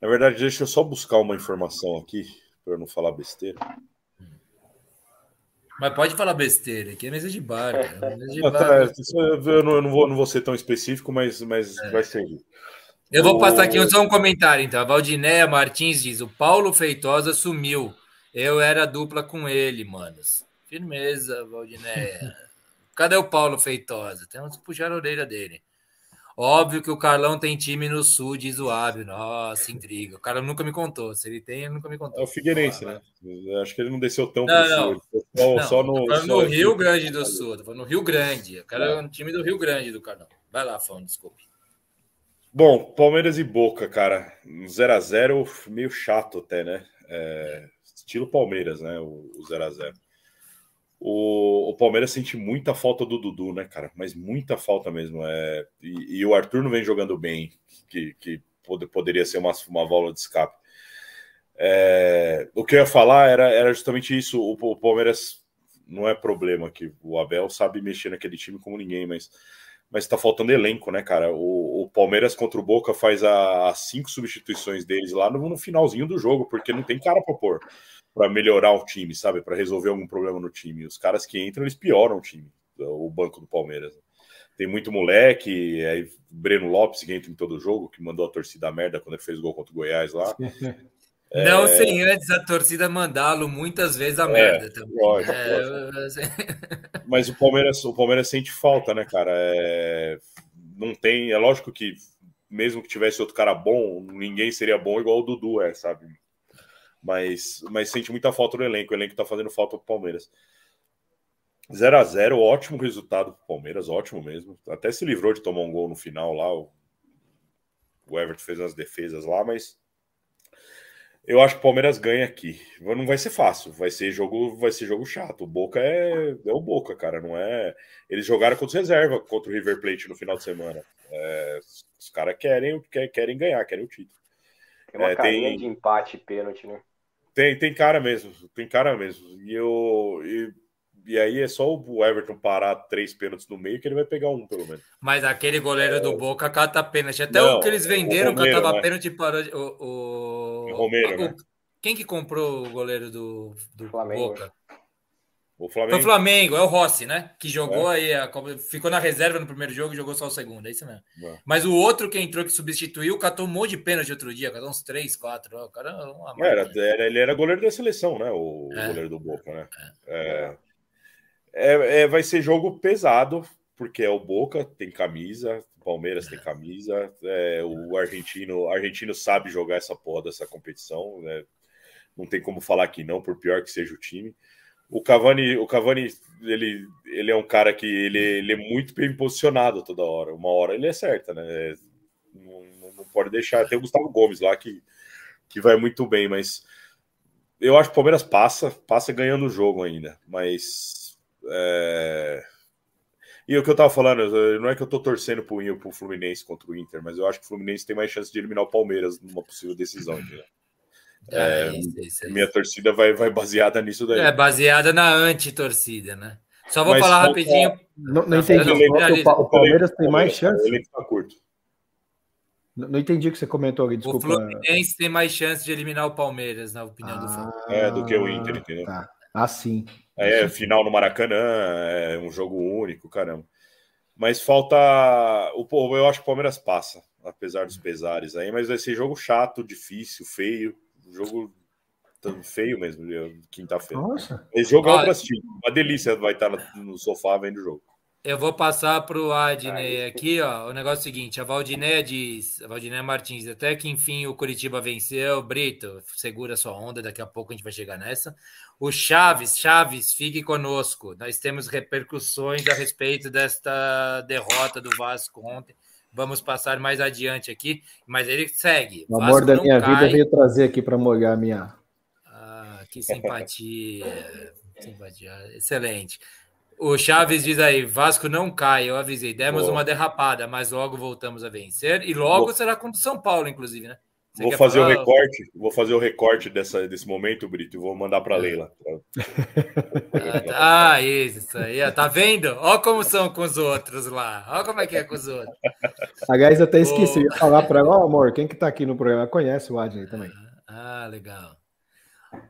Na verdade, deixa eu só buscar uma informação aqui, para não falar besteira. Mas pode falar besteira, aqui é mesa de bar. Cara. Mesa de ah, bar. Tá, eu, não, eu não, vou, não vou ser tão específico, mas, mas é. vai seguir. Eu vou passar aqui só um comentário, então. A Valdinéia Martins diz: o Paulo Feitosa sumiu. Eu era dupla com ele, manos. Firmeza, Valdinéia. Cadê o Paulo Feitosa? Temos que puxar a orelha dele. Óbvio que o Carlão tem time no sul, diz o Ábio. Nossa, intriga. O cara nunca me contou. Se ele tem, ele nunca me contou. É o Figueirense, ah, né? Acho que ele não desceu tão não, não. sul. Só, não, só no, só no Rio Grande do Sul. No Rio Grande. O cara é um time do Rio Grande do Carlão. Vai lá, Fão, desculpe. Bom, Palmeiras e Boca, cara. 0 a 0 meio chato até, né? É, estilo Palmeiras, né? O 0 a 0 o, o, Palmeiras sente muita falta do Dudu, né, cara? Mas muita falta mesmo. É, e, e o Arthur não vem jogando bem, que, que pod, poderia ser uma, uma válvula de escape. É, o que eu ia falar era, era justamente isso. O, o Palmeiras não é problema que o Abel sabe mexer naquele time como ninguém, mas mas está faltando elenco, né, cara? O, o, Palmeiras contra o Boca faz as cinco substituições deles lá no, no, finalzinho do jogo, porque não tem cara para pôr para melhorar o time, sabe? Para resolver algum problema no time. Os caras que entram, eles pioram o time, o banco do Palmeiras. Tem muito moleque, aí Breno Lopes que entra em todo jogo, que mandou a torcida merda quando ele fez gol contra o Goiás lá. Não é... sem antes a torcida mandá-lo muitas vezes a é, merda também. Lógico, é... lógico. Mas o Palmeiras, o Palmeiras sente falta, né, cara? É... Não tem. É lógico que mesmo que tivesse outro cara bom, ninguém seria bom igual o Dudu é, sabe? Mas, mas sente muita falta no elenco. O elenco tá fazendo falta pro Palmeiras. 0 a 0 ótimo resultado pro Palmeiras, ótimo mesmo. Até se livrou de tomar um gol no final lá. O Everton fez umas defesas lá, mas eu acho que o Palmeiras ganha aqui. Não vai ser fácil, vai ser jogo, vai ser jogo chato. O Boca é, é o Boca, cara, não é. Eles jogaram contra reserva contra o River Plate no final de semana. É, os caras querem, querem ganhar, querem o título. Tem uma é, tem... de empate pênalti, né? Tem, tem cara mesmo, tem cara mesmo. E eu e e aí é só o Everton parar três pênaltis no meio que ele vai pegar um, pelo menos. Mas aquele goleiro é... do Boca cata pênalti. Até não, o que eles venderam Romero, catava né? pênalti para o. o... Romero, o... né? Quem que comprou o goleiro do, do Flamengo. Boca? O, Flamengo. Foi o Flamengo, é o Rossi, né? Que jogou é. aí, ficou na reserva no primeiro jogo e jogou só o segundo, é isso mesmo. É. Mas o outro que entrou, que substituiu, catou um monte de pênalti outro dia, catou uns três, quatro. O cara, é era, era, ele era goleiro da seleção, né? O é. goleiro do Boca, né? É. É, é, vai ser jogo pesado, porque é o Boca, tem camisa, o Palmeiras tem camisa, é, o argentino, argentino sabe jogar essa porra dessa competição, né? não tem como falar que não, por pior que seja o time. O Cavani, o Cavani ele, ele é um cara que ele, ele é muito bem posicionado toda hora. Uma hora ele né? Não, não pode deixar. Tem o Gustavo Gomes lá que, que vai muito bem, mas eu acho que o Palmeiras passa, passa ganhando o jogo ainda, mas é... E o que eu tava falando, não é que eu tô torcendo pro, pro Fluminense contra o Inter, mas eu acho que o Fluminense tem mais chance de eliminar o Palmeiras numa possível decisão. Né? É, é, isso, isso, minha torcida vai, vai baseada nisso daí. É, baseada na anti-torcida, né? Só vou Mas falar rapidinho. Não, não entendi. Não, o, Palmeiras tem mais chance? Ele tá curto. Não entendi o que você comentou aqui, desculpa. O Fluminense tem mais chance de eliminar o Palmeiras, na opinião ah, do Fluminense. É, do que o Inter, entendeu? Tá. Ah, sim. É, final no Maracanã, é um jogo único, caramba. Mas falta. O povo, eu acho que o Palmeiras passa, apesar dos pesares aí, mas vai ser jogo chato, difícil, feio jogo feio mesmo, quinta-feira. Esse jogo é pra assistir. Uma delícia vai estar no sofá vendo o jogo. Eu vou passar para o Adney aqui, ó. O negócio é o seguinte: a Valdinéia diz, a Valdinéia Martins, até que enfim o Curitiba venceu. Brito, segura sua onda, daqui a pouco a gente vai chegar nessa. O Chaves, Chaves, fique conosco. Nós temos repercussões a respeito desta derrota do Vasco ontem. Vamos passar mais adiante aqui, mas ele segue. O amor da minha cai. vida veio trazer aqui para molhar a minha. Ah, que simpatia. simpatia. Excelente. O Chaves diz aí: Vasco não cai. Eu avisei, demos Boa. uma derrapada, mas logo voltamos a vencer. E logo Boa. será contra o São Paulo, inclusive, né? Você vou fazer falar... o recorte, vou fazer o recorte dessa, desse momento, Brito, e vou mandar para a Leila. Ah, ah, isso aí, tá vendo? Olha como são com os outros lá. Olha como é que é com os outros. Aliás, eu até esqueci de falar para ela, oh, amor, quem que tá aqui no programa conhece o Adney também. Ah, legal.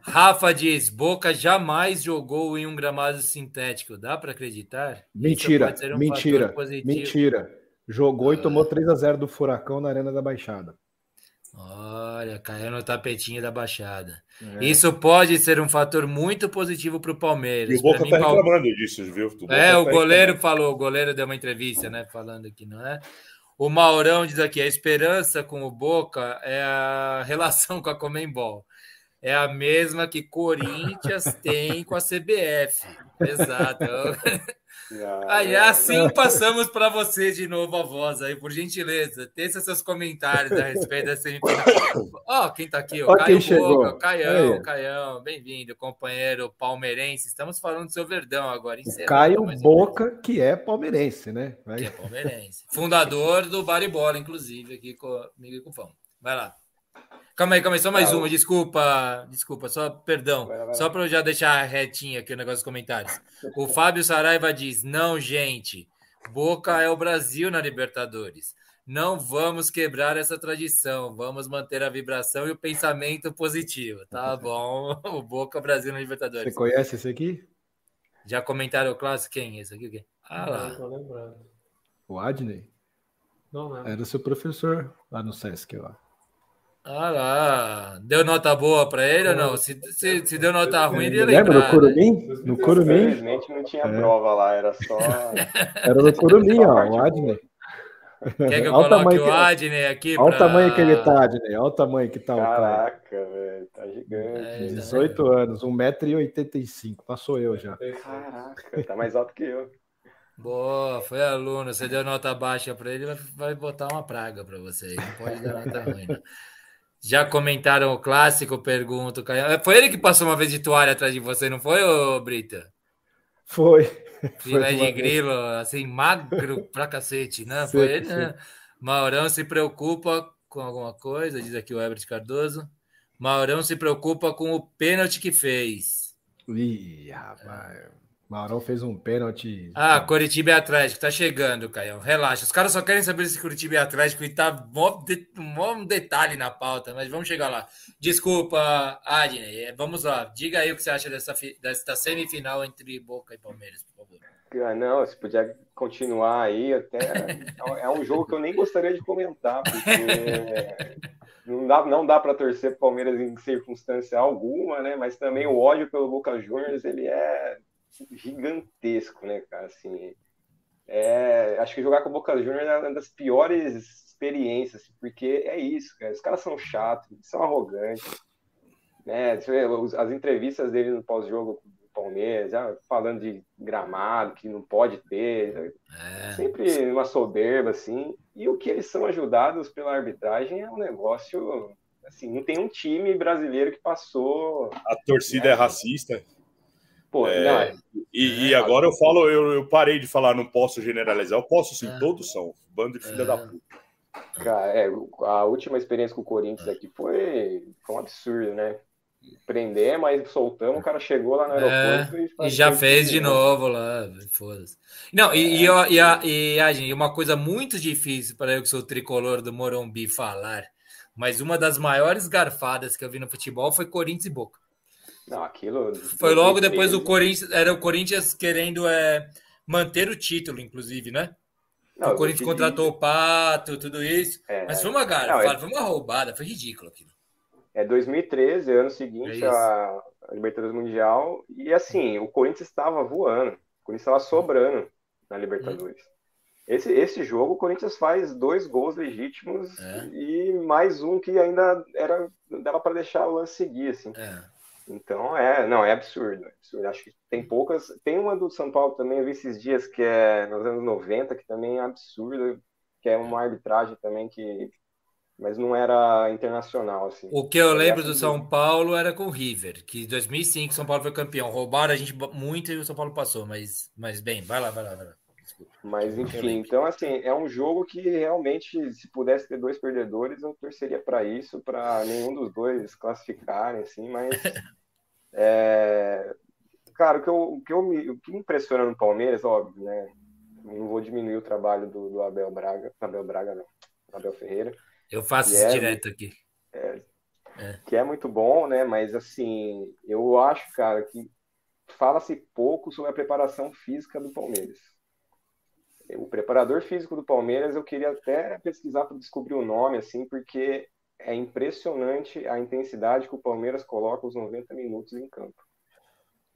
Rafa diz: Boca jamais jogou em um gramado sintético. Dá para acreditar? Mentira, um mentira, mentira. Jogou ah. e tomou 3 a 0 do Furacão na Arena da Baixada. Olha, caiu no tapetinho da Baixada. É. Isso pode ser um fator muito positivo para o Palmeiras. E o Boca está reclamando disso, viu? O é, o tá goleiro falou, o goleiro deu uma entrevista, né? Falando que não é. O Maurão diz aqui: a esperança com o Boca é a relação com a Comembol. É a mesma que Corinthians tem com a CBF. Exato. Aí, assim passamos para você de novo a voz aí, por gentileza. Teça seus comentários a respeito da semifinal. Ó, oh, quem está aqui? Ó, Caio Boca, Caião, aí. Caião, bem-vindo, companheiro palmeirense. Estamos falando do seu Verdão agora. Caio Boca, que é palmeirense, né? Que é palmeirense. Fundador do Baribola, inclusive, aqui comigo e com o Fão. Vai lá. Calma aí, calma aí, só mais uma, desculpa, desculpa, só perdão, vai vai só para eu já deixar retinho aqui o negócio dos comentários. O Fábio Saraiva diz: não, gente, Boca é o Brasil na Libertadores. Não vamos quebrar essa tradição, vamos manter a vibração e o pensamento positivo. Tá bom, o Boca Brasil na Libertadores. Você conhece esse aqui? Já comentaram o clássico? Quem? Esse aqui o quê? Ah lá. Não tô lembrando. O Adney? Não, é. Era seu professor lá no Sesc lá. Ah lá, deu nota boa para ele ou não? Se, se, se, deu nota ruim, ele ia lembrar. Lembra no Curumim? Né? No Curumim? Infelizmente não tinha é. prova lá, era só... Era no Curumim, ó, o Adney. Quer que eu olha coloque o, o Adney aqui? Olha pra... o tamanho que ele tá, Adney. Olha o tamanho que tá Caraca, o cara. Caraca, velho, tá gigante. 18 é, anos, 1,85m. Passou eu já. Caraca, tá mais alto que eu. Boa, foi aluno. Você deu nota baixa para ele, vai, botar uma praga para você. Não pode dar nota ruim. Não. Já comentaram o clássico? Pergunto. Foi ele que passou uma vez de toalha atrás de você, não foi, ô Brita? Foi. Filé de grilo, assim, magro pra cacete, né? Foi ele, né? Maurão se preocupa com alguma coisa, diz aqui o Herbert Cardoso. Maurão se preocupa com o pênalti que fez. Ih, rapaz. Maurão fez um pênalti. Ah, Curitiba e Atlético, tá chegando, Caio. Relaxa. Os caras só querem saber se Curitiba e Atlético e tá um detalhe na pauta, mas vamos chegar lá. Desculpa, Adney. É, vamos lá. Diga aí o que você acha dessa, dessa semifinal entre Boca e Palmeiras, por favor. Ah, não, se puder continuar aí, até. é um jogo que eu nem gostaria de comentar, porque não dá, não dá para torcer para Palmeiras em circunstância alguma, né? Mas também o ódio pelo Boca Juniors ele é gigantesco, né, cara? Assim, é, acho que jogar com o Boca Juniors é uma das piores experiências, assim, porque é isso, cara. Os caras são chatos, são arrogantes, né? As entrevistas dele no pós-jogo do Palmeiras, já falando de gramado que não pode ter, é. sempre uma soberba assim. E o que eles são ajudados pela arbitragem é um negócio assim, não tem um time brasileiro que passou. A torcida né? é racista. Pô, é, não, é, e, e, agora eu falo, eu, eu, parei de falar, não posso generalizar. Eu posso sim, é. todos são. Bando de filha da puta. Cara, é, a última experiência com o Corinthians aqui foi, foi um absurdo, né? Prender, mas soltamos, o cara chegou lá no aeroporto e, e já fez de novo lá, foda-se. Não, e, e, e, a, e, a, gente, uma coisa muito difícil para eu que sou tricolor do Morumbi falar, mas uma das maiores garfadas que eu vi no futebol foi Corinthians e Boca. Não, aquilo. Foi logo depois do Corinthians. Era o Corinthians querendo é, manter o título, inclusive, né? Não, o Corinthians contratou o Pato, tudo isso. É, mas foi uma garra, é... foi uma roubada, foi ridículo aquilo. É 2013, ano seguinte é a, a Libertadores Mundial. E assim, o Corinthians estava voando. O Corinthians estava sobrando na Libertadores. Hum. Esse, esse jogo, o Corinthians faz dois gols legítimos é. e mais um que ainda era dava para deixar o lance seguir, assim. É. Então, é, não, é absurdo, é absurdo. Acho que tem poucas. Tem uma do São Paulo também, eu vi esses dias, que é nos anos 90, que também é absurda, que é uma arbitragem também que. Mas não era internacional, assim. O que eu lembro do São Paulo era com o River, que em 2005 São Paulo foi campeão. Roubaram a gente muito e o São Paulo passou, mas, mas bem, vai lá, vai lá, vai lá. Mas enfim, então assim, é um jogo que realmente, se pudesse ter dois perdedores, eu torceria para isso, para nenhum dos dois classificarem, assim, mas é... cara, o que, eu, o, que eu me, o que me impressiona no Palmeiras, óbvio, né? Não vou diminuir o trabalho do, do Abel Braga, Abel Braga não, Abel Ferreira. Eu faço isso é, direto aqui. É, é. Que é muito bom, né? Mas assim, eu acho, cara, que fala-se pouco sobre a preparação física do Palmeiras o preparador físico do Palmeiras, eu queria até pesquisar para descobrir o nome, assim, porque é impressionante a intensidade que o Palmeiras coloca os 90 minutos em campo.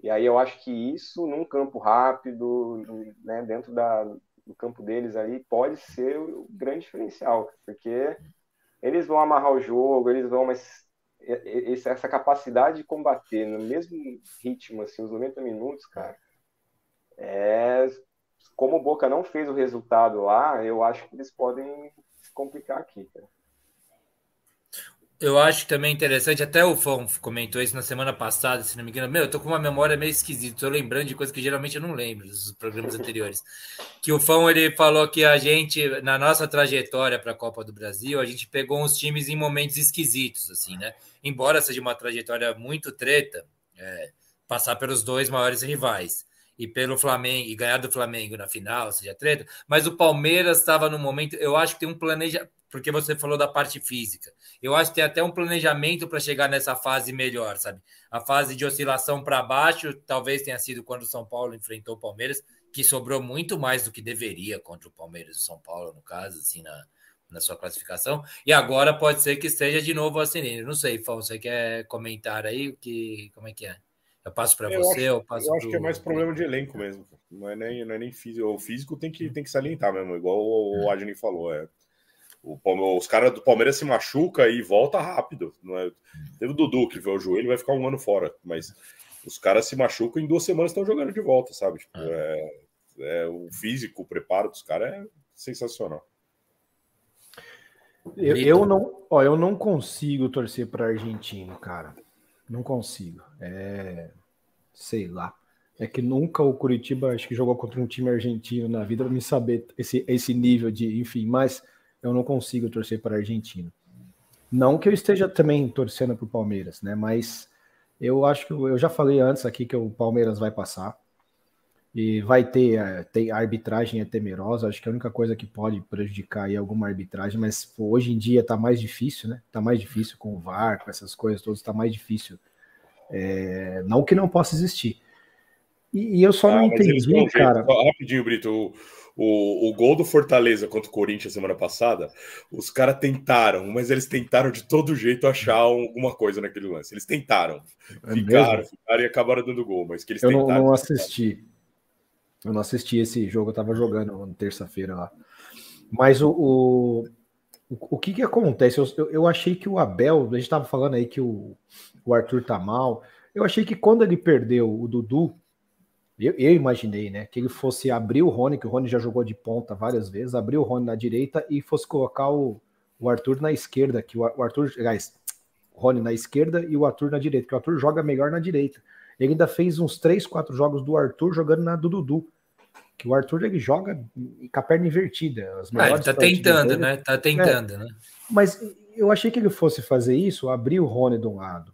E aí eu acho que isso, num campo rápido, né, dentro da, do campo deles ali, pode ser o grande diferencial, porque eles vão amarrar o jogo, eles vão, mas essa capacidade de combater no mesmo ritmo, assim, os 90 minutos, cara, é como o Boca não fez o resultado lá, eu acho que eles podem se complicar aqui. Cara. Eu acho também interessante, até o Fão comentou isso na semana passada, se não me engano. Meu, eu tô com uma memória meio esquisita, tô lembrando de coisas que geralmente eu não lembro dos programas anteriores. Que o Fão ele falou que a gente, na nossa trajetória para a Copa do Brasil, a gente pegou uns times em momentos esquisitos, assim, né? Embora seja uma trajetória muito treta, é, passar pelos dois maiores rivais e pelo Flamengo e ganhar do Flamengo na final, seja treta, mas o Palmeiras estava no momento, eu acho que tem um planejamento, porque você falou da parte física. Eu acho que tem até um planejamento para chegar nessa fase melhor, sabe? A fase de oscilação para baixo, talvez tenha sido quando o São Paulo enfrentou o Palmeiras, que sobrou muito mais do que deveria contra o Palmeiras e São Paulo, no caso, assim, na, na sua classificação. E agora pode ser que esteja de novo assim. Não sei, Fão, você quer comentar aí que, como é que é? Eu passo para você, acho, eu passo Eu acho pro... que é mais problema de elenco mesmo. Não é nem, não é nem físico. O físico tem que, tem que salientar mesmo, igual o é. Adney falou. É. O, os caras do Palmeiras se machuca e volta rápido. Não é? Teve o Dudu que vê o joelho vai ficar um ano fora, mas os caras se machucam e em duas semanas estão jogando de volta, sabe? Tipo, é. É, é, o físico, o preparo dos caras é sensacional. Eu, eu, não, ó, eu não consigo torcer para argentino, cara. Não consigo. É. Sei lá. É que nunca o Curitiba acho que jogou contra um time argentino na vida para me saber esse, esse nível de. Enfim, mas eu não consigo torcer para argentino. Não que eu esteja também torcendo para o Palmeiras, né? Mas eu acho que eu já falei antes aqui que o Palmeiras vai passar. E vai ter, é, tem, a arbitragem é temerosa, acho que a única coisa que pode prejudicar aí é alguma arbitragem, mas pô, hoje em dia tá mais difícil, né? Tá mais difícil com o VAR, com essas coisas todas, tá mais difícil. É, não que não possa existir. E, e eu só ah, não entendi, cara. rapidinho, Brito, o, o gol do Fortaleza contra o Corinthians semana passada, os caras tentaram, mas eles tentaram de todo jeito achar alguma coisa naquele lance. Eles tentaram. É ficaram, ficaram e acabaram dando gol, mas que eles eu tentaram. Eu não, não assisti. Eu não assisti esse jogo, eu tava jogando na terça-feira lá. Mas o, o, o, que que acontece? Eu, eu, eu, achei que o Abel, a gente tava falando aí que o, o Arthur tá mal. Eu achei que quando ele perdeu o Dudu, eu, eu, imaginei, né? Que ele fosse abrir o Rony, que o Rony já jogou de ponta várias vezes, abrir o Rony na direita e fosse colocar o, o Arthur na esquerda, que o, o Arthur, aliás, o Rony na esquerda e o Arthur na direita, que o Arthur joga melhor na direita. Ele ainda fez uns 3, 4 jogos do Arthur jogando na do Dudu. Que o Arthur ele joga com a perna invertida. As ah, ele tá tentando, dele. né? Tá tentando, é, né? Mas eu achei que ele fosse fazer isso, abrir o Rony de um lado,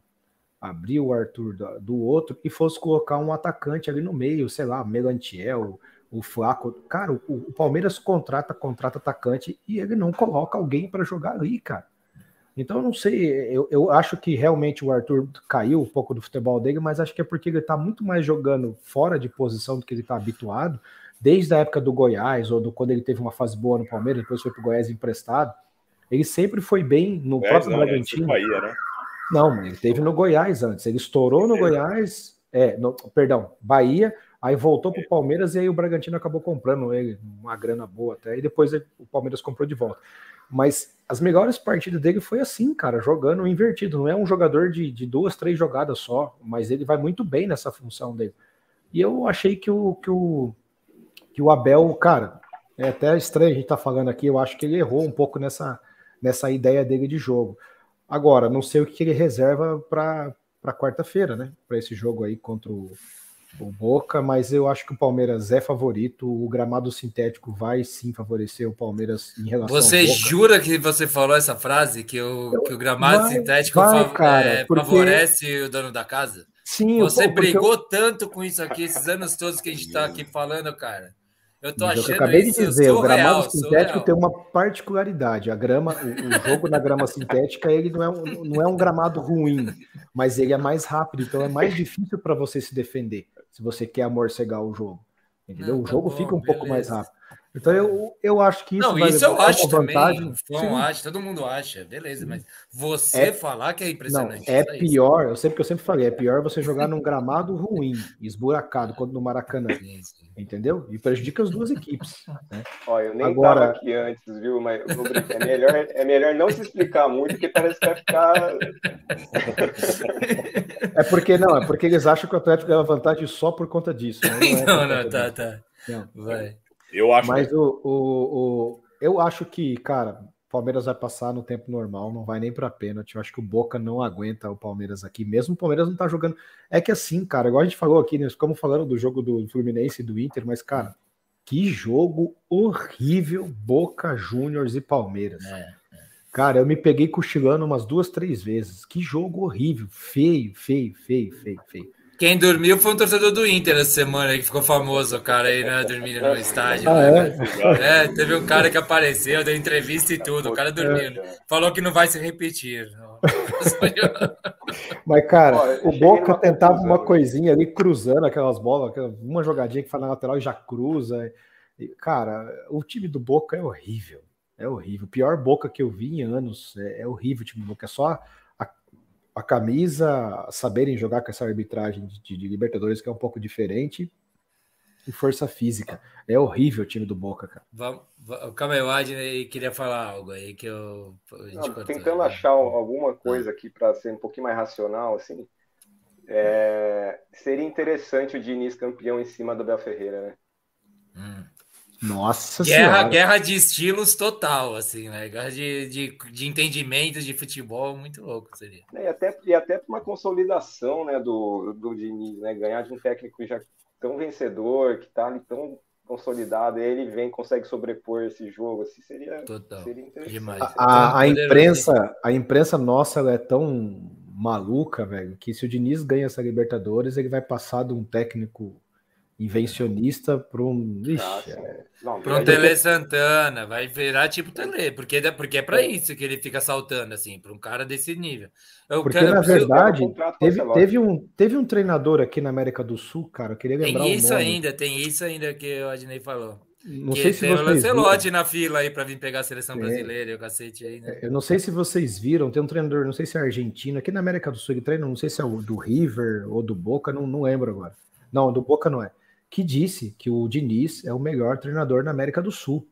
abrir o Arthur do, do, outro e fosse colocar um atacante ali no meio, sei lá, Melantiel, o Flaco. Cara, o, o Palmeiras contrata, contrata atacante e ele não coloca alguém para jogar ali, cara. Então, eu não sei, eu, eu acho que realmente o Arthur caiu um pouco do futebol dele, mas acho que é porque ele está muito mais jogando fora de posição do que ele está habituado, desde a época do Goiás, ou do, quando ele teve uma fase boa no Palmeiras, depois foi para o Goiás emprestado. Ele sempre foi bem no é, próprio não, Bragantino. Bahia, né? Não, ele teve no Goiás antes. Ele estourou no é. Goiás, é, no, perdão, Bahia, aí voltou para o Palmeiras e aí o Bragantino acabou comprando ele, uma grana boa até, e depois ele, o Palmeiras comprou de volta. Mas as melhores partidas dele foi assim, cara, jogando invertido. Não é um jogador de, de duas, três jogadas só, mas ele vai muito bem nessa função dele. E eu achei que o, que o, que o Abel, cara, é até estranho a gente estar tá falando aqui, eu acho que ele errou um pouco nessa, nessa ideia dele de jogo. Agora, não sei o que ele reserva para quarta-feira, né? Para esse jogo aí contra o, o Boca, mas eu acho que o Palmeiras é favorito. O gramado sintético vai sim favorecer o Palmeiras em relação Você ao Boca. jura que você falou essa frase? Que o, que o gramado vai, sintético vai, cara, é, porque... favorece o dono da casa? Sim, você brigou eu... tanto com isso aqui esses anos todos que a gente está aqui falando, cara. Eu tô achando eu acabei de dizer, o gramado sintético tem uma particularidade. A grama, o, o, jogo na grama sintética, ele não é, um, não é um gramado ruim, mas ele é mais rápido, então é mais difícil para você se defender, se você quer amorcegar o jogo. Entendeu? Não, o jogo tá bom, fica um beleza. pouco mais rápido. Então eu, eu acho que isso. Não, isso eu acho vantagem. também. O acha, todo mundo acha, beleza, mas você é, falar que é impressionante. Não, é pior, eu sempre que eu sempre falei, é pior você jogar num gramado ruim, esburacado, quanto no Maracanã. Sim, sim. Entendeu? E prejudica as duas equipes. Né? Olha, eu nem Agora... tava aqui antes, viu? Mas é melhor, é melhor não se explicar muito, porque parece que vai ficar. é porque não, é porque eles acham que o Atlético ganha vantagem só por conta disso. Né? Não, é não, não tá, tá. Não. Vai. Eu acho. Mas o, o, o, eu acho que, cara, o Palmeiras vai passar no tempo normal, não vai nem para pênalti. Eu acho que o Boca não aguenta o Palmeiras aqui, mesmo o Palmeiras não tá jogando. É que assim, cara, igual a gente falou aqui, nós ficamos falando do jogo do Fluminense e do Inter, mas, cara, que jogo horrível Boca Juniors e Palmeiras. É, é. Cara, eu me peguei cochilando umas duas, três vezes. Que jogo horrível, feio, feio, feio, feio, feio. Quem dormiu foi um torcedor do Inter essa semana que ficou famoso, o cara aí, né? Dormindo no estádio. Ah, né? é? é? teve um cara que apareceu, deu entrevista e tudo. O cara dormiu. Falou que não vai se repetir. Mas, cara, o Boca tentava uma coisinha ali, cruzando aquelas bolas, uma jogadinha que faz na lateral e já cruza. E, cara, o time do Boca é horrível. É horrível. O pior Boca que eu vi em anos. É, é horrível o time do Boca. É só a camisa, saberem jogar com essa arbitragem de, de, Libertadores, que é um pouco diferente, e força física. É horrível o time do Boca, cara. Vamos, calma aí, o Adney queria falar algo aí que eu. Não, tentando achar alguma coisa aqui para ser um pouquinho mais racional, assim. É, seria interessante o Diniz campeão em cima do Bel Ferreira, né? Hum. Nossa guerra, senhora. Guerra de estilos total, assim, né? Guerra de, de, de entendimentos de futebol muito louco seria. É, e até, e até uma consolidação né, do, do Diniz, né? Ganhar de um técnico já tão vencedor, que tá ali tão consolidado, e ele vem consegue sobrepor esse jogo, assim, seria, Total. seria interessante. Demais. A, a imprensa, a imprensa nossa é tão maluca, velho, que se o Diniz ganha essa Libertadores, ele vai passar de um técnico invencionista para um. Ixi, é... Para um Tele Santana, vai virar tipo Tele, porque, porque é para é. isso que ele fica saltando, assim, para um cara desse nível. Eu porque, quero, na verdade, teve, teve, um, teve um treinador aqui na América do Sul, cara, eu queria lembrar. Tem isso ainda, tem isso ainda que o Adnei falou. Não que sei se tem vocês o Lancelotti viram. na fila aí para vir pegar a seleção é. brasileira e o cacete aí, né? Eu não sei se vocês viram, tem um treinador, não sei se é argentino, aqui na América do Sul, ele treina, não sei se é o do River ou do Boca, não, não lembro agora. Não, do Boca não é que disse que o Diniz é o melhor treinador na América do Sul.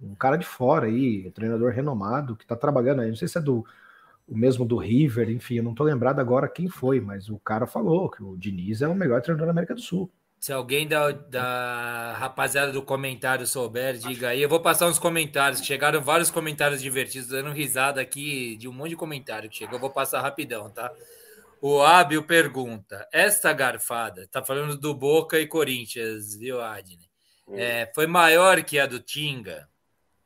Um cara de fora aí, treinador renomado, que está trabalhando aí. Não sei se é do o mesmo do River, enfim, eu não estou lembrado agora quem foi, mas o cara falou que o Diniz é o melhor treinador da América do Sul. Se alguém da, da rapaziada do comentário souber, diga aí. Eu vou passar uns comentários. Chegaram vários comentários divertidos, dando risada aqui de um monte de comentário que chegou. Eu vou passar rapidão, tá? O Ábio pergunta: esta garfada, tá falando do Boca e Corinthians, viu, Adne? Hum. É, foi maior que a do Tinga?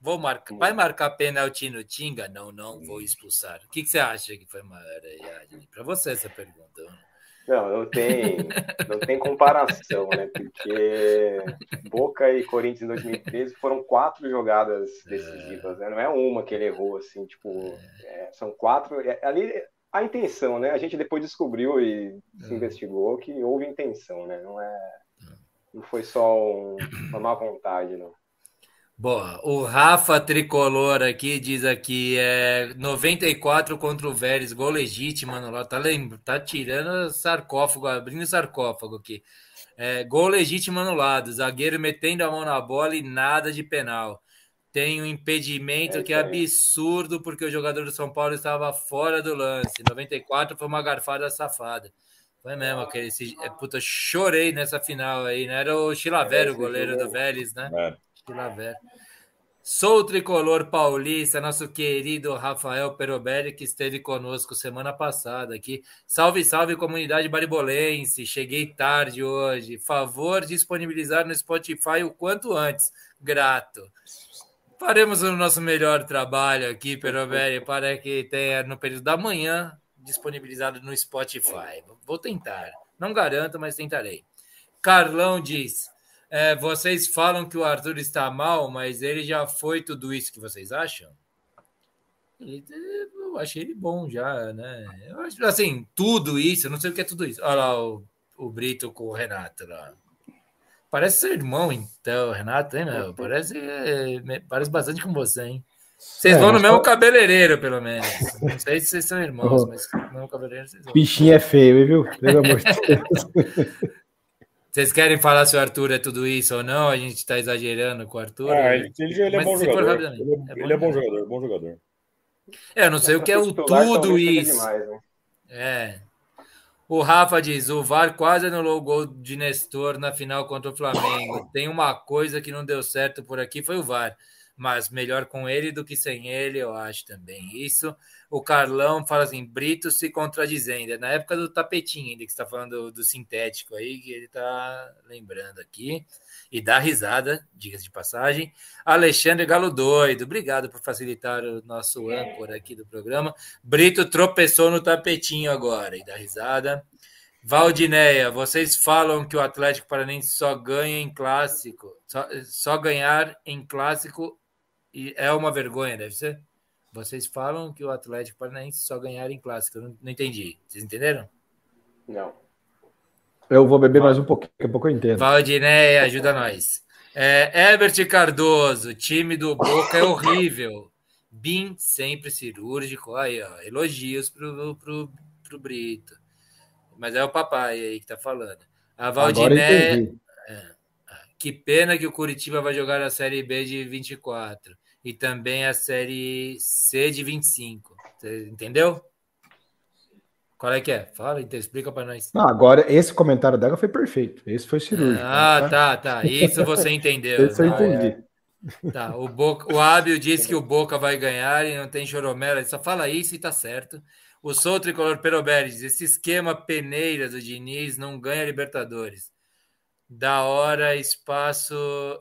Vou marcar, hum. vai marcar pênalti no Tinga? Não, não, vou hum. expulsar. O que, que você acha que foi maior aí, Adne? Para você essa pergunta. Não, não tem, não tem comparação, né? Porque Boca e Corinthians em 2013 foram quatro jogadas decisivas, né? Não é uma que ele errou, assim, tipo, é, são quatro. É, ali a intenção, né? A gente depois descobriu e se é. investigou que houve intenção, né? Não é, não foi só um, uma má vontade, não. Boa. O Rafa Tricolor aqui diz aqui é 94 contra o Vélez, gol legítimo, mano. Tá, lembra, tá tirando sarcófago, abrindo sarcófago aqui. É, gol legítimo anulado, zagueiro metendo a mão na bola e nada de penal tem um impedimento é que é absurdo, porque o jogador do São Paulo estava fora do lance. 94 foi uma garfada safada. Foi mesmo, aquele. Esse, é, puta, chorei nessa final aí, né? Era o Chilavero, o goleiro do Vélez, né? É. Chilavero. Sou o tricolor paulista, nosso querido Rafael Perobelli, que esteve conosco semana passada aqui. Salve, salve, comunidade baribolense. Cheguei tarde hoje. Favor disponibilizar no Spotify o quanto antes. Grato. Faremos o nosso melhor trabalho aqui, Perobelli, para que tenha no período da manhã disponibilizado no Spotify. Vou tentar. Não garanto, mas tentarei. Carlão diz: é, vocês falam que o Arthur está mal, mas ele já foi tudo isso que vocês acham? Eu achei ele bom já, né? Eu acho, assim, tudo isso, não sei o que é tudo isso. Olha lá o, o Brito com o Renato lá. Parece seu irmão, então, Renato, hein, meu? Parece, é, parece bastante com você, hein? Vocês é, vão no mesmo cabeleireiro, pelo menos. Não sei se vocês são irmãos, oh. mas no mesmo cabeleireiro vocês vão. Bichinho é feio, viu? Pelo amor de Deus. Vocês querem falar se o Arthur é tudo isso ou não? A gente está exagerando com o Arthur? Ah, ele, ele, ele é bom jogador. Ele, é, é, bom, ele é bom jogador, bom jogador. É, eu não sei o que é o tudo isso. Demais, né? É, o Rafa diz: o VAR quase anulou o gol de Nestor na final contra o Flamengo. Tem uma coisa que não deu certo por aqui, foi o VAR. Mas melhor com ele do que sem ele, eu acho também. Isso. O Carlão fala assim: Brito se contradizendo. É na época do tapetinho, ainda que está falando do, do sintético aí, que ele está lembrando aqui e dá risada, diga-se de passagem. Alexandre Galo Doido, obrigado por facilitar o nosso âncora aqui do programa. Brito tropeçou no tapetinho agora e dá risada. Valdineia, vocês falam que o Atlético Paranense só ganha em clássico, só, só ganhar em clássico é uma vergonha, deve ser? Vocês falam que o Atlético Paranaense só ganhar em clássico. Não, não entendi. Vocês entenderam? Não. Eu vou beber mais um pouquinho, daqui a pouco eu entendo. Valdinéia, ajuda nós. É, Herbert Cardoso, time do Boca é horrível. Bim, sempre cirúrgico. Aí, ó, elogios pro, pro, pro Brito. Mas é o papai aí que tá falando. A Valdinéia. É, que pena que o Curitiba vai jogar a Série B de 24 e também a Série C de 25. Você entendeu? Qual é que é? Fala, então explica para nós. Não, agora, esse comentário dela foi perfeito. Esse foi cirúrgico. Ah, tá, tá. Isso você entendeu. Esse eu entendi. É. Tá, o, Boca, o Ábio disse que o Boca vai ganhar e não tem choromela. Ele só fala isso e tá certo. O Sou Tricolor Peroberes, esse esquema peneira do Diniz não ganha Libertadores. Da hora, espaço.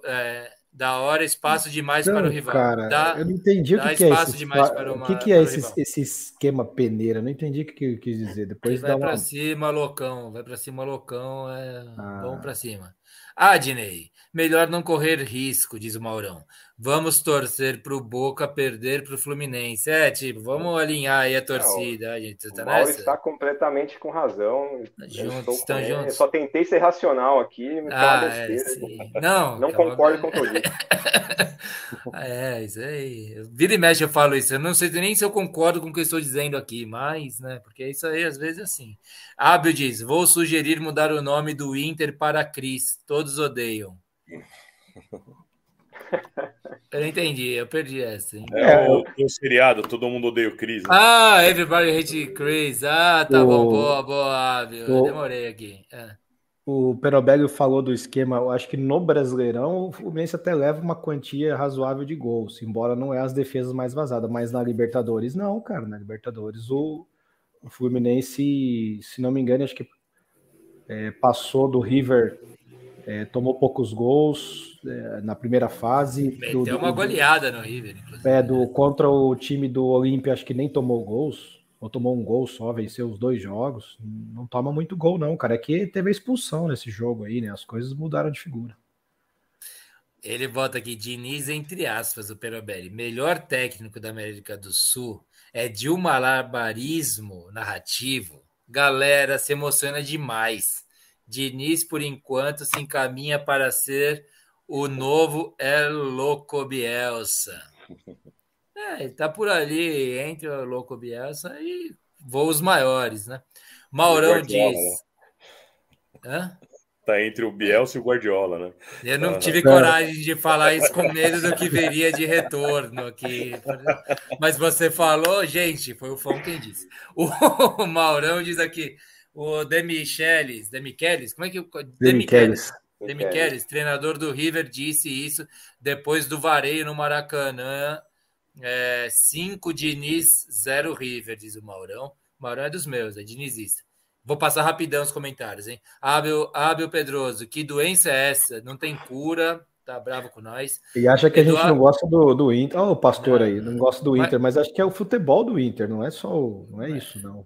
É, da hora, espaço demais para o rival. Cara, dá, eu não entendi o que, que é esse. Uma, o que, que é esse, esse, esquema peneira? Não entendi o que, que quis dizer. Depois vai uma... para cima, loucão. Vai para cima, loucão. É ah. Vamos para cima. Adney, melhor não correr risco, diz o Maurão. Vamos torcer para o Boca perder para o Fluminense. É, tipo, vamos alinhar aí a torcida. Não, a gente tá o Mauro nessa? está completamente com razão. Juntos, estão juntos. Eu só tentei ser racional aqui. Ah, é, não, não concordo com tudo isso. é, isso aí. Vira e mexe eu falo isso. Eu não sei nem se eu concordo com o que eu estou dizendo aqui, mas, né? Porque isso aí às vezes é assim. Ábio diz: vou sugerir mudar o nome do Inter para Cris. Todos odeiam. Eu não entendi, eu perdi essa. Hein? É, o, o seriado, todo mundo odeia o Chris. Né? Ah, Everybody Hate Chris. Ah, tá o... bom, boa, boa. O... Demorei aqui. É. O Perobelli falou do esquema, eu acho que no Brasileirão o Fluminense até leva uma quantia razoável de gols, embora não é as defesas mais vazadas, mas na Libertadores não, cara. Na Libertadores o, o Fluminense, se não me engano, acho que é, passou do River é, tomou poucos gols é, na primeira fase. Meteu do, uma goleada no River, inclusive. É, do, contra o time do Olímpia, acho que nem tomou gols, ou tomou um gol só, venceu os dois jogos. Não toma muito gol, não, cara. É que teve a expulsão nesse jogo aí, né? As coisas mudaram de figura. Ele bota aqui, Diniz, entre aspas, o Perobelli, melhor técnico da América do Sul, é de um malabarismo narrativo. Galera, se emociona demais Diniz, por enquanto, se encaminha para ser o novo El Loco Bielsa. É, ele tá por ali entre o Loco Bielsa e voos maiores, né? Maurão diz. Né? Hã? Tá entre o Bielsa e o Guardiola, né? Eu não tive coragem de falar isso com medo do que viria de retorno aqui. Mas você falou, gente, foi o Fão quem disse. O Maurão diz aqui: o Demichelis, Demichelis, como é que o Demichelis, Demichelis, treinador do River, disse isso depois do vareio no Maracanã. É, cinco Diniz, zero River, diz o Maurão. O Maurão é dos meus, é dinizista. Vou passar rapidão os comentários, hein? Abel, Abel Pedroso, que doença é essa? Não tem cura, tá bravo com nós. E acha que Eduardo... a gente não gosta do, do Inter. Olha o pastor não, aí, não gosta do Inter, mas... mas... acho que é o futebol do Inter, não é só o... não é isso, não.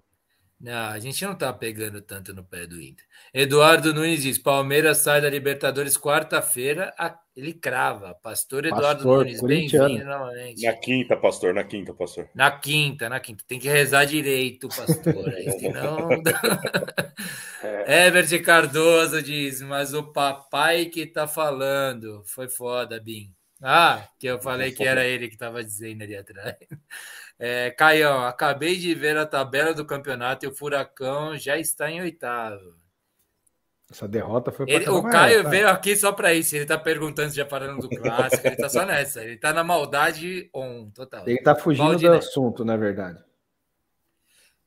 Não, a gente não tá pegando tanto no pé do Inter. Eduardo Nunes diz: Palmeiras sai da Libertadores quarta-feira. Ele crava. Pastor Eduardo pastor, Nunes, bem-vindo novamente. Na quinta, pastor, na quinta, pastor. Na quinta, na quinta. Tem que rezar direito, pastor. Aí, senão. é. Evert Cardoso diz: Mas o papai que tá falando foi foda, Bim. Ah, que eu falei que era ele que estava dizendo ali atrás. É, Caião, acabei de ver a tabela do campeonato e o Furacão já está em oitavo. Essa derrota foi para O Caio tá? veio aqui só para isso. Ele está perguntando se já parando do clássico. ele está só nessa. Ele está na maldade on, total. Ele está fugindo Valdiné. do assunto, na verdade.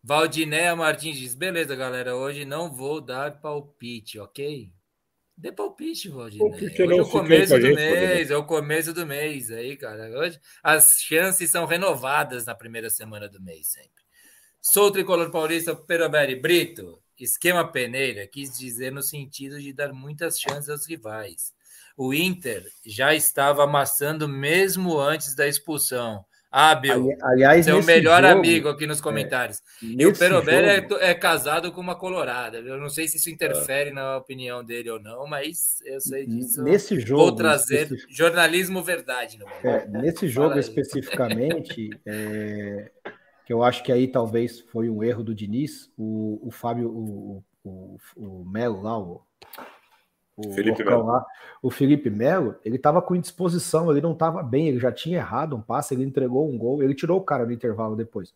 Valdinéia Martins diz: beleza, galera. Hoje não vou dar palpite, ok? Dê palpite, Valdir. Hoje é o começo do mês, é o começo do mês aí, cara. Hoje as chances são renovadas na primeira semana do mês, sempre. Sou tricolor paulista, Peroberi Brito. Esquema peneira quis dizer no sentido de dar muitas chances aos rivais. O Inter já estava amassando mesmo antes da expulsão. Hábil. Aliás, seu melhor jogo, amigo aqui nos é, comentários. É, e o Perobelli jogo... é, é, casado com uma colorada. Eu não sei se isso interfere é. na opinião dele ou não, mas eu sei disso. Nesse jogo. Vou trazer especific... jornalismo verdade. É, nesse jogo especificamente, é, que eu acho que aí talvez foi um erro do Diniz, o, o Fábio, o, o, o Melo lá, o o Felipe Melo. Lá, o Felipe Melo, ele estava com indisposição, ele não estava bem, ele já tinha errado um passe, ele entregou um gol, ele tirou o cara no intervalo depois.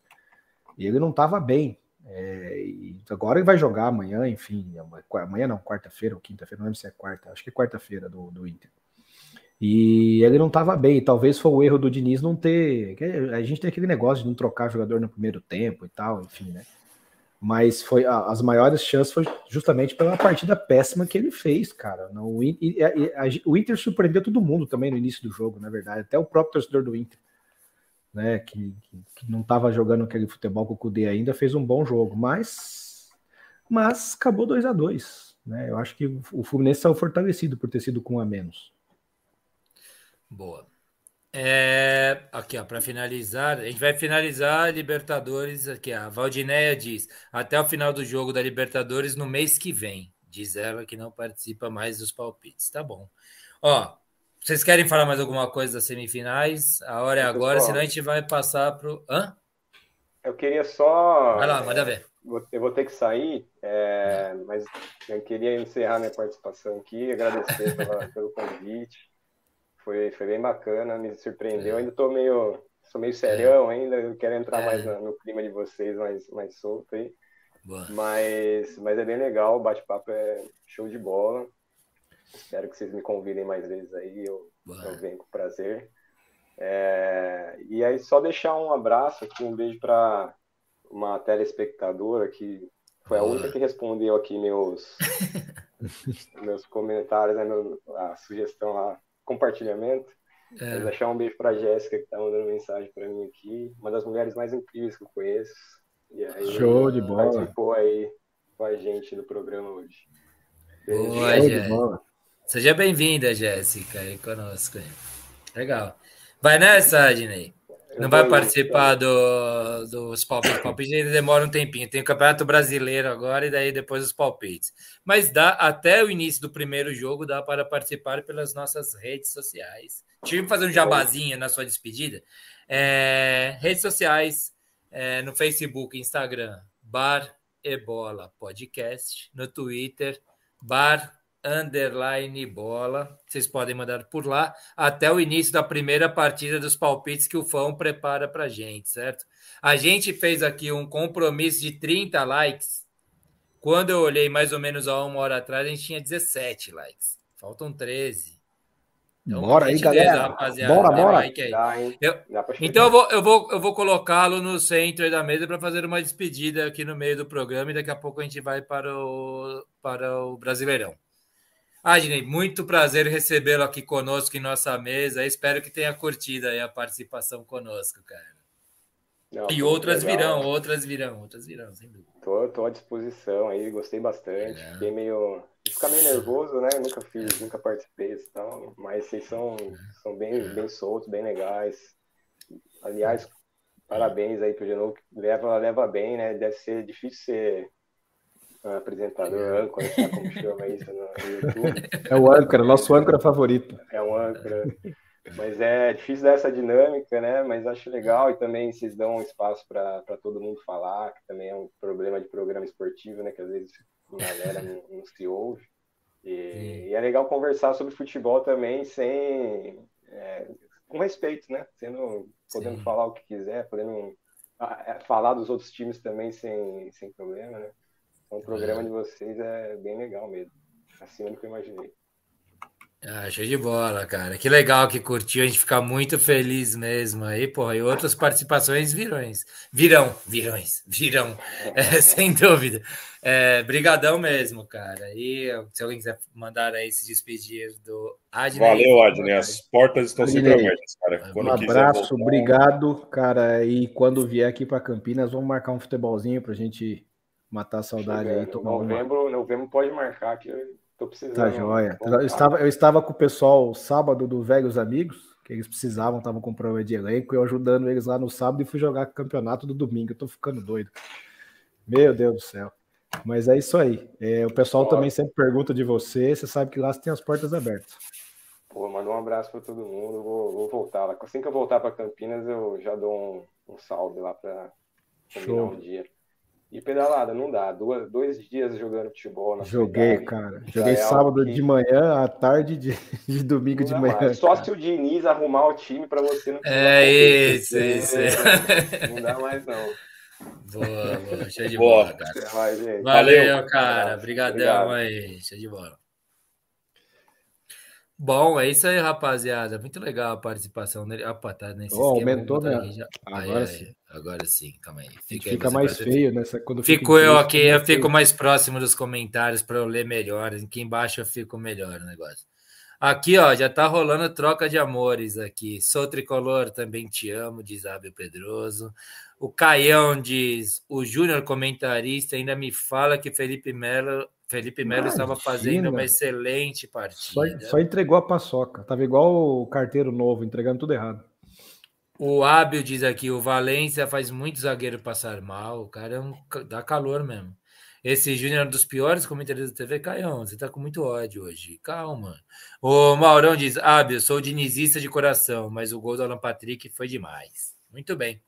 E ele não estava bem. É, agora ele vai jogar amanhã, enfim, amanhã não, quarta-feira ou quinta-feira, não lembro se é quarta, acho que é quarta-feira do, do Inter. E ele não estava bem, talvez foi o erro do Diniz não ter. A gente tem aquele negócio de não trocar jogador no primeiro tempo e tal, enfim, né? Mas foi as maiores chances foi justamente pela partida péssima que ele fez, cara. o, o Inter surpreendeu todo mundo também no início do jogo, na verdade, até o próprio torcedor do Inter, né, que, que não estava jogando aquele futebol com o Cudê ainda, fez um bom jogo, mas mas acabou 2 a 2 né? Eu acho que o Fluminense saiu fortalecido por ter sido com um a menos. Boa. É, aqui, ó, para finalizar, a gente vai finalizar a Libertadores aqui. A Valdinéia diz: até o final do jogo da Libertadores no mês que vem. Diz ela que não participa mais dos palpites. Tá bom. Ó, vocês querem falar mais alguma coisa das semifinais? A hora é agora, senão a gente vai passar para o. Hã? Eu queria só. Vai lá, manda ver. Eu vou ter que sair, é, mas eu queria encerrar minha participação aqui, agradecer pela, pelo convite. Foi, foi bem bacana, me surpreendeu. É. Ainda estou meio, sou meio serião é. ainda, quero entrar é. mais no, no, clima de vocês, mais, mais solto aí. Mas, mas é bem legal, o bate-papo é show de bola. Espero que vocês me convidem mais vezes aí, eu, eu venho com prazer. É, e aí, só deixar um abraço aqui, um beijo para uma telespectadora que foi a Boa. única que respondeu aqui meus, meus comentários, né, meu, a sugestão lá, compartilhamento. É. Vou deixar um beijo para Jéssica, que está mandando mensagem para mim aqui, uma das mulheres mais incríveis que eu conheço. E aí, Show de bola. Participou aí com a gente no programa hoje. Boa, Show de bola. Seja bem-vinda, Jéssica, aí conosco. Legal. Vai nessa, Adnei. Não vai participar do, dos palpites. Palpites ainda demora um tempinho. Tem o Campeonato Brasileiro agora e daí depois os palpites. Mas dá até o início do primeiro jogo, dá para participar pelas nossas redes sociais. Deixa eu fazer um jabazinho na sua despedida. É, redes sociais, é, no Facebook, Instagram, Bar Ebola Podcast. No Twitter, Bar underline bola. Vocês podem mandar por lá até o início da primeira partida dos palpites que o Fão prepara para gente, certo? A gente fez aqui um compromisso de 30 likes. Quando eu olhei mais ou menos há uma hora atrás, a gente tinha 17 likes. Faltam 13. Então, bora aí, galera. bora, bora. Like aí. Eu, então eu vou, eu vou, eu vou colocá-lo no centro da mesa para fazer uma despedida aqui no meio do programa e daqui a pouco a gente vai para o, para o Brasileirão. Adnei, muito prazer recebê-lo aqui conosco em nossa mesa. Espero que tenha curtido aí a participação conosco, cara. Não, e outras legal. virão, outras virão, outras virão, sem dúvida. Tô, tô à disposição aí, gostei bastante. É. Fiquei meio. Ficar meio nervoso, né? Nunca fiz, nunca participei e tal, mas vocês são, são bem, é. bem soltos, bem legais. Aliás, parabéns aí pro Genovo, leva, leva bem, né? Deve ser difícil ser apresentador, é. âncora, como chama isso no, YouTube. É o âncora, nosso âncora favorito. É um âncora. Mas é difícil dar essa dinâmica, né? Mas acho legal e também vocês dão um espaço para todo mundo falar, que também é um problema de programa esportivo, né? Que às vezes a galera não, não se ouve. E, e, é legal conversar sobre futebol também sem é, com respeito, né? Sendo, podendo Sim. falar o que quiser, podendo ah, é, falar dos outros times também sem, sem problema, né? Então, o programa de vocês é bem legal mesmo. Acima do que eu imaginei. Ah, show de bola, cara. Que legal que curtiu. A gente fica muito feliz mesmo aí, porra. E outras participações virões. Virão, virões, virão. É, sem dúvida. É, brigadão mesmo, cara. E se alguém quiser mandar aí se despedir do Adnei. Valeu, Adnei. As portas estão sempre abertas, cara. Quando um abraço, obrigado, cara. E quando vier aqui para Campinas, vamos marcar um futebolzinho para a gente matar a saudade aí. Tomar novembro, uma... novembro pode marcar que eu tô precisando. Tá joia. Eu estava, eu estava com o pessoal sábado do Velhos Amigos, que eles precisavam, estavam com problema de elenco, eu ajudando eles lá no sábado e fui jogar o campeonato do domingo. Eu tô ficando doido. Meu Deus do céu. Mas é isso aí. É, o pessoal também sempre pergunta de você. Você sabe que lá você tem as portas abertas. Pô, manda um abraço para todo mundo. Vou, vou, voltar lá. Assim que eu voltar para Campinas, eu já dou um, um salve lá para combinar um dia. E pedalada, não dá. Duas, dois dias jogando futebol. Joguei, cidade, cara. Joguei é sábado que... de manhã, à tarde de, de domingo de manhã. Mais. Só se o Diniz arrumar o time para você não É isso, isso. Não dá mais, não. Boa, boa. Cheio de boa. bola, cara. Valeu, Valeu cara. Obrigadão aí. Cheio de bola. Bom, é isso aí, rapaziada. Muito legal a participação dele. Opa, tá nesse oh, Aumentou, né? Já... Agora aí, sim. Aí. Agora sim, calma aí. Fica, fica mais feio, né? Quando fico eu aqui, eu fico mais próximo dos comentários para eu ler melhor. Aqui embaixo eu fico melhor o negócio. Aqui, ó, já tá rolando troca de amores aqui. Sou tricolor, também te amo, diz Abel Pedroso. O Caião diz: o Júnior comentarista ainda me fala que Felipe Melo Felipe Melo estava fazendo uma excelente partida. Só, só, entregou a paçoca. Tava igual o carteiro novo, entregando tudo errado. O Ábio diz aqui: o Valência faz muito zagueiro passar mal. O cara é um, dá calor mesmo. Esse Júnior é um dos piores comentários da TV. Caião, você tá com muito ódio hoje. Calma. O Maurão diz: eu sou dinizista de coração, mas o gol do Alan Patrick foi demais. Muito bem.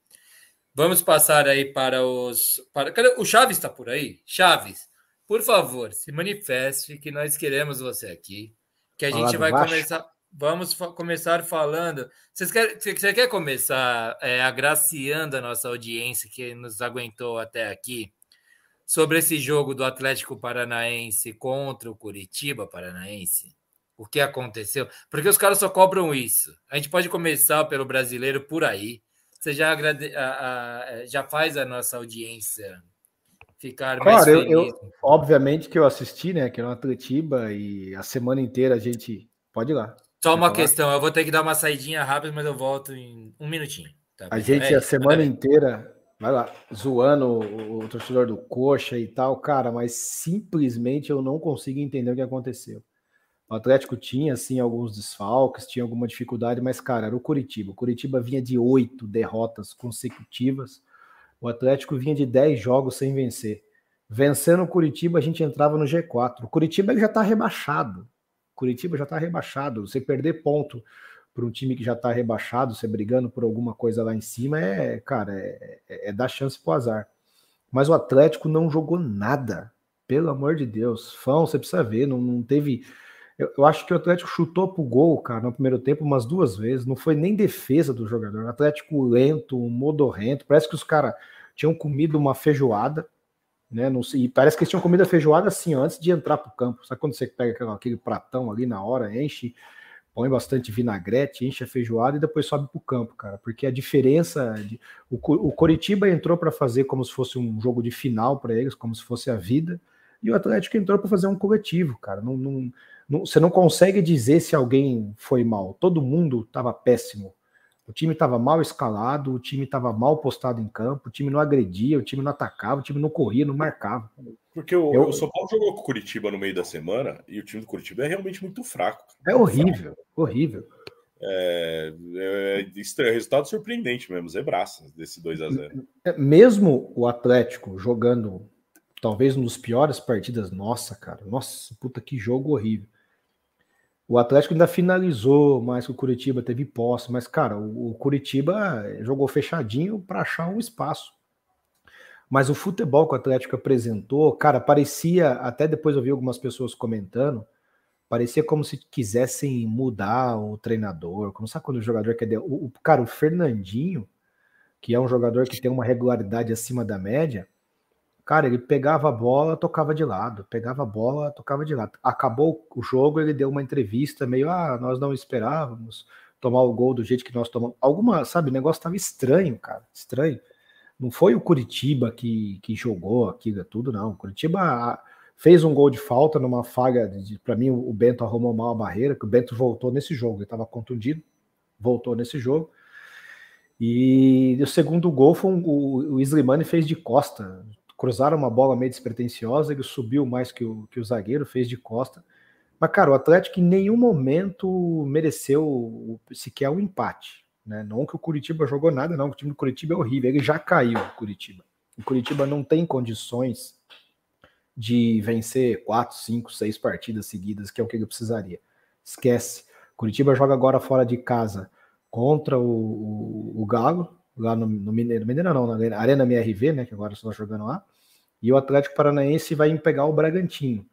Vamos passar aí para os. Para... Cadê? O Chaves está por aí? Chaves, por favor, se manifeste que nós queremos você aqui. Que a gente vai começar. Vamos começar falando. Vocês quer, você quer começar é, agraciando a nossa audiência que nos aguentou até aqui? sobre esse jogo do Atlético Paranaense contra o Curitiba Paranaense? O que aconteceu? Porque os caras só cobram isso. A gente pode começar pelo brasileiro por aí. Você já, agrade... já faz a nossa audiência ficar mais claro, feliz. Eu, eu, obviamente que eu assisti, né? Que é no Atletiba e a semana inteira a gente pode ir lá. Só uma questão, eu vou ter que dar uma saidinha rápida, mas eu volto em um minutinho. Tá a gente é, a semana inteira vai lá, zoando o, o, torcedor do Coxa e tal, cara, mas simplesmente eu não consigo entender o que aconteceu. O Atlético tinha, assim, alguns desfalques, tinha alguma dificuldade, mas, cara, era o Curitiba. O Curitiba vinha de oito derrotas consecutivas, o Atlético vinha de dez jogos sem vencer. Vencendo o Curitiba, a gente entrava no G4. O Curitiba já tá rebaixado. Curitiba já tá rebaixado. Você perder ponto para um time que já está rebaixado, você brigando por alguma coisa lá em cima, é, cara, é, é, é dar chance pro azar. Mas o Atlético não jogou nada, pelo amor de Deus. Fão, você precisa ver, não, não teve. Eu, eu, acho que o Atlético chutou pro gol, cara, no primeiro tempo umas duas vezes. Não foi nem defesa do jogador. O Atlético lento, modorrento. Parece que os caras tinham comido uma feijoada, né? Não e parece que eles tinham comido a feijoada assim antes de entrar pro campo. Sabe quando você pega aquele pratão ali na hora, enche põe bastante vinagrete, enche a feijoada e depois sobe para o campo, cara. Porque a diferença. De, o, o Coritiba entrou para fazer como se fosse um jogo de final para eles, como se fosse a vida, e o Atlético entrou para fazer um coletivo, cara. Não, não, não, você não consegue dizer se alguém foi mal. Todo mundo estava péssimo. O time estava mal escalado, o time estava mal postado em campo, o time não agredia, o time não atacava, o time não corria, não marcava. Porque o, eu, o São Paulo jogou com o Curitiba no meio da semana e o time do Curitiba é realmente muito fraco. É horrível, horrível. É, é, é, resultado surpreendente mesmo, zebraça desse 2 a 0 é, Mesmo o Atlético jogando talvez um dos piores partidas, nossa, cara, nossa, puta que jogo horrível. O Atlético ainda finalizou mais que o Curitiba, teve posse, mas, cara, o, Curitiba jogou fechadinho para achar um espaço. Mas o futebol que o Atlético apresentou, cara, parecia, até depois eu vi algumas pessoas comentando, parecia como se quisessem mudar o treinador. Como sabe quando o jogador quer. O, o, cara, o Fernandinho, que é um jogador que tem uma regularidade acima da média, Cara, ele pegava a bola, tocava de lado, pegava a bola, tocava de lado. Acabou o jogo, ele deu uma entrevista meio, ah, nós não esperávamos tomar o gol do jeito que nós tomamos. Alguma, sabe, o negócio tava estranho, cara, estranho. Não foi o Curitiba que, que jogou aquilo tudo, não. O Curitiba fez um gol de falta numa falha, para mim o Bento arrumou mal a barreira, que o Bento voltou nesse jogo, ele estava contundido, voltou nesse jogo. E o segundo gol foi um, o, o Slimani fez de costa, cruzaram uma bola meio despretensiosa, ele subiu mais que o, que o zagueiro, fez de costa. Mas, cara, o Atlético em nenhum momento mereceu sequer um empate. Né? Não que o Curitiba jogou nada, não. O time do Curitiba é horrível. Ele já caiu, o Curitiba. O Curitiba não tem condições de vencer quatro, cinco, seis partidas seguidas, que é o que ele precisaria. Esquece. Curitiba joga agora fora de casa contra o, o, o Galo, lá no, no Mineiro, Mineiro não, na Arena MRV, né, que agora estão jogando lá, e o Atlético Paranaense vai pegar o Bragantino.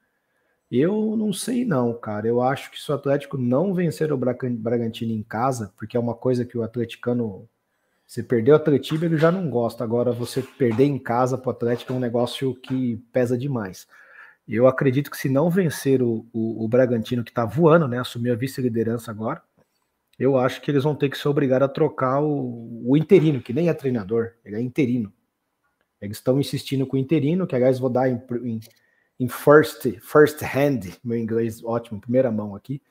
Eu não sei não, cara. Eu acho que se o Atlético não vencer o Bragantino em casa, porque é uma coisa que o atleticano você perdeu o Atlético, ele já não gosta. Agora você perder em casa para o Atlético é um negócio que pesa demais. Eu acredito que se não vencer o, o, o Bragantino, que está voando, né? Assumiu a vice-liderança agora, eu acho que eles vão ter que ser obrigados a trocar o, o interino, que nem é treinador, ele é interino. Eles estão insistindo com o interino, que aliás vou dar em, em, em, first, first hand, meu inglês ótimo, primeira mão aqui,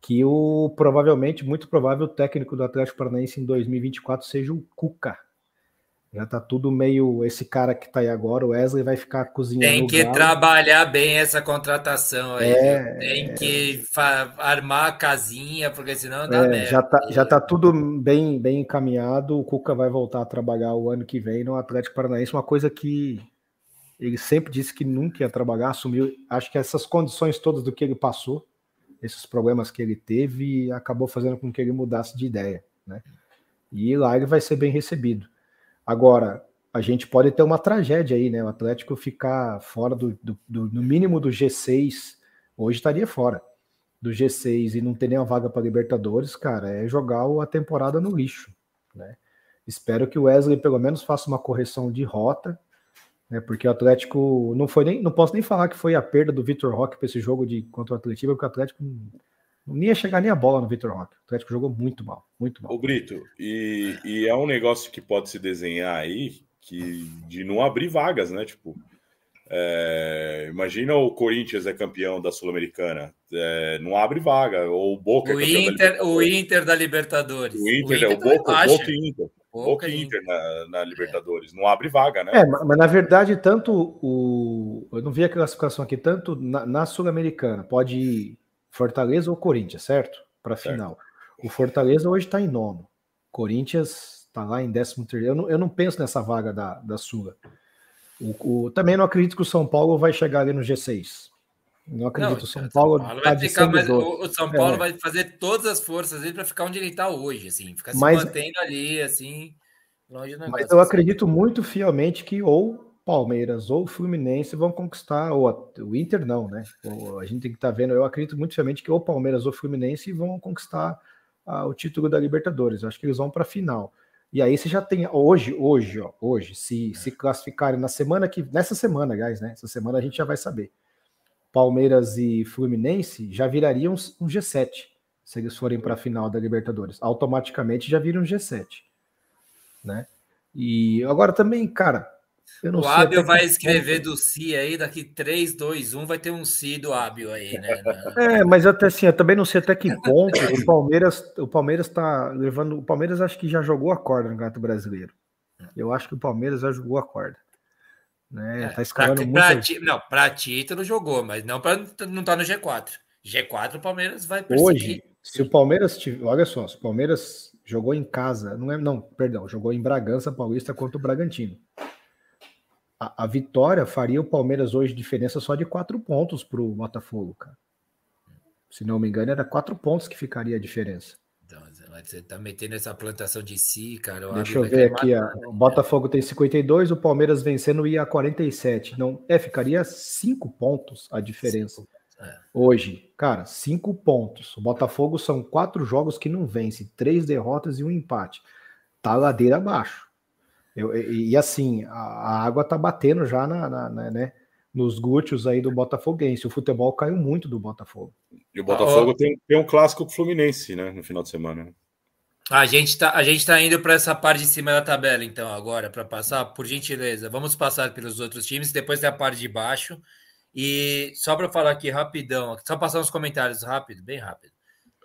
que o provavelmente, muito provável, o técnico do Atlético Paranaense em 2024 seja o Cuca. Já tá tudo meio. Esse cara que tá aí agora, o Wesley, vai ficar cozinhando. Tem que trabalhar bem essa contratação aí. É, Tem que armar a casinha, porque senão dá é, merda. Já tá, já tá tudo bem, bem encaminhado. O Cuca vai voltar a trabalhar o ano que vem no Atlético Paranaense, uma coisa que Ele sempre disse que nunca ia trabalhar, assumiu. Acho que essas condições todas do que ele passou, esses problemas que ele teve, acabou fazendo com que ele mudasse de ideia, né? E lá ele vai ser bem recebido. Agora, a gente pode ter uma tragédia aí, né? O Atlético ficar fora do, do, do no mínimo do G6, hoje estaria fora do G6 e não ter nenhuma vaga para Libertadores, cara, é jogar a temporada no lixo, né? Espero que o Wesley pelo menos faça uma correção de rota, né? Porque o Atlético não foi nem, não posso nem falar que foi a perda do Vitor Roque para esse jogo de contra o Atlético, porque o Atlético não, ia chegar nem a bola no Vitor Roque. O Atlético jogou muito mal, muito mal. O Brito, e, e é um negócio que pode se desenhar aí, que de não abrir vagas, né? Tipo, é, imagina o Corinthians é campeão da Sul-Americana, é, não abre vaga, ou o Boca o é Inter, o Inter da Libertadores. O Inter, o Inter é o Boca, Boca e Inter. Boca e Inter na, na Libertadores, é. não abre vaga, né? É, mas na verdade, tanto o. Eu não vi a classificação aqui, tanto na, na Sul-Americana, pode ir Fortaleza ou Corinthians, certo? Para final. O Fortaleza hoje está em nono. Corinthians está lá em décimo terceiro. Eu não, eu não penso nessa vaga da, da Sula. O, o, também não acredito que o São Paulo vai chegar ali no G6. Não acredito. Não, o São Paulo, São Paulo tá vai ficar, mas o, São Paulo é. vai fazer todas as forças para ficar onde ele está hoje, assim, ficar se mas, mantendo ali, assim, longe do Mas eu assim. acredito muito fielmente que ou Palmeiras ou Fluminense vão conquistar, ou o Inter não, né? Ou a gente tem que estar tá vendo. Eu acredito muito fielmente que ou Palmeiras ou Fluminense vão conquistar ah, o título da Libertadores. Eu acho que eles vão para a final. E aí você já tem hoje, hoje, ó, hoje, se se classificarem na semana que nessa semana, guys, né? Essa semana a gente já vai saber. Palmeiras e Fluminense já virariam um G7 se eles forem para a final da Libertadores. Automaticamente já viram um G7, né? E agora também, cara, o Ábio vai escrever do Si aí, daqui 3, 2, 1, vai ter um Si do Ábio aí, né? É, mas até assim, eu também não sei até que ponto o Palmeiras, o Palmeiras tá levando. O Palmeiras acho que já jogou a corda no Gato Brasileiro. Eu acho que o Palmeiras já jogou a corda. Né? É, tá escalando pra, muito. Pra, não, para título jogou, mas não para não tá no G4. G4 o Palmeiras vai perseguir. Hoje, se o Palmeiras tiver, olha só, se o Palmeiras jogou em casa, não é, não, perdão, jogou em Bragança Paulista contra o Bragantino a, a, vitória faria o Palmeiras hoje diferença só de quatro pontos para o Botafogo, cara. Se não me engano, era quatro pontos que ficaria a diferença. Então, você tá metendo essa plantação de si, cara. Deixa eu ver aqui. A, o Botafogo tem 52, o Palmeiras vencendo ia a 47. Não, é, ficaria cinco pontos a diferença. É. Hoje, cara, cinco pontos. O Botafogo são quatro jogos que não vence, três derrotas e um empate. Tá ladeira abaixo. Eu, e, e, assim, a, a, água tá batendo já na, na, na, né, nos glúteos aí do Botafoguense. O futebol caiu muito do Botafogo. E o Botafogo ah, tem, tem um clássico Fluminense, né, no final de semana. A gente tá, a gente tá indo para essa parte de cima da tabela, então, agora, para passar, por gentileza. Vamos passar pelos outros times, depois tem a parte de baixo. E só para falar aqui rapidão, só passar uns comentários rápido, bem rápido.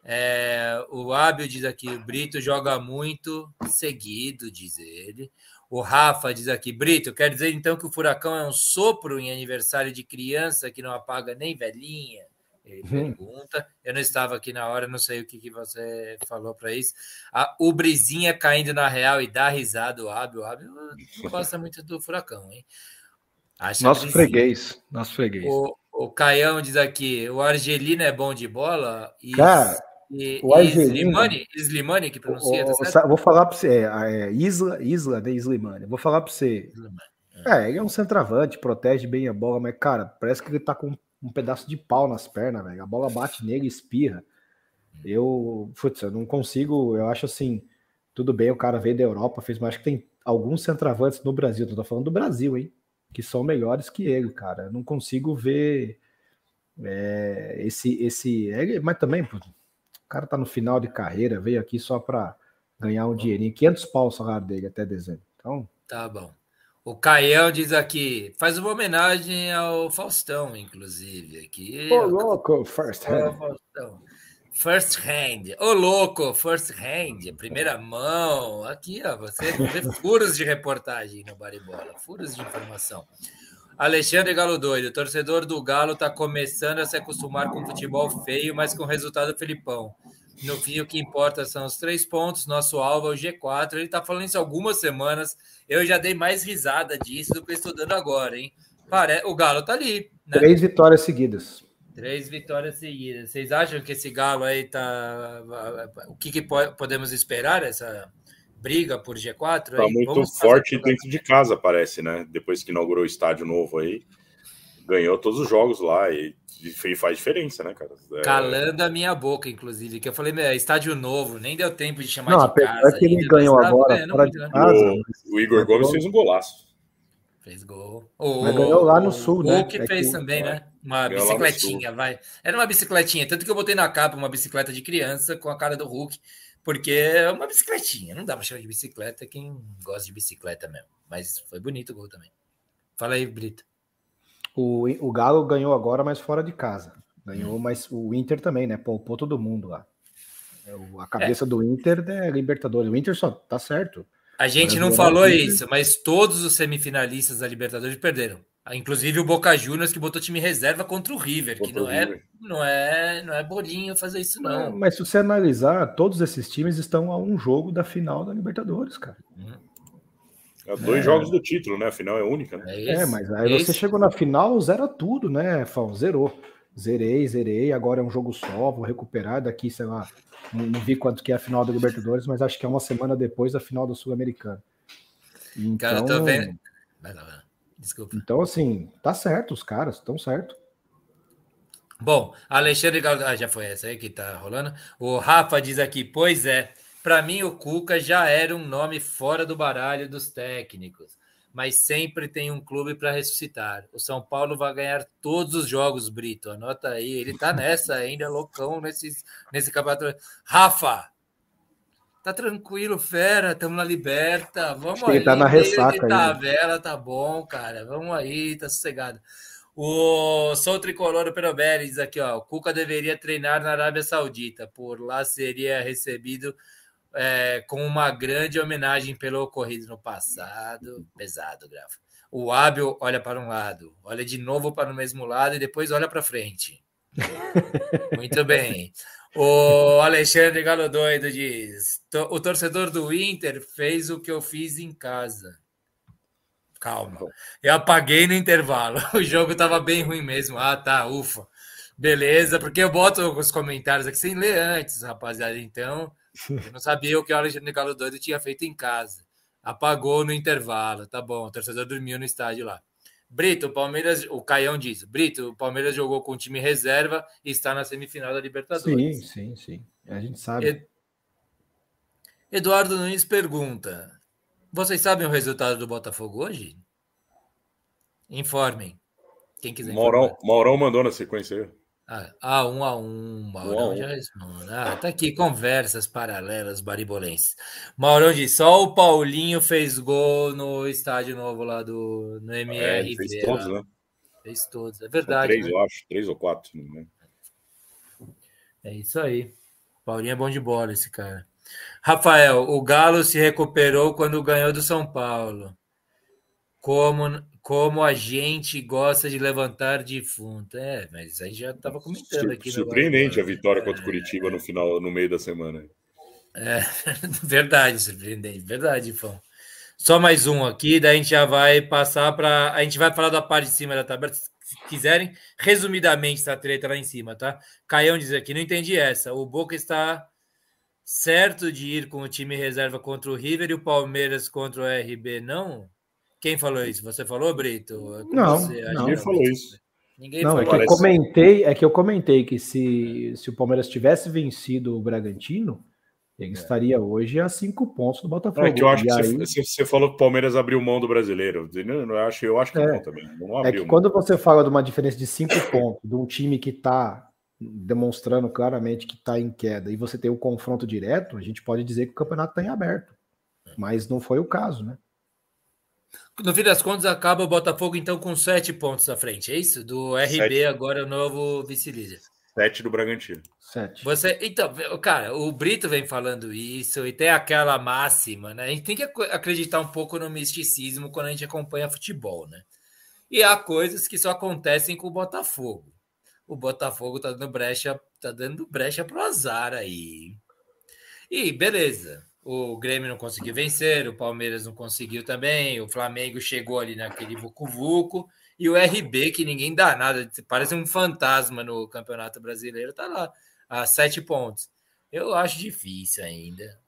É, o Ábio diz aqui: o Brito joga muito seguido, diz ele. O Rafa diz aqui, Brito, quer dizer então que o furacão é um sopro em aniversário de criança que não apaga nem velhinha? Ele hum. pergunta. Eu não estava aqui na hora, não sei o que, que você falou para isso. A Ubrizinha caindo na real e dá risada, o Ábio. O Ábio não gosta muito do furacão, hein? Acha nosso freguês, nosso freguês. O, o Caião diz aqui: o Argelino é bom de bola? E... Cara, e, o Slimani, Slimani que pronuncia, o, tá Vou falar para você, é, é, Isla, Isla de Slimani. Vou falar para você. É. é, ele é um centroavante, protege bem a bola, mas, cara, parece que ele tá com um pedaço de pau nas pernas, velho. A bola bate nele e espirra. Eu, putz, eu não consigo, eu acho assim, tudo bem, o cara veio da Europa, fez, mas acho que tem alguns centroavantes no Brasil, tô falando do Brasil, hein, que são melhores que ele, cara. Eu não consigo ver é, esse, esse, mas também, putz, o cara tá no final de carreira, veio aqui só para ganhar um dinheirinho. 500 pau o salário dele até dezembro. Então. Tá bom. O Caião diz aqui, faz uma homenagem ao Faustão, inclusive. Aqui. Ô, louco, first hand. First hand. Ô, louco, first hand. Primeira mão. Aqui, ó, você vê furos de reportagem no Baribola, furos de informação. Alexandre Galo doido, torcedor do Galo está começando a se acostumar com futebol feio, mas com resultado Felipão. No fim, o que importa são os três pontos. Nosso alvo é o G4. Ele está falando isso há algumas semanas. Eu já dei mais risada disso do que estou dando agora, hein? Pare... O Galo tá ali. Né? Três vitórias seguidas. Três vitórias seguidas. Vocês acham que esse Galo aí tá. O que, que podemos esperar? Essa briga por G4? Tá muito Vamos forte dentro de casa, parece, né? Depois que inaugurou o estádio novo aí. Ganhou todos os jogos lá e faz diferença, né, cara? É... Calando a minha boca, inclusive, que eu falei, meu, estádio novo, nem deu tempo de chamar não, de casa. que ele ganhou agora, fora de casa. O, o Igor Gomes fez um golaço. Fez gol. O, Mas ganhou lá no sul, né? O que é fez que... também, né? Uma ganhou bicicletinha, vai. Era uma bicicletinha, tanto que eu botei na capa uma bicicleta de criança com a cara do Hulk, porque é uma bicicletinha. Não dá pra chamar de bicicleta quem gosta de bicicleta mesmo. Mas foi bonito o gol também. Fala aí, Brito. O, o Galo ganhou agora, mas fora de casa. Ganhou, hum. mas o Inter também, né? Poupou todo mundo lá. É, a cabeça é. do Inter é Libertadores. O Inter só tá certo. A gente não falou isso, mas todos os semifinalistas da Libertadores perderam. Inclusive o Boca Juniors que botou time reserva contra o River, que não é, não é, não é bolinho fazer isso não. não. Mas se você analisar, todos esses times estão a um jogo da final da Libertadores, cara. É dois é. jogos do título, né? A final é única. Né? É, é, mas aí é você chegou na final, zera tudo, né, Fão? Zerou. Zerei, zerei, agora é um jogo só, vou recuperar daqui, sei lá, não, vi quanto que é a final da Libertadores, mas acho que é uma semana depois da final do Sul-Americano. Então, Cara, tô vendo. Desculpa. Então, assim, tá certo, os caras, estão certo. Bom, Alexandre ah, já foi essa aí que tá rolando. O Rafa diz aqui, pois é, para mim o Cuca já era um nome fora do baralho dos técnicos mas sempre tem um clube para ressuscitar. O São Paulo vai ganhar todos os jogos, Brito. Anota aí, ele tá nessa ainda, loucão, nesse, nesse campeonato. Rafa, tá tranquilo, fera, estamos na liberta. Vamos aí. Ele tá na ressaca tá, aí. vela, tá bom, cara. Vamos aí, tá sossegado. O Sou Tricolor Perobelli diz aqui, ó, o Cuca deveria treinar na Arábia Saudita, por lá seria recebido é, com uma grande homenagem pelo ocorrido no passado. Pesado, Grafa. O hábil olha para um lado, olha de novo para o mesmo lado e depois olha para frente. Muito bem. O Alexandre Galo Doido diz: o torcedor do Inter fez o que eu fiz em casa. Calma. Eu apaguei no intervalo. O jogo estava bem ruim mesmo. Ah, tá, ufa. Beleza, porque eu boto os comentários aqui sem ler antes, rapaziada. Então, eu não sabia o que o Alexandre Galo Doido tinha feito em casa. Apagou no intervalo. Tá bom, o torcedor dormiu no estádio lá. Brito, o Palmeiras, o Caião diz: Brito, o Palmeiras jogou com o time reserva e está na semifinal da Libertadores. Sim, sim, sim. A gente sabe. Eduardo Nunes pergunta: Vocês sabem o resultado do Botafogo hoje? Informem. Quem quiser. Maurão, Maurão mandou na sequência. Ah, ah, um a um, Maurão um já responde. Ah, tá aqui, conversas paralelas baribolenses. Maurão diz, só o Paulinho fez gol no estádio novo lá do no MR. É, fez todos, né? Fez todos, é verdade. São três, né? eu acho, três ou quatro. Né? É isso aí. Paulinho é bom de bola, esse cara. Rafael, o Galo se recuperou quando ganhou do São Paulo. Como, como a gente gosta de levantar defunto. É, mas aí já estava comentando aqui. Surpreendente a vitória contra o Curitiba no final, no meio da semana. É, verdade, surpreendente, verdade, Fão. Só mais um aqui, daí a gente já vai passar para. A gente vai falar da parte de cima da tabela. Se quiserem, resumidamente, essa treta lá em cima, tá? Caião diz aqui: não entendi essa. O Boca está certo de ir com o time reserva contra o River e o Palmeiras contra o RB, não? Quem falou isso? Você falou, Brito? Não, Você, não. ninguém falou isso. Ninguém não, falou. é que eu comentei, é que eu comentei que se, se o Palmeiras tivesse vencido o Bragantino, ele é. estaria hoje a cinco pontos do Botafogo. é que eu acho que aí... você, você, falou que o Palmeiras abriu mão do brasileiro. Eu acho, eu acho que é, não também. Não é que mão. quando você fala de uma diferença de cinco pontos, de um time que está demonstrando claramente que está em queda, e você tem o um confronto direto, a gente pode dizer que o campeonato está em aberto. Mas não foi o caso, né? No fim das contas, acaba o Botafogo então com sete pontos à frente, é isso? Do RB, sete. agora o novo vice-líder. Sete do Bragantino. Sete. Você, então, cara, o Brito vem falando isso e tem aquela máxima, né? A gente tem que acreditar um pouco no misticismo quando a gente acompanha futebol, né? E há coisas que só acontecem com o Botafogo. O Botafogo tá dando brecha, tá dando brecha pro azar aí. E beleza o Grêmio não conseguiu vencer, o Palmeiras não conseguiu também, o Flamengo chegou ali naquele vucu-vucu E o RB, que ninguém dá nada, parece um fantasma no Campeonato Brasileiro, tá lá, a sete pontos. Eu acho difícil ainda.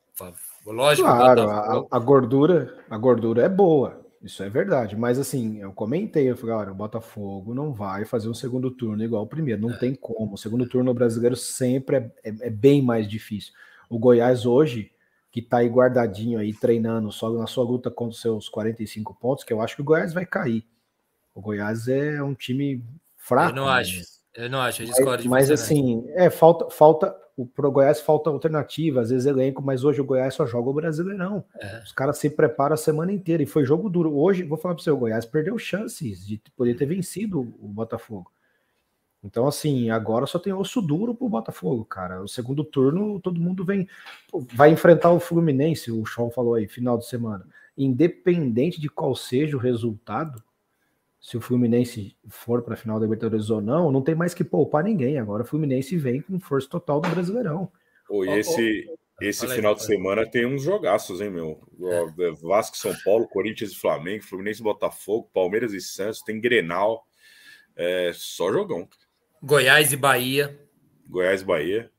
Lógico. Claro, a, a, gordura, a gordura é boa. Isso é verdade, mas assim, eu comentei, eu falei, olha, o Botafogo não vai fazer um segundo turno igual o primeiro, não é. tem como. O segundo turno brasileiro sempre é, é, é, bem mais difícil. O Goiás hoje, que tá aí guardadinho aí, treinando só na sua luta contra os seus 45 pontos, que eu acho que o Goiás vai cair. O Goiás é um time fraco. Eu não né? acho, eu não acho, eu discordo Mas, mas assim, é, falta, falta o pro Goiás falta alternativa, às vezes elenco, mas hoje o Goiás só joga o Brasileirão. É. Os caras se preparam a semana inteira e foi jogo duro. Hoje, vou falar para você, o Goiás perdeu chances de poder ter vencido o Botafogo. Então, assim, agora só tem osso duro pro Botafogo, cara. O segundo turno, todo mundo vem. Vai enfrentar o Fluminense, o Sean falou aí, final de semana. Independente de qual seja o resultado, se o Fluminense for para a final da Libertadores ou não, não tem mais que poupar ninguém. Agora o Fluminense vem com força total do Brasileirão. Oh, e esse, esse final de semana tem uns jogaços, hein, meu? É. Vasco, São Paulo, Corinthians e Flamengo, Fluminense e Botafogo, Palmeiras e Santos, tem Grenal. É só jogão. Goiás e Bahia. Goiás e Bahia.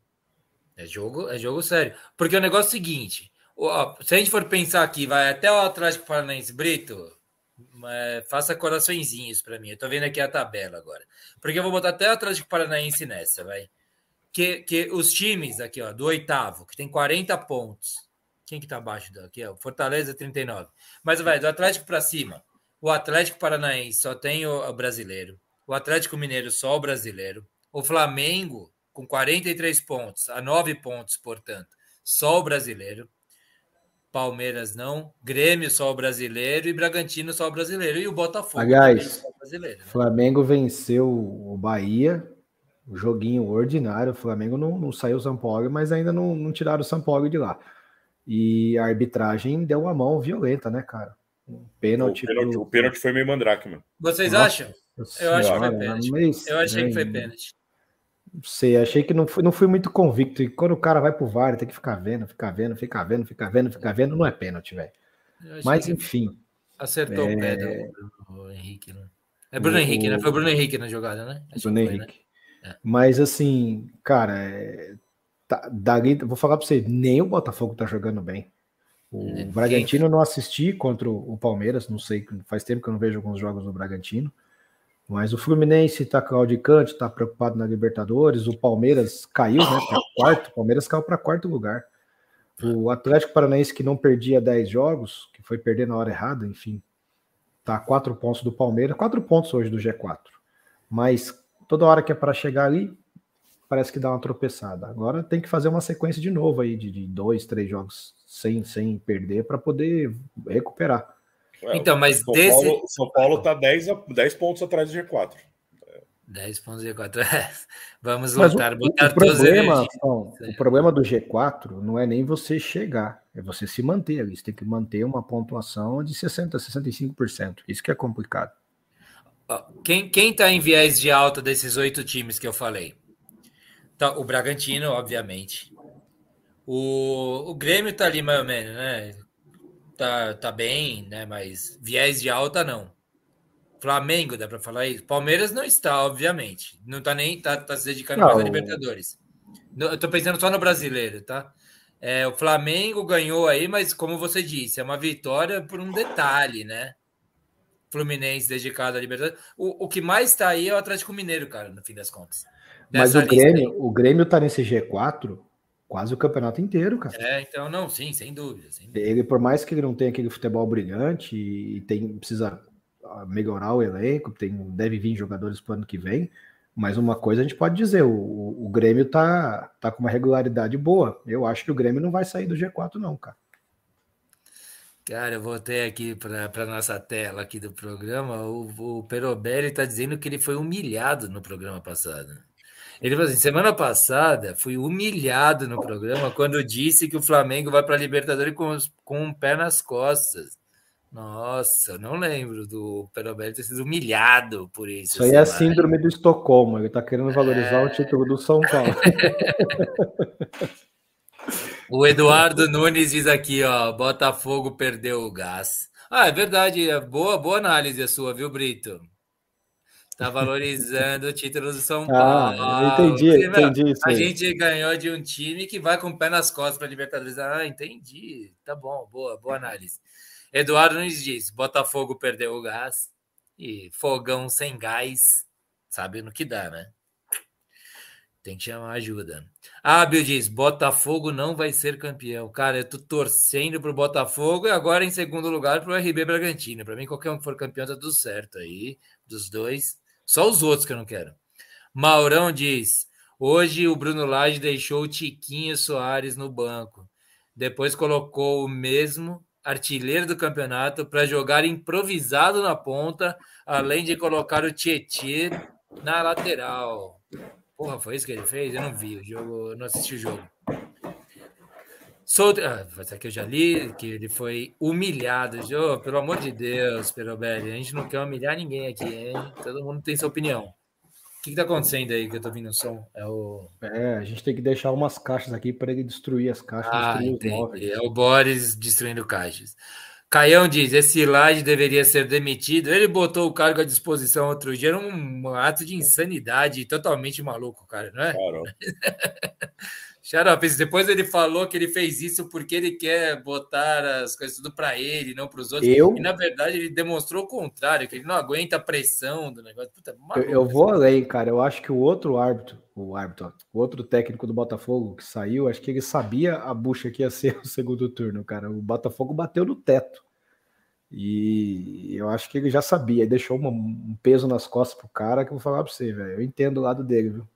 É jogo, é jogo sério. Porque o negócio é o seguinte: ó, se a gente for pensar aqui, vai até o Atlético Paranaense Brito, é, faça coraçõezinhos para mim. Eu tô vendo aqui a tabela agora. Porque eu vou botar até o Atlético Paranaense nessa, vai. Que, que os times aqui, ó, do oitavo, que tem 40 pontos. Quem que tá abaixo daqui? Ó, Fortaleza 39. Mas vai, do Atlético para cima. O Atlético Paranaense só tem o, o brasileiro. O Atlético Mineiro só o brasileiro. O Flamengo com 43 pontos, a 9 pontos, portanto, só o brasileiro. Palmeiras não, Grêmio só o brasileiro e Bragantino só o brasileiro e o Botafogo Aliás, o brasileiro. Né? Flamengo venceu o Bahia, o joguinho ordinário. O Flamengo não, não saiu o São Paulo, mas ainda não, não tiraram o São Paulo de lá. E a arbitragem deu uma mão violenta, né, cara? Um pênalti. O pênalti, pro... o pênalti foi meio mandrake, mano. Vocês Nossa, acham? Eu acho que foi pênalti. Eu achei que foi pênalti. Não sei, achei que não fui, não fui muito convicto. E quando o cara vai pro VAR, tem que ficar vendo, ficar vendo, ficar vendo, ficar vendo, ficar vendo, não é pênalti, velho. Mas enfim. Acertou é... o pé do, Henrique, né? É Bruno o... Henrique, né? Foi o Bruno Henrique na jogada, né? Acho Bruno foi, Henrique. Né? É. Mas assim, cara, é... tá, dali, vou falar pra você, nem o Botafogo tá jogando bem. O Bragantino não assisti contra o Palmeiras, não sei, faz tempo que eu não vejo alguns jogos do Bragantino. Mas o Fluminense está claudicante, está preocupado na Libertadores. O Palmeiras caiu, né? Para quarto. O Palmeiras caiu para quarto lugar. O Atlético Paranaense, que não perdia 10 jogos, que foi perder na hora errada, enfim, tá a quatro pontos do Palmeiras, quatro pontos hoje do G4. Mas toda hora que é para chegar ali, parece que dá uma tropeçada. Agora tem que fazer uma sequência de novo aí, de, de dois, três jogos sem, sem perder, para poder recuperar. É, então, mas São desse. Paulo, São Paulo tá 10, 10 pontos atrás do G4. 10 pontos do G4. Vamos Mas lutar, o, botar o problema, não, o problema do G4 não é nem você chegar, é você se manter ali. Você tem que manter uma pontuação de 60%, 65%. Isso que é complicado. Quem, quem tá em viés de alta desses oito times que eu falei? Tá, o Bragantino, obviamente. O, o Grêmio tá ali mais ou menos, né? Tá, tá bem, né? Mas viés de alta não. Flamengo, dá para falar isso. Palmeiras não está, obviamente. Não tá nem tá, tá se dedicando mais a Libertadores. Eu tô pensando só no brasileiro, tá? É, o Flamengo ganhou aí, mas como você disse, é uma vitória por um detalhe, né? Fluminense dedicado à Libertadores. O, o que mais está aí é o Atlético Mineiro, cara, no fim das contas. Mas o Grêmio, o Grêmio tá nesse G4 quase o campeonato inteiro, cara. É, então não, sim, sem dúvida, sem dúvida. Ele, por mais que ele não tenha aquele futebol brilhante e tem, precisa ah, melhorar o elenco, tem, deve vir jogadores para o ano que vem, mas uma coisa a gente pode dizer, o, o, Grêmio tá, tá com uma regularidade boa. Eu acho que o Grêmio não vai sair do G4 não, cara. Cara, eu voltei aqui para nossa tela aqui do programa. O, o Perobelli está dizendo que ele foi humilhado no programa passado. Ele falou assim: semana passada fui humilhado no programa quando disse que o Flamengo vai para a Libertadores com, com um pé nas costas. Nossa, eu não lembro do Perobelli ter sido humilhado por isso. Isso aí é a síndrome do Estocolmo. Ele está querendo valorizar é... o título do São Paulo. o Eduardo Nunes diz aqui, ó, Botafogo perdeu o gás. Ah, é verdade. É boa, boa análise a sua, viu, Brito? Tá valorizando o título do São ah, Paulo. Ah, entendi, entendi meu, A gente ganhou de um time que vai com o pé nas costas para Libertadores. Ah, entendi. Tá bom, boa, boa análise. Eduardo nos diz: Botafogo perdeu o gás e fogão sem gás, sabe no que dá, né? Tem que chamar ajuda. Ah, Bill diz: Botafogo não vai ser campeão. Cara, eu tô torcendo pro Botafogo e agora em segundo lugar pro RB Bragantino. Para mim, qualquer um que for campeão tá tudo certo aí, dos dois. Só os outros que eu não quero. Maurão diz: hoje o Bruno Lage deixou o Tiquinho Soares no banco. Depois colocou o mesmo artilheiro do campeonato para jogar improvisado na ponta, além de colocar o Tietê na lateral. Porra, foi isso que ele fez? Eu não vi o jogo, não assisti o jogo. Sou, ah, aqui eu já li que ele foi humilhado. Oh, pelo amor de Deus, Perobelli, a gente não quer humilhar ninguém aqui, hein? Todo mundo tem sua opinião. O que, está acontecendo aí que eu tô ouvindo o som? É, o... é, a gente tem que deixar umas caixas aqui para ele destruir as caixas. Ah, entendi. É o Boris destruindo caixas. Caião diz: esse Laje deveria ser demitido. Ele botou o cargo à disposição outro dia. Era um ato de insanidade totalmente maluco, cara, não é? Claro. Xarope, depois ele falou que ele fez isso porque ele quer botar as coisas tudo para ele, não para os outros. Eu? E na verdade ele demonstrou o contrário, que ele não aguenta a pressão do negócio. Puta, maluco, eu, eu vou além, cara. Eu acho que o outro árbitro, o árbitro, o outro técnico do Botafogo que saiu, acho que ele sabia a bucha que ia ser o segundo turno, cara. O Botafogo bateu no teto. E eu acho que ele já sabia, deixou um peso nas costas pro cara que eu vou falar para você, velho. Eu entendo o lado dele, viu?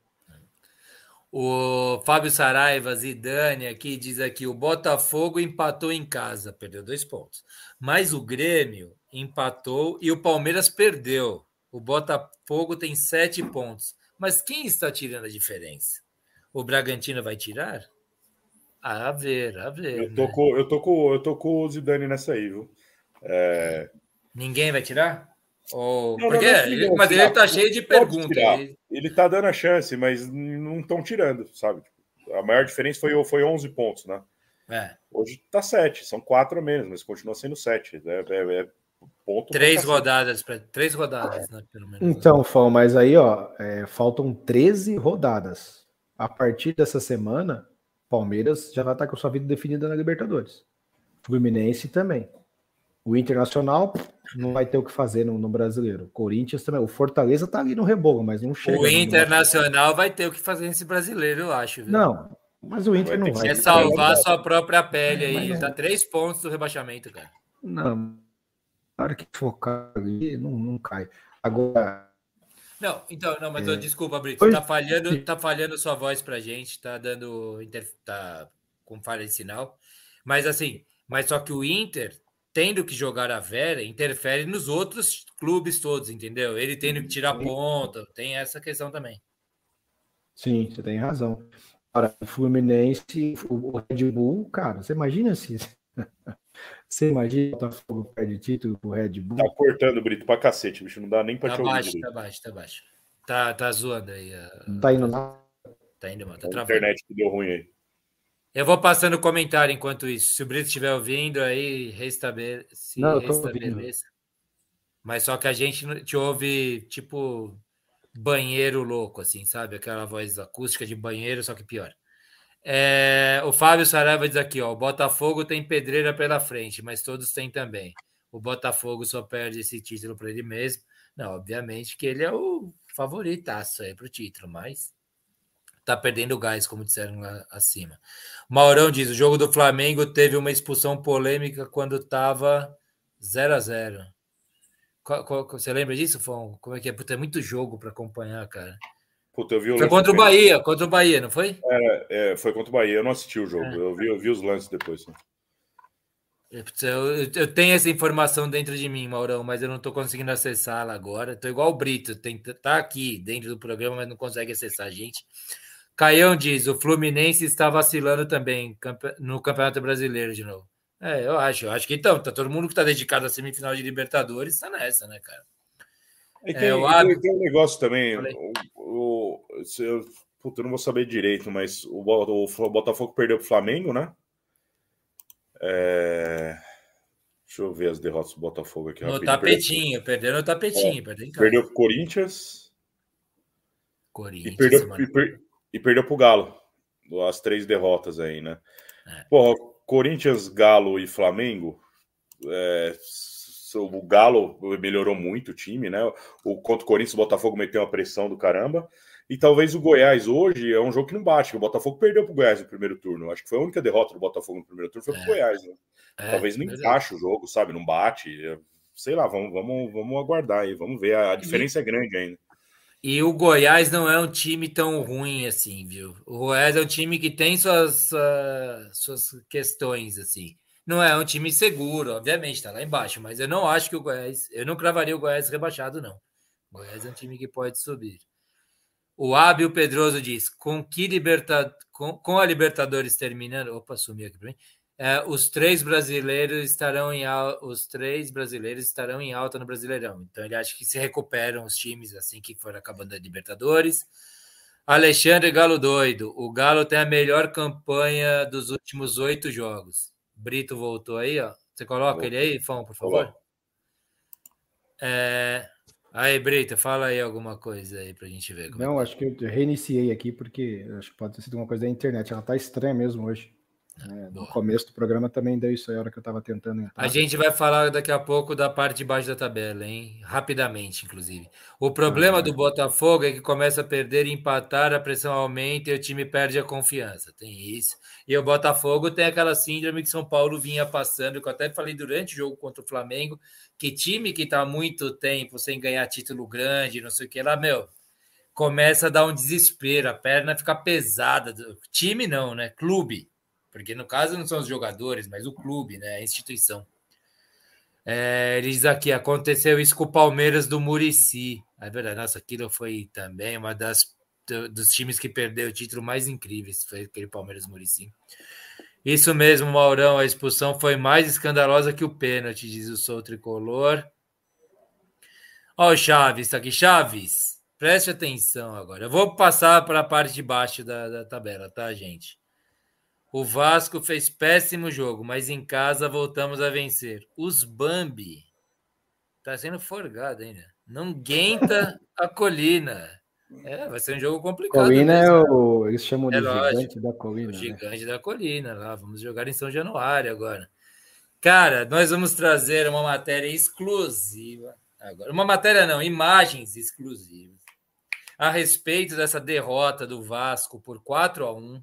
O Fábio Saraiva, Zidane aqui diz aqui: o Botafogo empatou em casa, perdeu dois pontos. Mas o Grêmio empatou e o Palmeiras perdeu. O Botafogo tem sete pontos. Mas quem está tirando a diferença? O Bragantino vai tirar? a ver, a ver. Eu tô, né? com, eu, tô com, eu tô com o Zidane nessa aí, viu? É... Ninguém vai tirar? Ou... Não, Porque, não, não, mas ele tá cheio de perguntas. Ele... ele tá dando a chance, mas não estão tirando, sabe? A maior diferença foi, foi 11 pontos, né? É. Hoje tá 7, são 4 a menos, mas continua sendo 7. É, é, é ponto três rodadas, pra, três rodadas, né, pelo menos. Então, Fal, mas aí, ó, é, faltam 13 rodadas. A partir dessa semana, Palmeiras já vai estar com sua vida definida na Libertadores. Fluminense também. O Internacional não vai ter o que fazer no, no brasileiro. Corinthians também. O Fortaleza tá ali no rebolo, mas não chega. O Internacional vai ter o que fazer nesse brasileiro, eu acho. Viu? Não, mas o Inter vai não vai. É salvar a sua própria pele aí. Mas, tá três pontos do rebaixamento, cara. Não. Na hora que focar ali, não, não cai. Agora. Não, então, não, mas é... desculpa, Brito. Tá falhando, tá falhando sua voz pra gente, tá dando. tá com falha de sinal. Mas assim, mas só que o Inter tendo que jogar a Vera interfere nos outros clubes todos, entendeu? Ele tendo que tirar ponta, tem essa questão também. Sim, você tem razão. Agora, o Fluminense, o Red Bull, cara, você imagina se. Você imagina o Botafogo perde título pro Red Bull? Tá cortando, Brito, pra cacete, bicho. Não dá nem pra tá te baixo, ouvir. Tá baixo, tá baixo. Tá, tá zoando aí. Não tá indo lá? Tá indo, mano. Tá a internet que deu ruim aí. Eu vou passando o comentário enquanto isso. Se o Brito estiver ouvindo, aí restabeleça. Não, restabeleça. Mas só que a gente te ouve tipo banheiro louco, assim, sabe? Aquela voz acústica de banheiro, só que pior. É, o Fábio Saraiva diz aqui: ó, o Botafogo tem pedreira pela frente, mas todos têm também. O Botafogo só perde esse título para ele mesmo. Não, obviamente que ele é o favoritaço aí para o título, mas tá perdendo gás, como disseram lá acima. Maurão diz: o jogo do Flamengo teve uma expulsão polêmica quando estava 0 a 0 Você lembra disso, Fon? Como é que é? Puta, é muito jogo para acompanhar, cara. Puta, eu vi o foi contra o Bahia, contra o Bahia, não foi? É, é, foi contra o Bahia. Eu não assisti o jogo, é. eu, vi, eu vi os lances depois. Né? Eu, eu, tenho essa informação dentro de mim, Maurão, mas eu não estou conseguindo acessá-la agora. Estou igual o Brito, tem, tá aqui dentro do programa, mas não consegue acessar a gente. Caião diz: o Fluminense está vacilando também no Campeonato Brasileiro de novo. É, eu acho. Eu acho que então, tá todo mundo que está dedicado à semifinal de Libertadores está nessa, né, cara? É, tem, é, tem, tem um negócio também. O, o, eu, puta, eu não vou saber direito, mas o, o Botafogo perdeu para o Flamengo, né? É... Deixa eu ver as derrotas do Botafogo aqui. No rapidinho. tapetinho, perdeu no tapetinho. É. Perdeu, perdeu pro Corinthians. Corinthians. E perdeu, e, per, e perdeu pro Galo. As três derrotas aí, né? É. Pô, Corinthians, Galo e Flamengo. É, o Galo melhorou muito o time, né? O contra o Corinthians, o Botafogo meteu uma pressão do caramba. E talvez o Goiás hoje é um jogo que não bate. O Botafogo perdeu para o Goiás no primeiro turno. Acho que foi a única derrota do Botafogo no primeiro turno foi para o é. Goiás. Né? É, talvez não encaixe o jogo, sabe? Não bate. É, sei lá, vamos, vamos, vamos aguardar aí. Vamos ver. A diferença e, é grande ainda. E o Goiás não é um time tão ruim assim, viu? O Goiás é um time que tem suas, uh, suas questões, assim. Não é um time seguro, obviamente, tá lá embaixo, mas eu não acho que o Goiás. Eu não cravaria o Goiás rebaixado, não. O Goiás é um time que pode subir. O Ábio Pedroso diz: com que liberta... com, com a Libertadores terminando. Opa, sumiu aqui para mim. É, os três brasileiros estarão em os três brasileiros estarão em alta no Brasileirão. Então ele acha que se recuperam os times assim que for acabando a Libertadores. Alexandre Galo doido. O Galo tem a melhor campanha dos últimos oito jogos. Brito voltou aí, ó. Você coloca ele aí, Fão, por favor. É... Aí, Brito, fala aí alguma coisa aí pra gente ver. É Não, é acho que eu reiniciei aqui porque acho que pode ter sido uma coisa da internet. Ela tá estranha mesmo hoje. É, no começo do programa também deu isso aí, a hora que eu estava tentando entrar. A gente vai falar daqui a pouco da parte de baixo da tabela, hein? Rapidamente, inclusive. O problema ah, do Botafogo é que começa a perder e empatar, a pressão aumenta e o time perde a confiança. Tem isso. E o Botafogo tem aquela síndrome que São Paulo vinha passando, que eu até falei durante o jogo contra o Flamengo, que time que está há muito tempo sem ganhar título grande, não sei o que lá, meu, começa a dar um desespero, a perna fica pesada. Time não, né? Clube porque no caso não são os jogadores, mas o clube, né, a instituição. É, ele diz aqui: aconteceu isso com o Palmeiras do Murici. É verdade, nossa, aquilo foi também uma das dos times que perdeu o título mais incríveis, foi aquele Palmeiras Murici. Isso mesmo, Maurão, a expulsão foi mais escandalosa que o pênalti, diz o Sou Tricolor. Ó, o Chaves, tá aqui, Chaves, preste atenção agora. Eu vou passar para a parte de baixo da, da tabela, tá, gente? O Vasco fez péssimo jogo, mas em casa voltamos a vencer. Os Bambi tá sendo forgado ainda. Não guenta a colina. É, vai ser um jogo complicado. Colina mesmo. é o. Eles chamam de é gigante da colina. O né? gigante né? da colina lá. Vamos jogar em São Januário agora. Cara, nós vamos trazer uma matéria exclusiva. Agora, uma matéria não, imagens exclusivas a respeito dessa derrota do Vasco por 4 a 1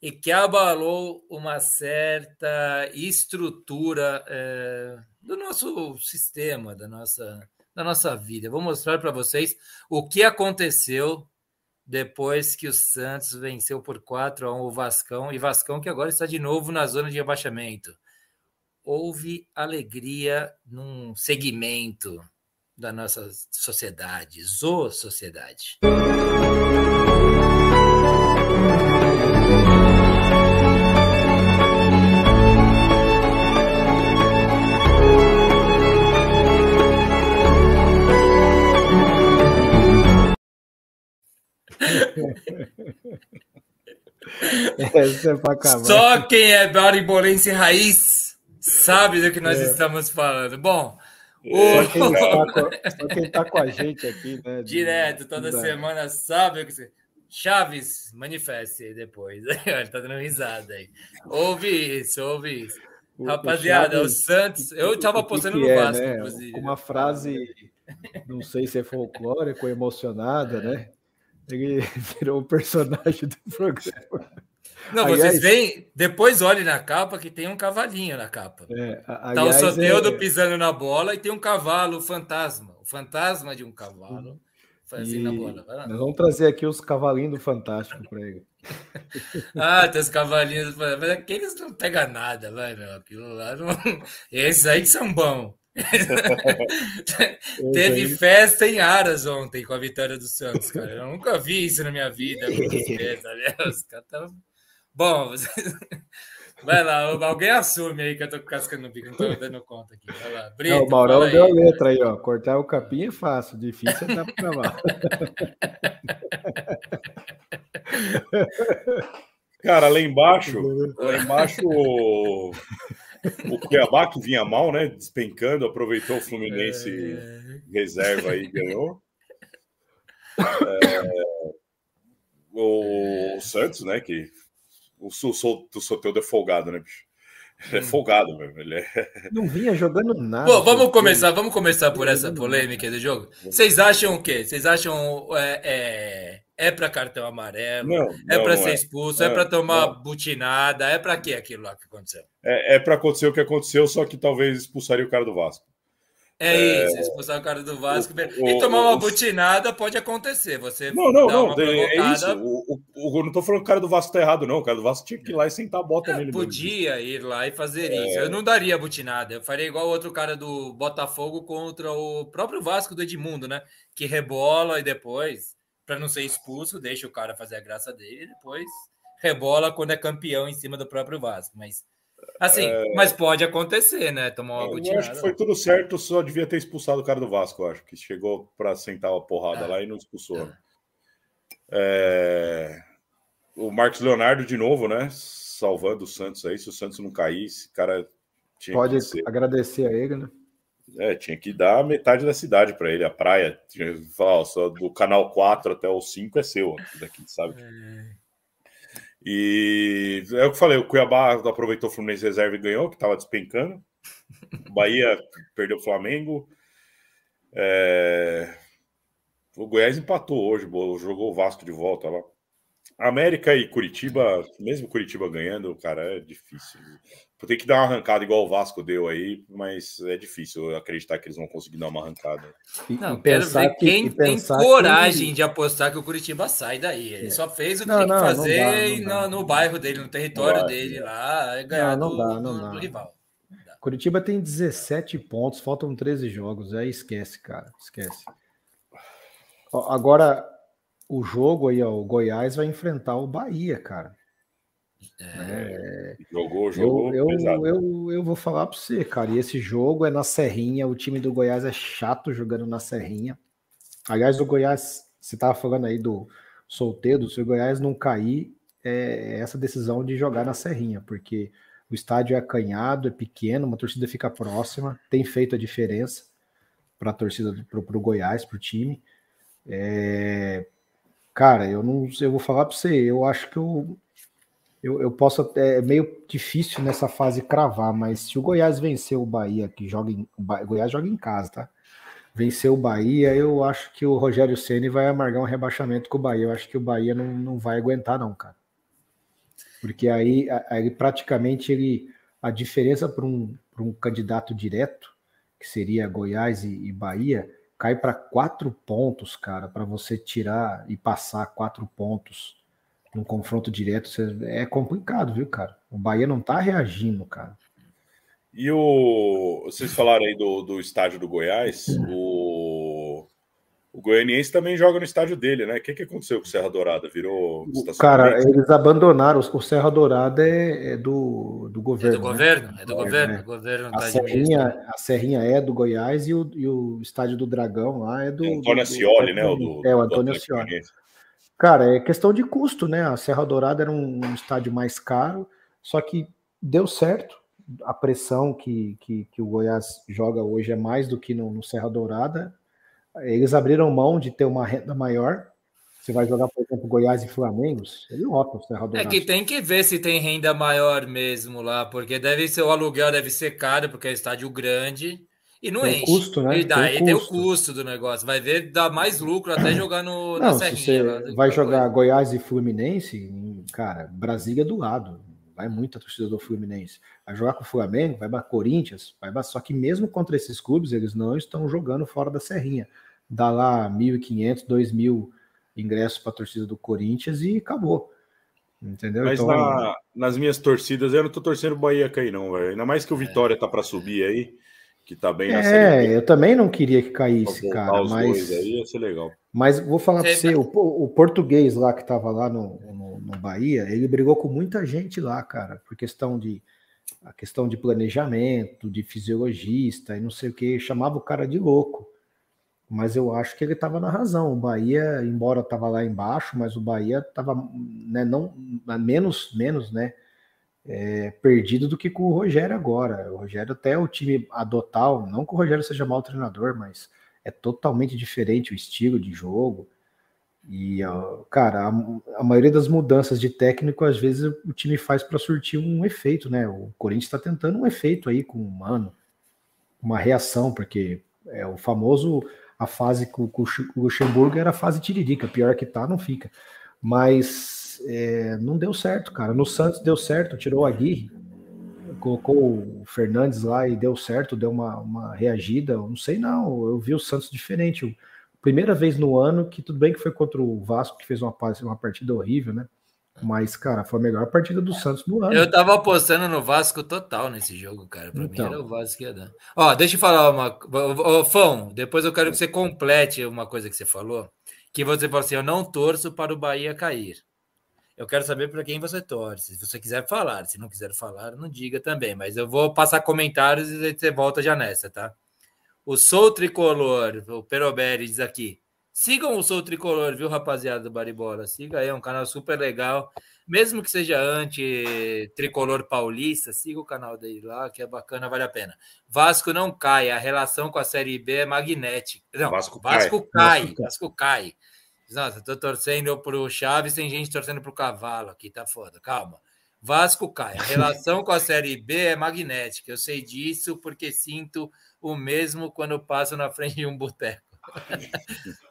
e que abalou uma certa estrutura é, do nosso sistema, da nossa, da nossa vida. vou mostrar para vocês o que aconteceu depois que o Santos venceu por 4 a 1 o Vascão, e Vascão que agora está de novo na zona de abaixamento. Houve alegria num segmento da nossa sociedade, zo sociedade. Essa é pra acabar. Só quem é barimbolense raiz sabe do que nós é. estamos falando. Bom, o... Só, quem tá com, quem tá com a gente aqui, né? Direto, toda semana sabe o que você. Chaves, manifeste aí depois. Ele tá dando risada aí. Ouve isso, ouve isso. O, Rapaziada, o, Chaves, o Santos. Eu tava postando no é, Vasco, né? inclusive. Uma frase, não sei se é folclórico ou emocionada, é. né? Ele virou um personagem do programa. Não, aliás, vocês veem, depois olhe na capa que tem um cavalinho na capa. É, aliás, tá o Soteldo é... pisando na bola e tem um cavalo fantasma. O fantasma de um cavalo assim na bola. Nós vamos trazer aqui os cavalinhos do Fantástico para ele. ah, tem os cavalinhos, mas aqueles não pegam nada, vai, meu. Aquilo lá não. Esses aí que são bons. Teve festa em Aras ontem com a vitória do Santos, cara. Eu nunca vi isso na minha vida. Os caras tavam... Bom, vai lá, alguém assume aí que eu tô cascando no bico, não tô dando conta aqui. Vai lá. Brito, não, o Maurão deu a letra aí, ó. Cortar o capim é fácil, difícil é dar pra travar. Cara, lá embaixo, lá embaixo o Cuiabá que vinha mal, né? Despencando, aproveitou o Fluminense é... reserva aí ganhou. É... O Santos, né? Que o, Soteldo é folgado, né, bicho? Ele é hum. folgado mesmo. Ele é... Não vinha jogando nada. Bom, vamos começar, vamos começar por essa polêmica do jogo. Vocês acham o quê? Vocês acham é, é, é para cartão amarelo? Não, é para ser é. expulso? É, é para tomar não. butinada? É para que aquilo lá que aconteceu? É, é para acontecer o que aconteceu, só que talvez expulsaria o cara do Vasco. É, é isso, expulsar o cara do Vasco. O, e tomar uma o, butinada pode acontecer. Você não, não, não. É isso. O, o, não tô falando que o cara do Vasco tá errado, não. O cara do Vasco tinha que ir lá e sentar a bota é, nele. Podia mesmo. ir lá e fazer é... isso. Eu não daria butinada. Eu faria igual o outro cara do Botafogo contra o próprio Vasco do Edmundo, né? Que rebola e depois, para não ser expulso, deixa o cara fazer a graça dele e depois rebola quando é campeão em cima do próprio Vasco. Mas Assim, é... mas pode acontecer, né? Tomar uma Eu acho que foi tudo certo, só devia ter expulsado o cara do Vasco, acho, que chegou para sentar uma porrada é. lá e não expulsou. É. é. O Marcos Leonardo, de novo, né? Salvando o Santos aí. Se o Santos não caísse, cara tinha Pode agradecer a ele, né? É, tinha que dar metade da cidade para ele, a praia. Tinha que falar, ó, só do canal 4 até o 5 é seu daqui, sabe? É. E é o que eu falei, o Cuiabá aproveitou o Fluminense reserva e ganhou, que estava despencando. O Bahia perdeu o Flamengo. É... O Goiás empatou hoje, jogou o Vasco de volta lá. América e Curitiba, mesmo Curitiba ganhando, cara, é difícil. Tem que dar uma arrancada igual o Vasco deu aí, mas é difícil acreditar que eles vão conseguir dar uma arrancada. Não, quero ver que, quem tem coragem que... de apostar que o Curitiba sai daí. Ele é. só fez o que não, tem que fazer não dá, não dá, no, no, bairro dele, no território dele lá, é ganhar não, do, dá, não do, dá. do rival. Curitiba tem 17 pontos, faltam 13 jogos. Aí esquece, cara, esquece. Agora, o jogo aí, ó, o Goiás vai enfrentar o Bahia, cara. É, é jogou, jogou. Eu, eu, eu, eu, vou falar para você, cara. E esse jogo é na Serrinha. O time do Goiás é chato jogando na Serrinha. Aliás, o Goiás, você estava falando aí do solteiro, se o Goiás não cair, é essa decisão de jogar na Serrinha, porque o estádio é acanhado, é pequeno, uma torcida fica próxima, tem feito a diferença para a torcida, para o Goiás, para o time. É, Cara, eu não eu vou falar para você, eu acho que eu, eu, eu posso até. É meio difícil nessa fase cravar, mas se o Goiás vencer o Bahia, que joga em. Goiás joga em casa, tá? Vencer o Bahia, eu acho que o Rogério Ceni vai amargar um rebaixamento com o Bahia. Eu acho que o Bahia não, não vai aguentar, não, cara. Porque aí, aí praticamente ele. A diferença para um, um candidato direto, que seria Goiás e, e Bahia, cai para quatro pontos, cara, para você tirar e passar quatro pontos num confronto direto, é complicado, viu, cara? O Bahia não tá reagindo, cara. E o. Vocês falaram aí do, do estádio do Goiás, o. O Goianiense também joga no estádio dele, né? O que, que aconteceu com o Serra Dourada? Virou Cara, eles abandonaram. O Serra Dourada é, é do, do governo. É do governo, né? é do governo. É. governo a, tá Serrinha, a Serrinha é do Goiás e o, e o estádio do Dragão lá é do. É Antônio Ascioli, né? O do, é, o Antônio Ascioli. Cara, é questão de custo, né? A Serra Dourada era um, um estádio mais caro, só que deu certo. A pressão que, que, que o Goiás joga hoje é mais do que no, no Serra Dourada eles abriram mão de ter uma renda maior. Você vai jogar, por exemplo, Goiás e Flamengo, ele lota o Serra É que tem que ver se tem renda maior mesmo lá, porque deve ser o aluguel deve ser caro, porque é estádio grande e não tem enche. Custo, né? E daí tem, tem, o custo do negócio. Vai ver, dá mais lucro até jogar no, não, na Serrinha. Você vai jogar coisa. Goiás e Fluminense, cara, Brasília é do lado. Vai muita torcida do Fluminense. Vai jogar com o Flamengo, vai para Corinthians, vai só que mesmo contra esses clubes, eles não estão jogando fora da Serrinha dá lá 1.500, 2.000 ingressos para a torcida do Corinthians e acabou. Entendeu? Mas então, na, nas minhas torcidas, eu não tô torcendo o Bahia cair, não, velho. Ainda mais que o é. Vitória é. tá para subir aí, que tá bem na É, eu também não queria que caísse, cara. Mas, aí ia ser legal. Mas vou falar para você, o, o, português lá que tava lá no, no, no, Bahia, ele brigou com muita gente lá, cara, por questão de a questão de planejamento, de fisiologista e não sei o que, chamava o cara de louco mas eu acho que ele estava na razão. O Bahia, embora estava lá embaixo, mas o Bahia estava né, não menos menos, né, é, perdido do que com o Rogério agora. O Rogério até o time adotar, não que o Rogério seja mau treinador, mas é totalmente diferente o estilo de jogo. E, cara, a, a, maioria das mudanças de técnico, às vezes, o time faz para surtir um efeito, né? O Corinthians está tentando um efeito aí com o Mano, uma reação, porque é o famoso, a fase com, com o Luxemburgo era a fase tiririca, pior que tá, não fica. Mas é, não deu certo, cara. No Santos deu certo, tirou a Aguirre, colocou o Fernandes lá e deu certo, deu uma, uma reagida. Não sei, não. Eu vi o Santos diferente. Primeira vez no ano que tudo bem que foi contra o Vasco, que fez uma, uma partida horrível, né? Mas, cara, foi a melhor partida do Santos no ano. Eu tava apostando no Vasco total nesse jogo, cara. Pra então. mim era o Vasco que ia dar. Ó, deixa eu falar uma. Ô, Fão, depois eu quero que você complete uma coisa que você falou. Que você falou assim: eu não torço para o Bahia cair. Eu quero saber para quem você torce. Se você quiser falar, se não quiser falar, não diga também. Mas eu vou passar comentários e você volta já nessa, tá? O Sou Tricolor, o Peroberi diz aqui. Sigam o Sou Tricolor, viu, rapaziada do Baribola? Siga aí, é um canal super legal. Mesmo que seja anti-tricolor paulista, siga o canal dele lá, que é bacana, vale a pena. Vasco não cai, a relação com a Série B é magnética. Não, Vasco, Vasco cai. cai. Vasco cai. Nossa, tô torcendo pro Chaves, tem gente torcendo pro cavalo aqui, tá foda. Calma. Vasco cai. A relação com a Série B é magnética. Eu sei disso porque sinto o mesmo quando passo na frente de um boteco.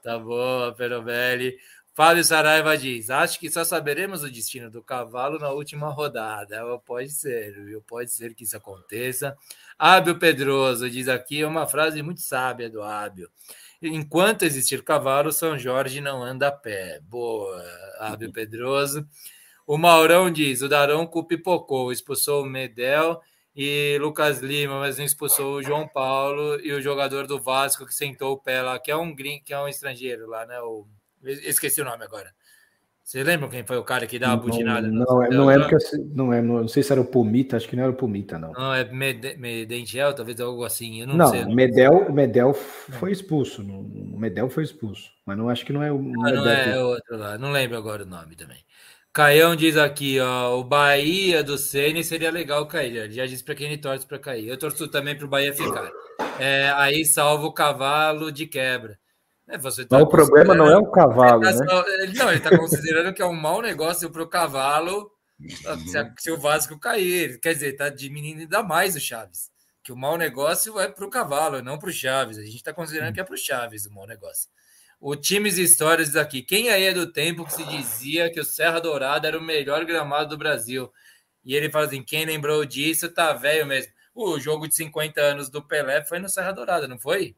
Tá bom, Perobelli. Fábio Saraiva diz: Acho que só saberemos o destino do cavalo na última rodada. Pode ser, viu? Pode ser que isso aconteça. Ábio Pedroso diz aqui uma frase muito sábia do Ábio. Enquanto existir cavalo, São Jorge não anda a pé. Boa, Ábio Pedroso. O Maurão diz: o Daronco pipocou, expulsou o Medel e Lucas Lima, mas não expulsou o João Paulo e o jogador do Vasco que sentou o pé lá, que é um gring, que é um estrangeiro lá, né? O, esqueci o nome agora. Você lembra quem foi o cara que dá a butinada? Não, não, é, não é porque não é, não, sei se era o Pumita, acho que não era o Pumita, não. Não, é Medentiel, talvez algo assim. Eu não, não sei. Medel, Medel foi expulso. O Medel foi expulso, mas não acho que não é o. Ah, não é outro lá, não lembro agora o nome também. Caião diz aqui, ó, o Bahia do Ceni seria legal cair. Ele já disse para quem ele torce para cair. Eu torço também para o Bahia ficar. É, aí salva o cavalo de quebra. É, você tá Mas o problema não é o cavalo, tá, né? Não, ele está considerando que é um mau negócio para o cavalo se, o Vasco cair. Quer dizer, está diminuindo ainda mais o Chaves. Que o mau negócio é para o cavalo, não para o Chaves. A gente está considerando que é para o Chaves o mau negócio. O Times Histórias aqui. Quem aí é do tempo que se dizia que o Serra Dourada era o melhor gramado do Brasil? E ele fala assim: quem lembrou disso tá velho mesmo. O jogo de 50 anos do Pelé foi no Serra Dourada, não foi?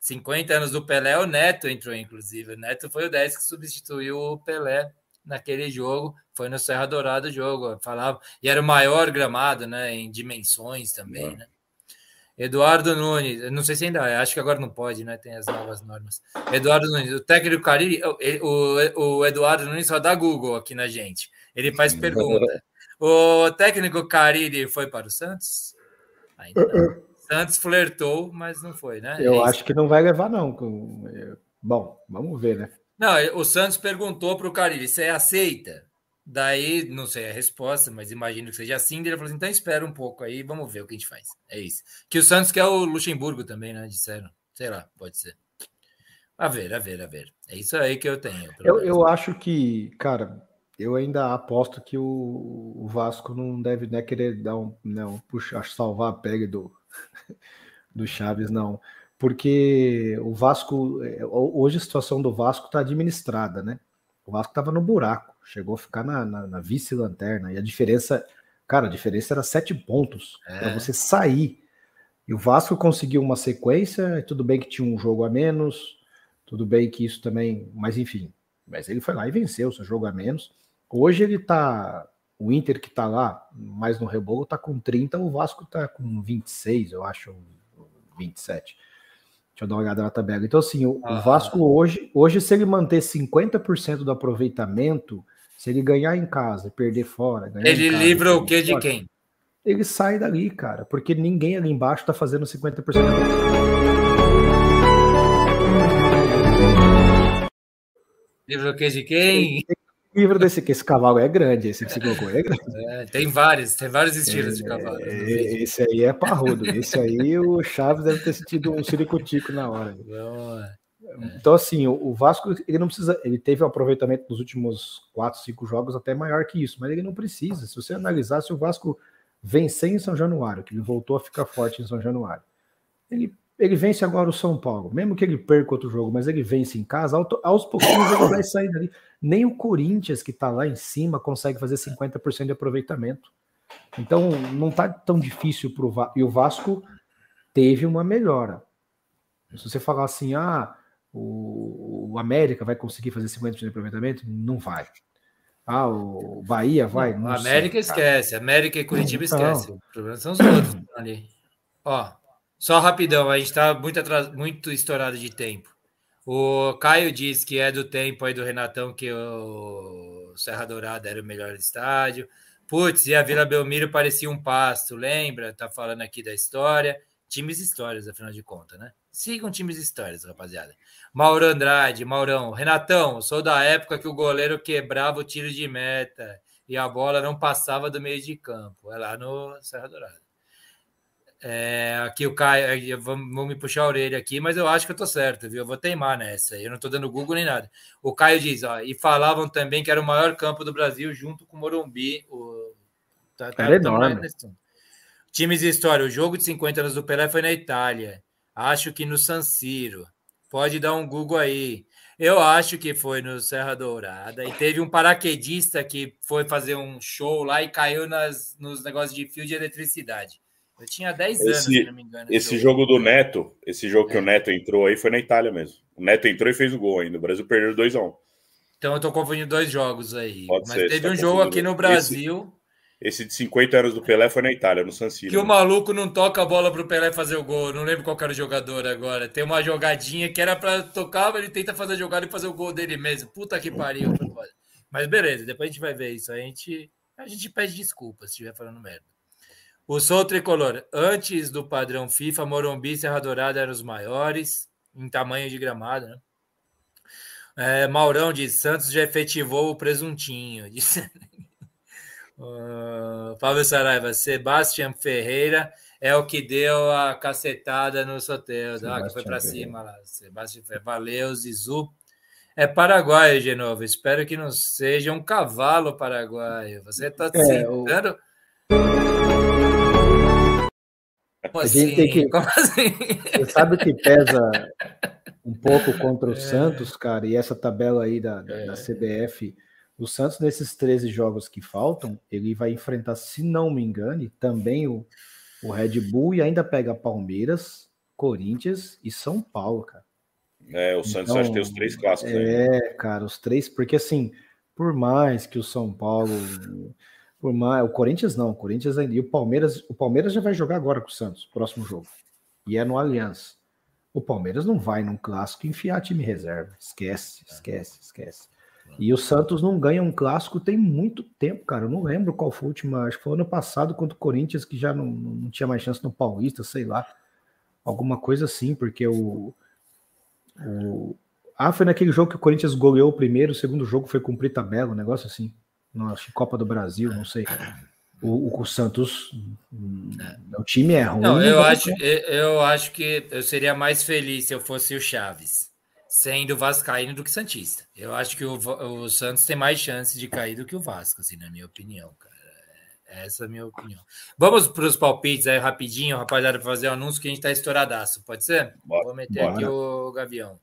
50 anos do Pelé, o Neto entrou, inclusive. O Neto foi o 10 que substituiu o Pelé naquele jogo. Foi no Serra Dourada o jogo. Falava, e era o maior gramado, né? Em dimensões também, né? Eduardo Nunes, não sei se ainda acho que agora não pode, né? Tem as novas normas. Eduardo Nunes, o técnico Cariri, o, o Eduardo Nunes só dá Google aqui na gente. Ele faz pergunta. O técnico Cariri foi para o Santos? Ainda não. Santos flertou, mas não foi, né? Eu é acho que não vai levar, não. Bom, vamos ver, né? Não, o Santos perguntou para o Cariri: você aceita? Daí, não sei a resposta, mas imagino que seja assim. Ele falou assim: então espera um pouco aí, vamos ver o que a gente faz. É isso. Que o Santos quer o Luxemburgo também, né? Disseram. Sei lá, pode ser. A ver, a ver, a ver. É isso aí que eu tenho. Eu, eu acho que, cara, eu ainda aposto que o, o Vasco não deve né, querer dar um, não, puxar, salvar a pele do, do Chaves, não. Porque o Vasco, é, hoje a situação do Vasco está administrada, né? O Vasco estava no buraco, chegou a ficar na, na, na vice-lanterna, e a diferença, cara, a diferença era sete pontos é. para você sair. E o Vasco conseguiu uma sequência, tudo bem que tinha um jogo a menos, tudo bem que isso também, mas enfim, mas ele foi lá e venceu seu jogo a menos. Hoje ele tá o Inter que tá lá, mais no rebolo, tá com 30, o Vasco tá com 26, eu acho, 27. Deixa eu dar uma olhada na tabela. Então, assim, o, ah. Vasco hoje, hoje, se ele manter 50% do aproveitamento, se ele ganhar em casa e perder fora. ele casa, livra o quê de quem? Ele sai dali, cara, porque ninguém ali embaixo tá fazendo 50%. Livra o quê de quem? livro desse que esse cavalo é grande, esse que você colocou é grande. É, tem vários, tem vários estilos é, de cavalo. É, esse aí é parrudo. Esse aí o Chaves deve ter sentido um ciricutico na hora. Não, é. Então, assim, o, Vasco ele não precisa. Ele teve um aproveitamento nos últimos quatro, cinco jogos até maior que isso, mas ele não precisa. Se você analisar, se o Vasco vencer em São Januário, que ele voltou a ficar forte em São Januário, ele, ele vence agora o São Paulo, mesmo que ele perca outro jogo, mas ele vence em casa, aos pouquinhos ele vai sair dali. Nem o Corinthians, que está lá em cima, consegue fazer 50% de aproveitamento. Então, não está tão difícil para o Vasco. E o Vasco teve uma melhora. Se você falar assim, ah, o, o América vai conseguir fazer 50% de aproveitamento? Não vai. Ah, o Bahia vai? Não, América sei, esquece. América e Curitiba então... esquece. O problema são os outros ali. Ó, só rapidão, a gente está muito, atras... muito estourado de tempo. O Caio diz que é do tempo aí do Renatão que o Serra Dourada era o melhor estádio. Putz, e a Vila Belmiro parecia um pasto, lembra? Tá falando aqui da história. Times histórias, afinal de contas, né? Sigam times histórias, rapaziada. Mauro Andrade, Maurão, Renatão, sou da época que o goleiro quebrava o tiro de meta e a bola não passava do meio de campo. É lá no Serra Dourada. É, aqui o Caio, vou, vou, me puxar a orelha aqui, mas eu acho que eu tô certo, viu? Eu vou teimar nessa. Eu não tô dando Google nem nada. O Caio diz, ó, e falavam também que era o maior campo do Brasil junto com o Morumbi. O, tá, tá, era enorme. Times de história, o jogo de 50 anos do Pelé foi na Itália. Acho que no San Siro. Pode dar um Google aí. Eu acho que foi no Serra Dourada. E teve um paraquedista que foi fazer um show lá e caiu nas, nos negócios de fio de eletricidade. Eu tinha 10 anos, esse, se não me engano. Esse jogo. jogo do Neto, esse jogo é. que o Neto entrou aí foi na Itália mesmo. O Neto entrou e fez o gol ainda. O Brasil perdeu 2x1. Então eu tô confundindo dois jogos aí. Pode Mas ser, teve tá um jogo aqui no Brasil. Esse esse de 50 anos do Pelé foi na Itália, no San Siro. Que o maluco não toca a bola pro Pelé fazer o gol. Não lembro qual era o jogador agora. Tem uma jogadinha que era para tocar, ele tenta fazer a jogada e fazer o gol dele mesmo. Puta que pariu. Mas beleza, depois a gente vai ver isso. A gente, a gente pede desculpa se estiver falando merda. O Sol Tricolor, antes do padrão FIFA, Morumbi e Serra Dourada eram os maiores em tamanho de gramado, né? É, Maurão de Santos já efetivou o presuntinho. Disse... Uh, Fábio Saraiva, Sebastião Ferreira é o que deu a cacetada no sorteio, ah, que foi para cima lá. Sebastião Ferreira, valeu, Zizu. É paraguaio, de novo. Espero que não seja um cavalo paraguaio. Você está é, sentando. Como assim? Que... Como assim? Você sabe que pesa um pouco contra o é. Santos, cara, e essa tabela aí da, da, é. da CBF o Santos, nesses 13 jogos que faltam, ele vai enfrentar, se não me engane, também o, o Red Bull e ainda pega Palmeiras, Corinthians e São Paulo, cara. É, o Santos então, acho que tem os três clássicos. É, aí. cara, os três, porque assim, por mais que o São Paulo, por mais, o Corinthians não, o Corinthians ainda, e o Palmeiras, o Palmeiras já vai jogar agora com o Santos, próximo jogo. E é no Aliança. O Palmeiras não vai num clássico enfiar time reserva. Esquece, esquece, esquece. E o Santos não ganha um clássico tem muito tempo, cara. Eu não lembro qual foi a última. Acho que foi ano passado contra o Corinthians, que já não, não tinha mais chance no Paulista, sei lá. Alguma coisa assim, porque o. o ah, foi naquele jogo que o Corinthians goleou o primeiro, o segundo jogo foi cumprir tabela, um negócio assim. Nossa, Copa do Brasil, não sei. O, o, Santos, o time é ruim. Não, eu acho, eu, eu acho que eu seria mais feliz se eu fosse o Chaves sendo Vascaíno do que Santista. Eu acho que o, o Santos tem mais chance de cair do que o Vasco, assim, na minha opinião, cara. É, essa é a minha opinião. Vamos para os palpites aí rapidinho, rapaziada, para fazer o um anúncio que a gente está estouradaço. Pode ser? Bora, Vou meter bora. aqui o Gavião.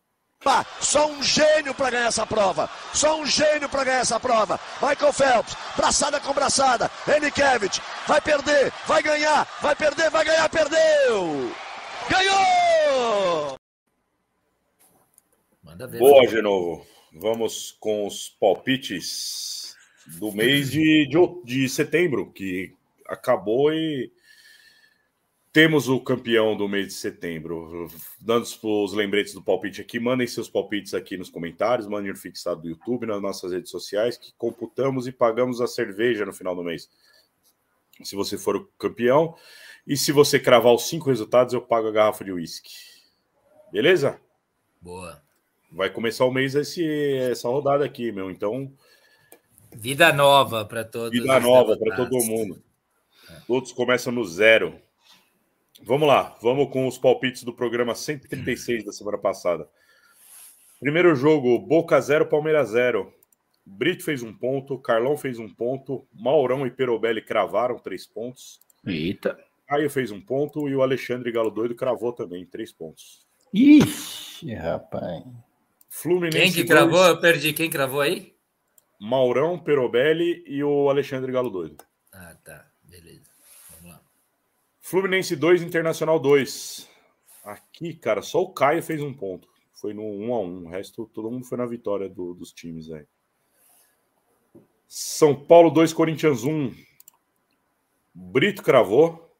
Só um gênio para ganhar essa prova. Só um gênio para ganhar essa prova. Michael Phelps, braçada com braçada. Enikevich, vai perder, vai ganhar, vai perder, vai ganhar, perdeu! Ganhou! Manda ver. Boa, de novo. Vamos com os palpites do mês de, de, de setembro, que acabou e temos o campeão do mês de setembro. Dando os lembretes do palpite aqui, mandem seus palpites aqui nos comentários, mandem no fixado do YouTube, nas nossas redes sociais, que computamos e pagamos a cerveja no final do mês. Se você for o campeão. E se você cravar os cinco resultados, eu pago a garrafa de uísque. Beleza? Boa vai começar o mês esse, essa rodada aqui, meu. Então, Vida nova para todos. Vida nova para todo mundo. Todos começam no zero. Vamos lá, vamos com os palpites do programa 136 da semana passada. Primeiro jogo, Boca 0, Palmeiras 0. Brito fez um ponto, Carlão fez um ponto, Maurão e Perobelli cravaram três pontos. Eita. Caio fez um ponto e o Alexandre Galo Doido cravou também três pontos. Ixi, rapaz. Fluminense. Quem que cravou? Eu perdi. Quem cravou aí? Maurão, Perobelli e o Alexandre Galo Doido. Ah, tá. Beleza. Vamos lá. Fluminense 2, Internacional 2. Aqui, cara, só o Caio fez um ponto. Foi no 1 a 1 O resto, todo mundo foi na vitória do, dos times aí. São Paulo 2, Corinthians 1. Brito cravou.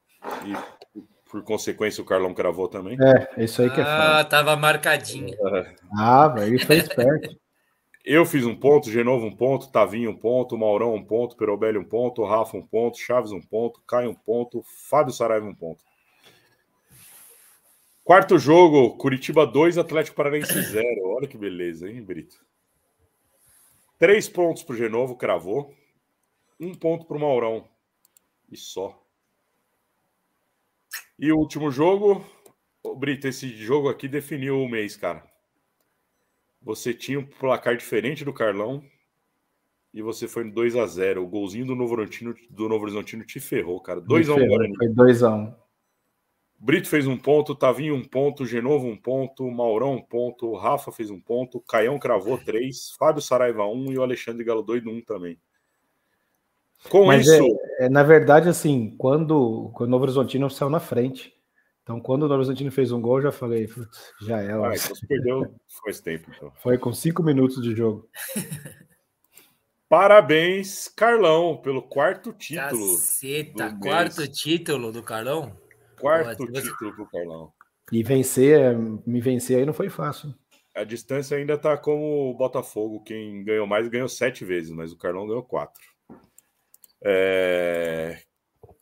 E por consequência o Carlão cravou também. É, isso aí que é Ah, tava marcadinho. Ah, velho, foi esperto. Eu fiz um ponto, Genovo um ponto, Tavinho um ponto, Maurão um ponto, Perobelli um ponto, Rafa um ponto, Chaves um ponto, Caio um ponto, Fábio Saraiva um ponto. Quarto jogo, Curitiba 2, Atlético Paranaense 0. Olha que beleza, hein, Brito? Três pontos para o Genovo, cravou. Um ponto para o Maurão. E só. E o último jogo, Brito, esse jogo aqui definiu o mês, cara. Você tinha um placar diferente do Carlão e você foi no 2 a 0 O golzinho do Novo Horizontino, do Novo Horizontino te ferrou, cara. 2 x 1 Guarani. Foi 2 x 1 Brito fez um ponto, Tavinho um ponto, Genovo um ponto, Maurão um ponto, Rafa fez um ponto, Caião cravou três, Fábio Saraiva um e o Alexandre Galo doido um também. Com Mas isso. É, é, na verdade, assim, quando, quando o Novo Horizontino saiu na frente, então, quando o Novo Horizontino fez um gol, eu já falei, já é. Ah, então você perdeu faz tempo. Então. Foi com cinco minutos de jogo. Parabéns, Carlão, pelo quarto título. Caceta, quarto mês. título do Carlão? Quarto Pô, título do Carlão. E vencer, me vencer aí não foi fácil. A distância ainda tá como o Botafogo. Quem ganhou mais ganhou sete vezes, mas o Carlão ganhou quatro. É...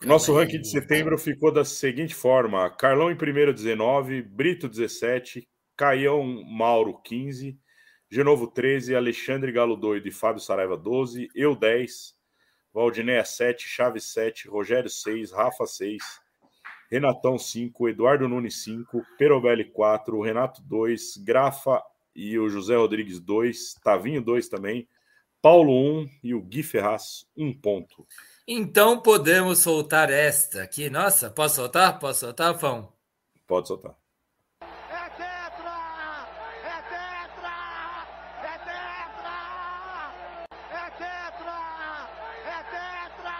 Nosso ranking de setembro ficou da seguinte forma: Carlão em primeiro, 19, Brito, 17, Caião Mauro, 15, Genovo, 13, Alexandre Galo Doido. E Fábio Saraiva, 12, eu, 10, Valdinéia, 7, Chaves, 7, Rogério, 6, Rafa, 6, Renatão, 5, Eduardo Nunes, 5, Perobelli, 4, Renato, 2, Grafa e o José Rodrigues, 2, Tavinho, 2 também, Paulo, 1 e o Gui Ferraz, 1 ponto. Então podemos soltar esta aqui. Nossa, posso soltar? Posso soltar, Fão? Pode soltar. É tetra! É tetra! É tetra! É tetra! É tetra!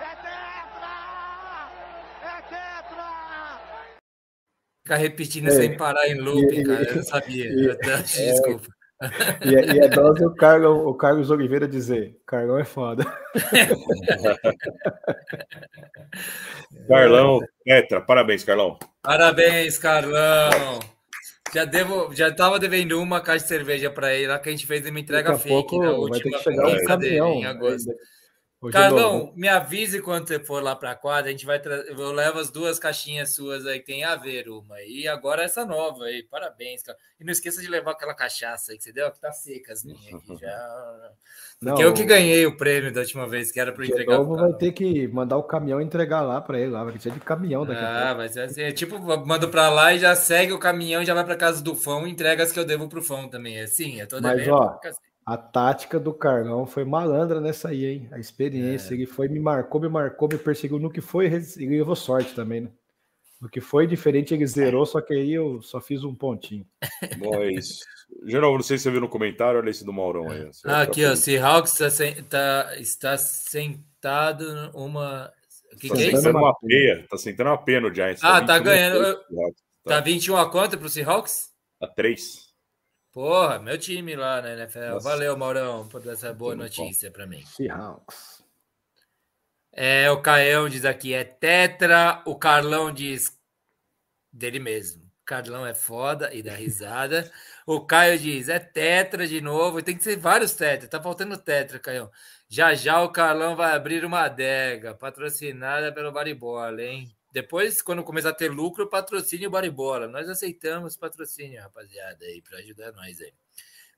É tetra! É tetra! Ficar repetindo é, sem parar em loop, cara. Eu não sabia. E, Desculpa. E, é, e é dose o, Carlos, o Carlos Oliveira dizer: Carlão é foda. Carlão, Petra, parabéns, Carlão. Parabéns, Carlão. Já devo, já tava devendo uma caixa de cerveja para ele lá que a gente fez uma entrega fake na última vai ter que chegar um caminhão, dele, em agosto. Hoje Carlão, me avise quando você for lá para a quadra, a gente vai eu levo as duas caixinhas suas aí, tem a ver uma. E agora essa nova aí, parabéns, cara. E não esqueça de levar aquela cachaça aí que você deu, que tá seca as minhas aqui já. Porque não, eu que ganhei o prêmio da última vez, que era para entregar. O vai ter que mandar o caminhão entregar lá para ele, lá, vai ser de caminhão daqui Ah, vai ser assim, é tipo, mando para lá e já segue o caminhão, já vai para casa do Fão e entrega as que eu devo pro Fão também. É assim, é toda Mas, ó, a tática do Carlão foi malandra nessa aí, hein? A experiência. É. Ele foi, me marcou, me marcou, me perseguiu. No que foi, ele levou sorte também, né? No que foi diferente, ele zerou, só que aí eu só fiz um pontinho. Bom, é isso. Geral, não sei se você viu no comentário, olha esse do Maurão aí. Ah, aqui, ó. Seahawks tá, tá, está sentado uma. O que, tá que é isso? Uma peia, tá sentando uma peia no Giants. Ah, tá, tá ganhando. Tá. tá 21 a quanto pro Seahawks? A 3. Porra, meu time lá na NFL. Nossa. Valeu, Maurão, por essa boa notícia para mim. Seahawks. É, o Caio diz aqui, é tetra. O Carlão diz dele mesmo. Carlão é foda e dá risada. o Caio diz, é tetra de novo. Tem que ser vários tetra. Tá faltando tetra, Caio. Já já o Carlão vai abrir uma adega patrocinada pelo Baribola, hein? Depois, quando começar a ter lucro, patrocínio Baribola. Nós aceitamos patrocínio, rapaziada, aí, para ajudar nós aí.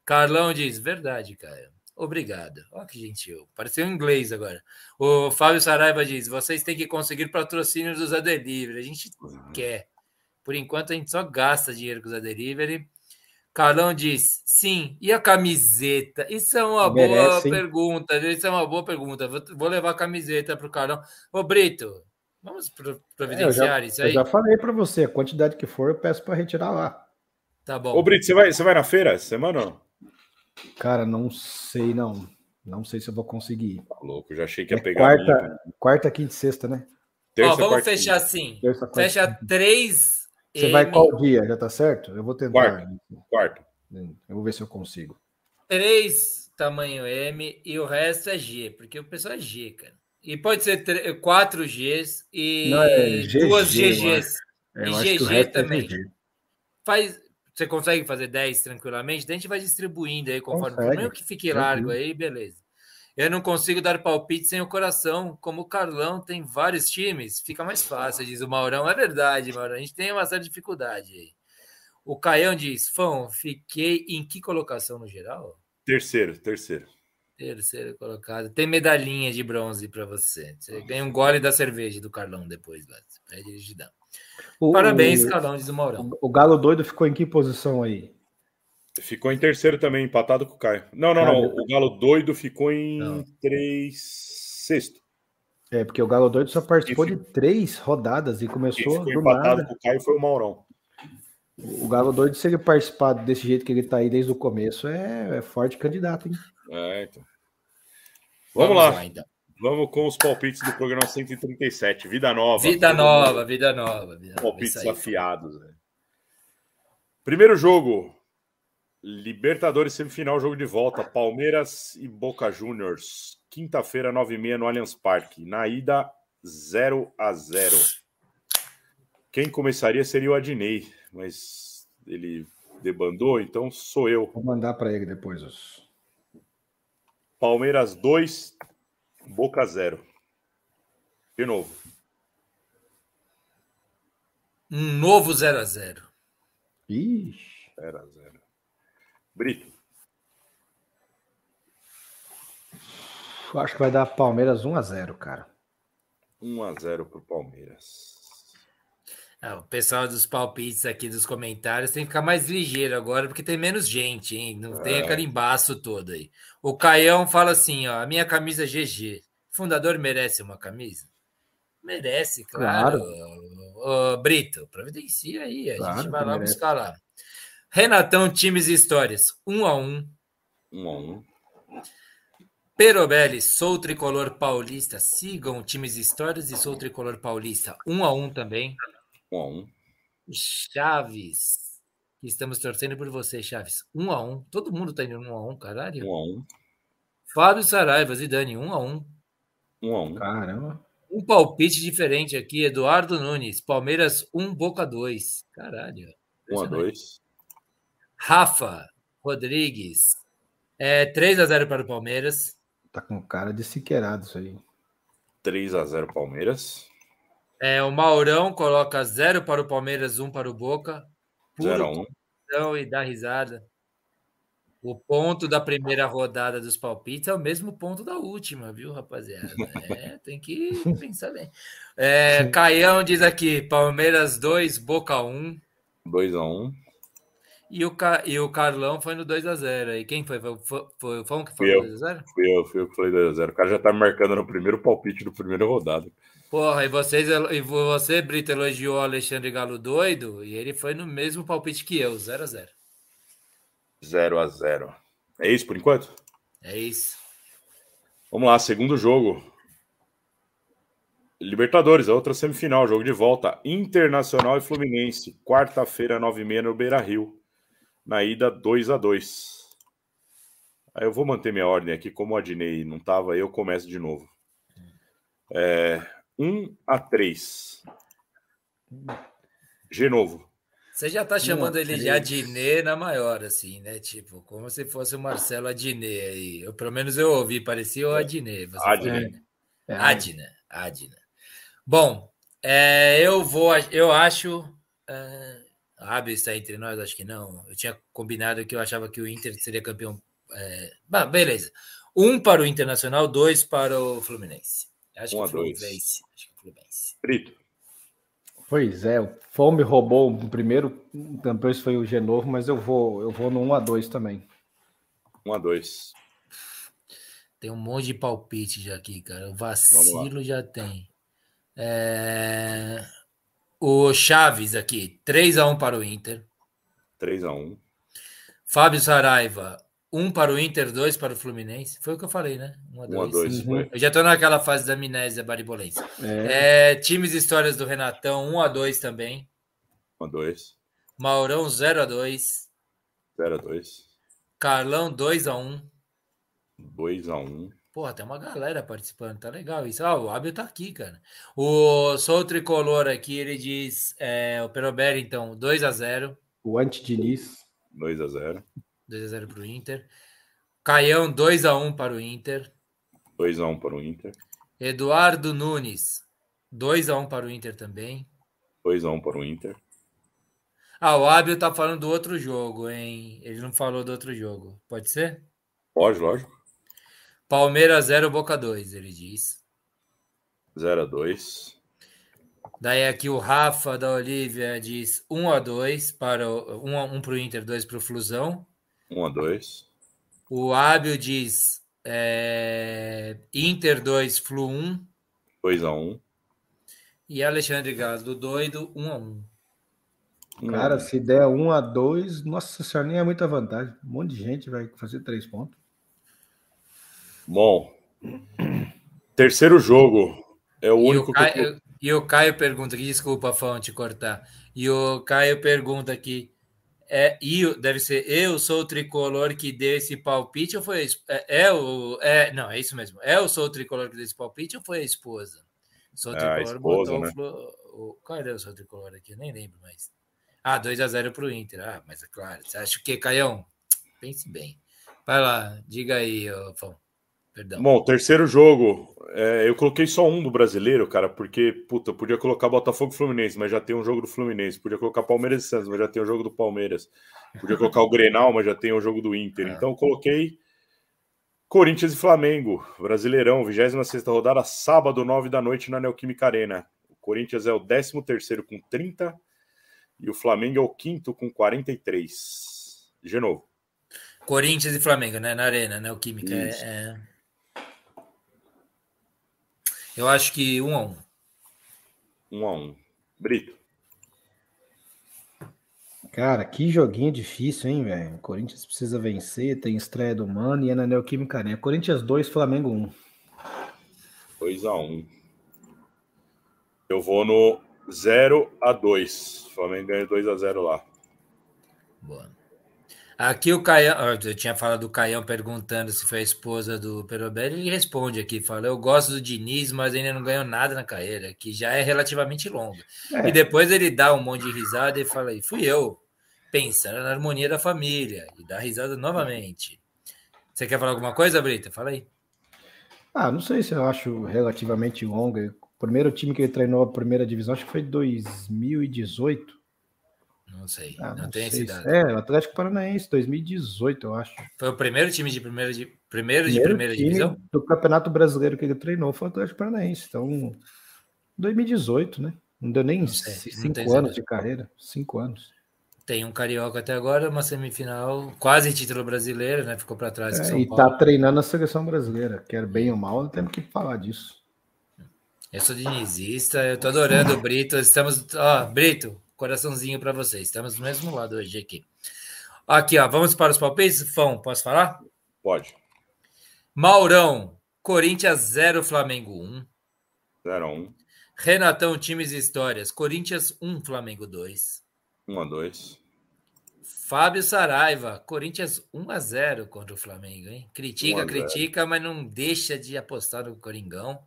Carlão diz, verdade, cara. Obrigado. Olha que gentil. Pareceu em inglês agora. O Fábio Saraiva diz: vocês têm que conseguir patrocínio do Zé Delivery. A gente uhum. quer. Por enquanto, a gente só gasta dinheiro com o Zé Delivery. Carlão diz: sim. E a camiseta? Isso é uma Merece, boa hein? pergunta. Isso é uma boa pergunta. Vou, levar a camiseta para o Carlão. Ô, Brito, vamos providenciar é, já, isso aí? Eu já falei para você, a quantidade que for, eu peço para retirar lá. Tá bom. Ô, Brito, você vai, você vai na feira essa semana ou não? Cara, não sei, não. Não sei se eu vou conseguir. Tá louco, já achei que ia é pegar. Quarta, quarta, quinta e sexta, né? Terça, Ó, vamos quarta, fechar quinta. assim. Terça, quarta, Fecha quinta. três. Você M... vai qual dia? Já tá certo? Eu vou tentar. Quarta. quarta. Eu vou ver se eu consigo. Três tamanho M e o resto é G, porque o pessoal é G, cara. E pode ser quatro Gs e Não, é GG, duas GGs. É, e GG também. É Faz, você consegue fazer 10 tranquilamente? Daí a gente vai distribuindo aí conforme for. Mesmo que fique largo aí, beleza. Eu não consigo dar palpite sem o coração. Como o Carlão tem vários times, fica mais fácil, diz o Maurão. É verdade, Maurão. A gente tem uma certa dificuldade aí. O Caião diz: Fão, fiquei em que colocação no geral? Terceiro, terceiro. Terceiro colocado. Tem medalhinha de bronze para você. Você ganha um gole da cerveja do Carlão depois, Pede dirigidão. O, Parabéns, Carlão, diz o Maurão. O, o Galo doido ficou em que posição aí? Ficou em terceiro também, empatado com o Caio. Não, não, não. O Galo doido ficou em não. três, sexto. É, porque o Galo doido só participou de três rodadas e começou ficou empatado nada. com o Caio foi o Maurão. O Galo doido, se ele participar desse jeito que ele tá aí desde o começo, é, é forte candidato, hein? É, então. Vamos, Vamos lá. lá então. Vamos com os palpites do programa 137. Vida nova. Vida nova, vida nova. Vida palpites nova. afiados. Né? Primeiro jogo. Libertadores semifinal, jogo de volta. Palmeiras e Boca Juniors. Quinta-feira, 9h30 no Allianz Parque. Na ida, 0 a 0 Quem começaria seria o Adnei, mas ele debandou, então sou eu. Vou mandar para ele depois. Os... Palmeiras 2, Boca zero. De novo. Um novo 0 a 0 Ixi. 0 a 0 Brito. Acho que vai dar Palmeiras 1 a 0 cara. 1 a 0 pro Palmeiras. Ah, o pessoal dos palpites aqui dos comentários tem que ficar mais ligeiro agora, porque tem menos gente, hein? Não é. tem aquele embaço todo aí. O Caião fala assim: ó, a minha camisa GG. Fundador merece uma camisa? Merece, claro. claro. Ô, Brito, providencia aí, a claro gente vai lá merece. buscar lá. Renatão, times e histórias. Um a um. Um a um. Perobelli, sou tricolor paulista. Sigam times e histórias e sou tricolor paulista. Um a um também. Um a um. Chaves. Estamos torcendo por você, Chaves. Um a um. Todo mundo tá indo um a um, caralho. Um a um. Fábio Saraiva, Zidane, um a um. Um a um. Caramba. Um palpite diferente aqui, Eduardo Nunes. Palmeiras 1, um, Boca 2. Caralho. 1 um a 2. Rafa Rodrigues. É 3 a 0 para o Palmeiras. Tá com cara de siqueirado isso aí. 3 a 0 Palmeiras. É, o Maurão coloca 0 para o Palmeiras, 1 um para o Boca. 0 a 1. Um. E dá risada. O ponto da primeira rodada dos palpites é o mesmo ponto da última, viu, rapaziada? É, tem que pensar bem. É, Caião diz aqui: Palmeiras 2, Boca 1. 2 a 1. E o, Ca... e o Carlão foi no 2x0. E quem foi? Foi, foi, foi o Fão que foi 2x0? Fui eu, fui eu que falei 2x0. O cara já tá marcando no primeiro palpite do primeiro rodada. Porra, e, vocês, e você, Brito, elogiou o Alexandre Galo doido e ele foi no mesmo palpite que eu, 0x0. 0 a 0 É isso por enquanto? É isso. Vamos lá, segundo jogo. Libertadores, a outra semifinal, jogo de volta. Internacional e Fluminense, quarta-feira, 9h30 no Beira Rio. Na ida, 2 a 2 Aí eu vou manter minha ordem aqui, como o Adnei não estava, eu começo de novo. É, 1 a 3. Genovo. Você já tá chamando ele de Adnet na maior, assim, né? Tipo, como se fosse o Marcelo Adnet aí. Eu, pelo menos eu ouvi, parecia o Adnet. Adnet. É. Adnet. Adnet. Bom, é, eu vou, eu acho. É, a Abel está entre nós, acho que não. Eu tinha combinado que eu achava que o Inter seria campeão É... Bah, beleza. Um para o Internacional, dois para o Fluminense. Acho um que o Fluminense. Acho que o Fluminense. Brito. Pois é, o Fome roubou o primeiro, depois foi o Genovo, mas eu vou, eu vou no 1 a 2 também. 1 a 2 Tem um monte de palpite já aqui, cara. O vacilo já tem. É... O Chaves aqui, 3 a 1 para o Inter. 3 a 1 Fábio Saraiva, 1 para o Inter, 2 para o Fluminense. Foi o que eu falei, né? 1 a 2. 1 a 2 uhum. Eu já estou naquela fase da amnésia baribolense. É. É, times e histórias do Renatão, 1 a 2 também. 1 a 2 Maurão, 0 a 2 0 a 2 Carlão, 2 a 1 2 a 1 Porra, tem uma galera participando, tá legal isso. Ah, o Abel tá aqui, cara. O Sou Tricolor aqui, ele diz, é, o Peroberi, então, 2 a 0 O Anti-Diniz. 2 a 0 2 a 0 para o Inter. Caião, 2 a 1 para o Inter. 2 a 1 para o Inter. Eduardo Nunes, 2 a 1 para o Inter também. 2 a 1 para o Inter. Ah, o Abel tá falando do outro jogo, hein? Ele não falou do outro jogo. Pode ser? Pode, lógico. Palmeiras 0, Boca 2, ele diz. 0 a 2. Daí aqui o Rafa da Olivia diz 1 a 2 para o 1 a 1 para o Inter, 2 para o Flusão. 1 a 2. O Ábio diz é, Inter 2, Flu 1. 2 a 1. E Alexandre Gás do doido 1 a 1. Cara, se der 1 a 2, nossa senhora, nem é muita vantagem. Um monte de gente vai fazer três pontos. Bom, terceiro jogo é o e único o Caio, que eu... E o Caio pergunta aqui, desculpa, Fão, te cortar. E o Caio pergunta aqui, é, e deve ser eu sou o tricolor que deu esse palpite ou foi é, é, o é, não é isso mesmo. É o sou o tricolor que deu esse palpite ou foi a esposa? Sou o tricolor é, esposa, né? o, o qual é o seu tricolor aqui? Eu nem lembro mais. Ah 2 a 0 para o Inter. Ah mas é claro você acha que Caião? Pense bem. Vai lá diga aí Fão. Perdão. Bom, terceiro jogo. É, eu coloquei só um do brasileiro, cara, porque, puta, podia colocar Botafogo e Fluminense, mas já tem um jogo do Fluminense. Podia colocar Palmeiras e Santos, mas já tem um jogo do Palmeiras. Podia colocar o Grenal, mas já tem o um jogo do Inter. É. Então, eu coloquei Corinthians e Flamengo, Brasileirão, 26 rodada, sábado, 9 da noite, na Neoquímica Arena. O Corinthians é o 13 com 30 e o Flamengo é o quinto com 43. De novo. Corinthians e Flamengo, né? Na Arena, Neoquímica. É, é... Eu acho que um a um. Um a um. Brito. Cara, que joguinho difícil, hein, velho? Corinthians precisa vencer, tem estreia do Mano e é na Neoquímica né? Corinthians 2, Flamengo 1. 2 a 1. Eu vou no 0 a 2. Flamengo ganha 2 a 0 lá. Boa. Aqui o Caião, eu tinha falado do Caião perguntando se foi a esposa do Perobelli, ele responde aqui, fala, eu gosto do Diniz, mas ainda não ganhou nada na carreira, que já é relativamente longa. É. E depois ele dá um monte de risada e fala, fui eu, pensando na harmonia da família, e dá risada novamente. Você quer falar alguma coisa, Brita? Fala aí. Ah, não sei se eu acho relativamente longa. O primeiro time que ele treinou a primeira divisão, acho que foi 2018. Não sei, ah, não, não sei. esse dado. É, o Atlético Paranaense, 2018, eu acho. Foi o primeiro time de primeira, de, primeiro, primeiro de primeira divisão? Do Campeonato Brasileiro que ele treinou foi o Atlético Paranaense. Então, 2018, né? Não deu nem não sei, cinco anos de carreira. Cinco anos. Tem um carioca até agora, uma semifinal, quase título brasileiro, né? Ficou para trás. É, e tá treinando a seleção brasileira, quer bem ou mal, temos que falar disso. Eu sou dinizista, eu tô adorando o Brito. Estamos. Ó, Brito, Coraçãozinho para vocês. Estamos do mesmo lado hoje aqui. Aqui, ó. Vamos para os palpites? Fão, posso falar? Pode. Maurão, Corinthians 0, Flamengo 1. 0 a 1. Renatão, times e histórias. Corinthians 1, Flamengo 2. 1 a 2. Fábio Saraiva, Corinthians 1 a 0 contra o Flamengo, hein? Critica, critica, mas não deixa de apostar no Coringão.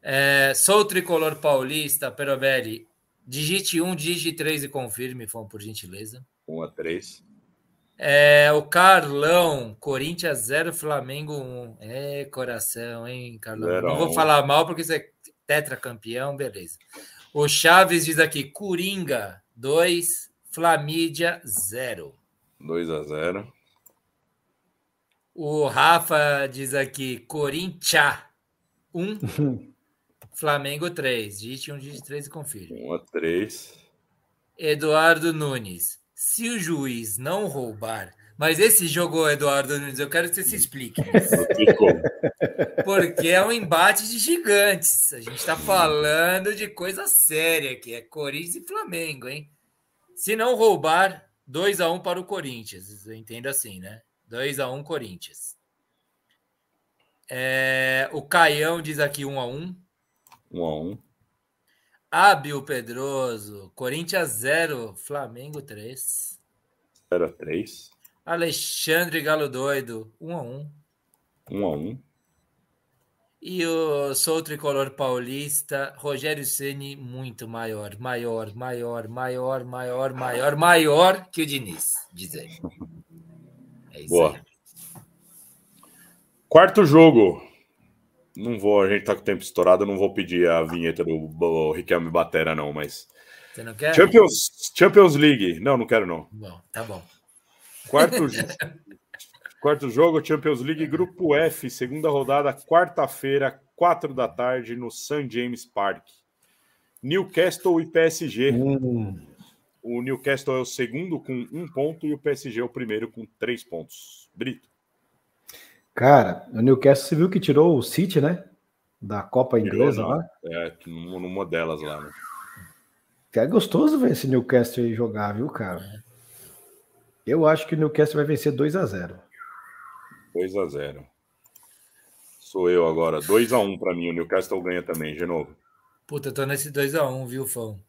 É, sou tricolor paulista, Perobelli, Digite 1, digite 3 e confirme, Fão, por gentileza. 1 a 3. É, o Carlão, Corinthians 0, Flamengo 1. É, coração, hein, Carlão? Zero Não vou falar mal porque você é tetracampeão, beleza. O Chaves diz aqui, Coringa 2, Flamídia 0. 2 a 0. O Rafa diz aqui: Corinthians 1, Flamengo 3. Digite 1, digite 3 e confirme. 1 a 3. Eduardo Nunes. Se o juiz não roubar. Mas esse jogo, Eduardo Nunes, eu quero que você se explique. Porque é um embate de gigantes. A gente está falando de coisa séria aqui. É Corinthians e Flamengo, hein? Se não roubar, 2 a 1 para o Corinthians. Eu entendo assim, né? 2 a 1 Corinthians. É, o Caião diz aqui 1 a 1 1 a 1 Ábio Pedroso, Corinthians 0, Flamengo 3. 0 a 3. Alexandre Galo Doido, 1 a 1 1 a 1 E o Sou Tricolor Paulista, Rogério Ceni muito maior, maior, maior, maior, maior, maior, maior que o Diniz, diz ele. É isso Boa. Aí. Quarto jogo. Não vou, a gente tá com o tempo estourado, não vou pedir a vinheta do Riquelme Batera, não, mas. Você não quer? Champions, Champions League. Não, não quero, não. Bom, tá bom. Quarto, quarto jogo, Champions League, Grupo F, segunda rodada, quarta-feira, quatro da tarde, no St. James Park. Newcastle e PSG. Hum. O Newcastle é o segundo com um ponto e o PSG é o primeiro com três pontos. Brito. Cara, o Newcastle, você viu que tirou o City, né? Da Copa Inglesa lá? É, numa delas lá, né? É gostoso ver esse Newcastle aí jogar, viu, cara? Eu acho que o Newcastle vai vencer 2 a 0 2 a 0 Sou eu agora. 2 a 1 para mim. O Newcastle ganha também, de novo. Puta, tô nesse 2 a 1 viu, Fão?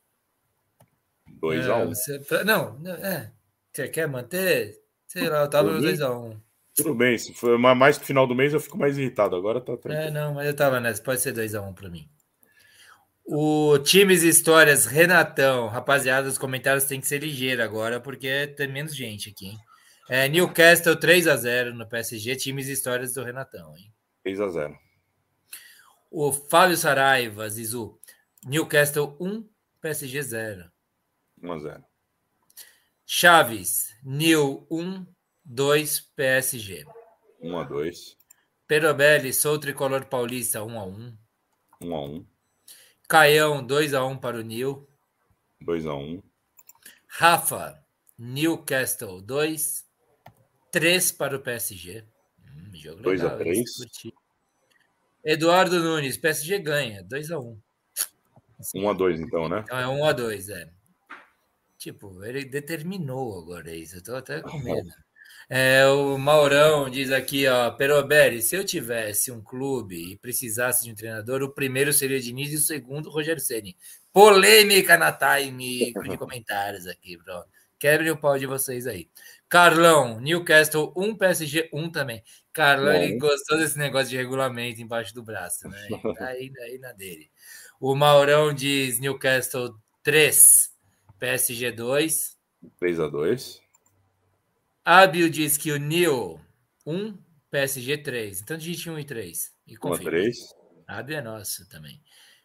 2 é, a 1 você... Não, é. Você quer manter? Sei lá, eu tava no 2 a 1 Tudo bem, se for mais pro final do mês eu fico mais irritado. Agora tá tranquilo. É, não, mas eu tava nessa. Pode ser 2 a 1 para mim. O Times Histórias, Renatão. Rapaziada, os comentários têm que ser ligeiros agora, porque tem menos gente aqui, hein? É, Newcastle 3 a 0 no PSG, Times Histórias do Renatão, hein? 3 a 0 O Fábio Saraiva, Zizu. Newcastle 1, PSG 0. 1 a 0 Chaves, New 1, 2, PSG. 1 a 2 Perobelli, sou tricolor paulista 1 a 1 1 a 1 Caião, 2x1 para o Nil. 2x1. Rafa, Newcastle 2. 3 para o PSG. Hum, 2x3. Eduardo Nunes, PSG ganha. 2x1. 1x2, então, né? Então é 1x2, é. Tipo, ele determinou agora isso. Eu tô até com medo. É, o Maurão diz aqui, ó, Peroberi, se eu tivesse um clube e precisasse de um treinador, o primeiro seria Diniz e o segundo Rogério Ceni. Polêmica na time de comentários aqui, pronto. Quebrem o pau de vocês aí. Carlão, Newcastle 1, PSG 1 também. Carlão, ele gostou desse negócio de regulamento embaixo do braço, né? Tá aí, aí na dele. O Maurão diz Newcastle 3, PSG 2. 3 a 2. Ábio diz que o Nil 1, PSG 3. Então digite 1 e 3. E confirma. 3. Ábio é nosso também.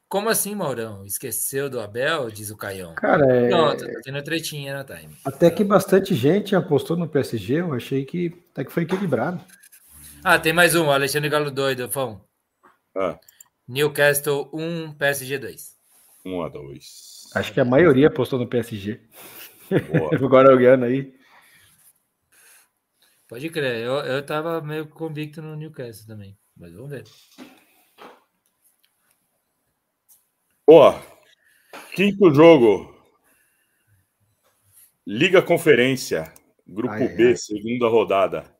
Como assim, Maurão? Esqueceu do Abel? Diz o Caião. Cara, é... Pronto, tá tendo tretinha na time. Até que bastante gente apostou no PSG. Eu achei que até que foi equilibrado. Ah, tem mais um. Alexandre Galo doido, Fão. Ah. Newcastle 1, PSG 2. 1 a 2. Acho que a maioria apostou no PSG. Boa. Agora olhando aí. Pode crer, eu, eu tava meio convicto no Newcastle também, mas vamos ver. Boa. Quinto jogo. Liga Conferência, Grupo ai, B, ai. segunda rodada.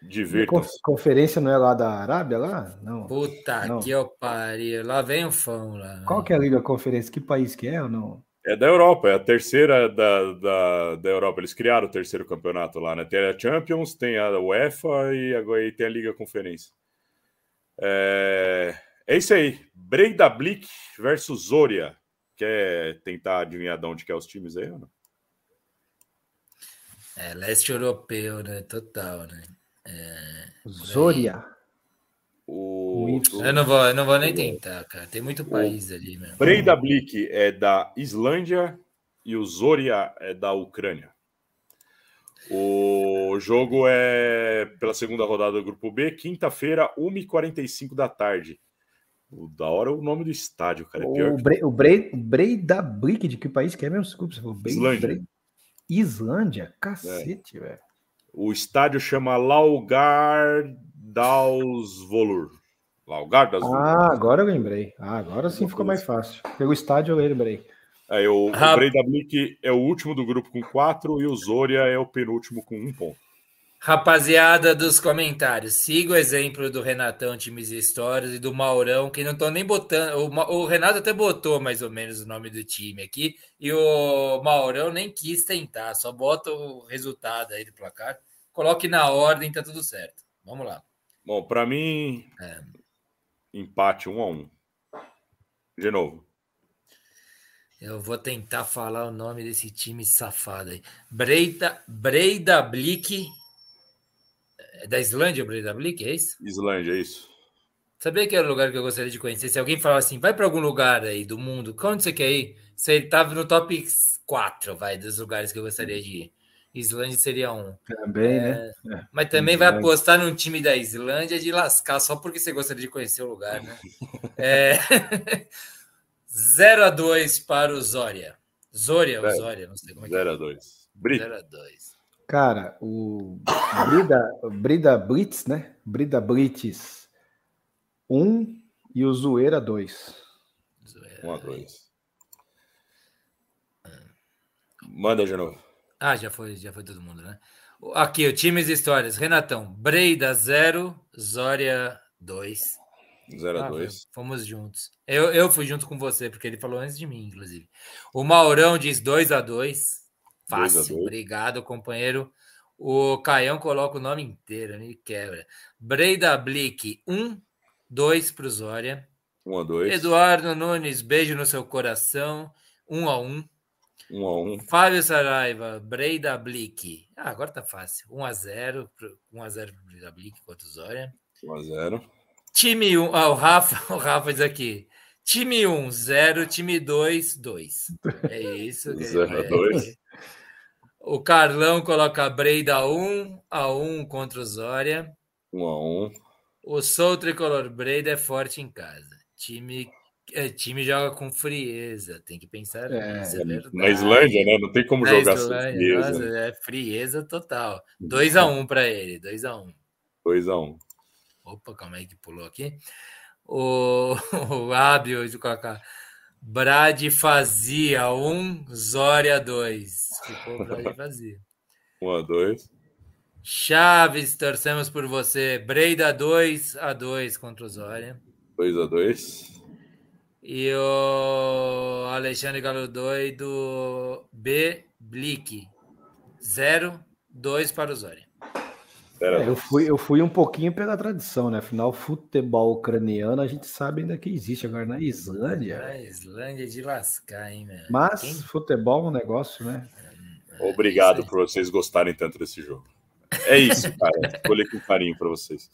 Divirtam-se. Conferência não é lá da Arábia lá? Não. Puta não. que eu pariu. Lá vem o fã lá. Qual que é a Liga Conferência? Que país que é ou não? É da Europa, é a terceira da, da, da Europa. Eles criaram o terceiro campeonato lá, né? Tem a Champions, tem a UEFA e agora tem a Liga Conferência. É, é isso aí. Breidablik versus Zoria. Quer tentar adivinhar de onde que é os times aí não? É, leste europeu, né? Total, né? É, Zoria. O... Eu, não vou, eu não vou nem tentar, cara. Tem muito país ali, mesmo. Breidablik é da Islândia e o Zoria é da Ucrânia. O jogo é pela segunda rodada do Grupo B, quinta-feira, 1h45 da tarde. O da hora é o nome do estádio, cara. É pior o, Bre, o, Bre, o Breidablik, de que país que é mesmo? Desculpa, você falou. Islândia. Bre... Islândia? Cacete, é. velho. O estádio chama Laugardalsvolur. Laugardalsvolur. Ah, agora eu lembrei. Ah, agora sim ficou mais fácil. Pelo estádio eu lembrei. É, o, Rap... o Breidablik é o último do grupo com quatro e o Zoria é o penúltimo com um ponto. Rapaziada dos comentários, siga o exemplo do Renatão Times e Histórias e do Maurão, que não estão nem botando. O, o, Renato até botou mais ou menos o nome do time aqui, e o Maurão nem quis tentar, só bota o resultado aí do placar. Coloque na ordem, tá tudo certo. Vamos lá. Bom, para mim, é. empate um a um. De novo. Eu vou tentar falar o nome desse time safado aí. Breida, Breida Blick é da Islândia, Breidablik, é isso? Islândia, é isso. Sabia que era o lugar que eu gostaria de conhecer? Se alguém falar assim, vai para algum lugar aí do mundo, onde você quer ir? Você estava no top 4, vai, dos lugares que eu gostaria de ir. Islândia seria um. Também, né? é, né? Mas também Islândia. vai apostar num time da Islândia de lascar, só porque você gostaria de conhecer o lugar, né? é... 0 a 2 para o Zória. Zória ou Zória, não sei como é que 0 é. a 2. 0 a 2. Cara, o Brida, Brida Blitz, né? Brida Blitz 1 um, e o Zoeira 2. 1 um a 2. Manda de novo. Ah, já foi, já foi todo mundo, né? Aqui, o Times Histórias. Renatão, Breida 0, Zória 2. 0 a 2. Ah, fomos juntos. Eu, eu fui junto com você, porque ele falou antes de mim, inclusive. O Maurão diz 2 a 2 Fácil. Obrigado, companheiro. O Caião coloca o nome inteiro, me quebra. Breida Blick, 1, 2 para o Zória. 1 a 2. Eduardo Nunes, beijo no seu coração. 1 a 1. 1 a 1. Fábio Saraiva, Breida Blick. Ah, agora tá fácil. 1 a 0. 1 a 0 para Breida Blick contra o Zória. 1 a 0. Time 1. Ah, o Rafa, o Rafa diz aqui. Time 1, 0. Time 2, 2. É isso. 0 a 2. O Carlão coloca Breida 1 a 1 contra o Zória. 1 a 1. O Sou Tricolor Breida é forte em casa. Time é, time joga com frieza, tem que pensar é, nisso, é Na Islândia, né? Não tem como na jogar Islândia, sem frieza. Nossa, é frieza total. 2x1 um para ele, 2x1. 2x1. Opa, calma aí que pulou aqui. O, o Ábio de colocar Brad fazia 1, um, Zória 2. Ficou Brad fazia. 1 a 2. Chaves, torcemos por você. Breida 2 a 2 contra o Zória. 2 a 2. E o Alexandre Galo Doido B Blick 0 2 para o Zória. É, eu, fui, eu fui um pouquinho pela tradição, né? Afinal, futebol ucraniano a gente sabe ainda que existe. Agora na Islândia. Na Islândia é de lascar, hein, meu? Mas Quem... futebol é um negócio, né? É, Obrigado é por vocês gostarem tanto desse jogo. É isso, cara. Escolhi com carinho para vocês.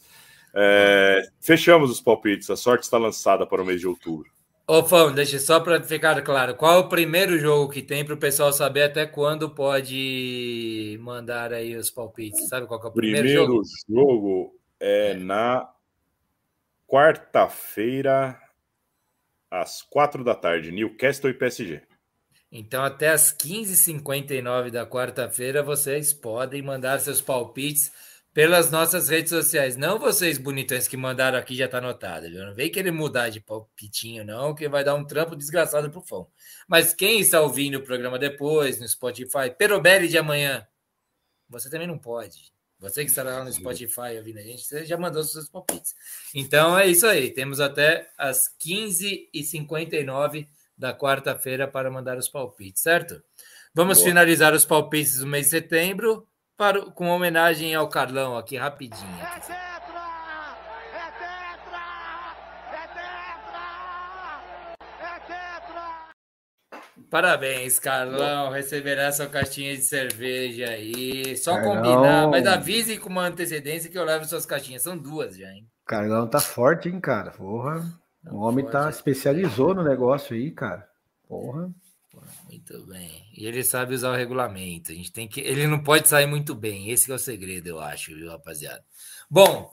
É, fechamos os palpites. A sorte está lançada para o mês de outubro. Ô, Fão, deixa só para ficar claro, qual é o primeiro jogo que tem para o pessoal saber até quando pode mandar aí os palpites? Sabe qual é o primeiro, primeiro jogo? jogo é na quarta-feira, às quatro da tarde, Newcastle e PSG. Então, até às 15h59 da quarta-feira, vocês podem mandar seus palpites pelas nossas redes sociais. Não vocês bonitões que mandaram aqui já está anotado. Viu? Não vem querer mudar de palpitinho, não, que vai dar um trampo desgraçado pro fã. Mas quem está ouvindo o programa depois, no Spotify, Perobelli de amanhã, você também não pode. Você que está lá no Spotify ouvindo a gente, você já mandou os seus palpites. Então é isso aí. Temos até as 15h59 da quarta-feira para mandar os palpites, certo? Vamos Boa. finalizar os palpites do mês de setembro para, com homenagem ao Carlão aqui, rapidinho. É tetra! É tetra! É tetra! É tetra! Parabéns, Carlão. Receberá sua caixinha de cerveja aí. Só Carlão. combinar, mas avise com uma antecedência que eu levo suas caixinhas. São duas já, hein? Carlão tá forte, hein, cara? Porra. o homem tá especializou no negócio aí, cara. Porra. Muito bem. E ele sabe usar o regulamento. A gente tem que. Ele não pode sair muito bem. Esse é o segredo, eu acho, viu, rapaziada? Bom,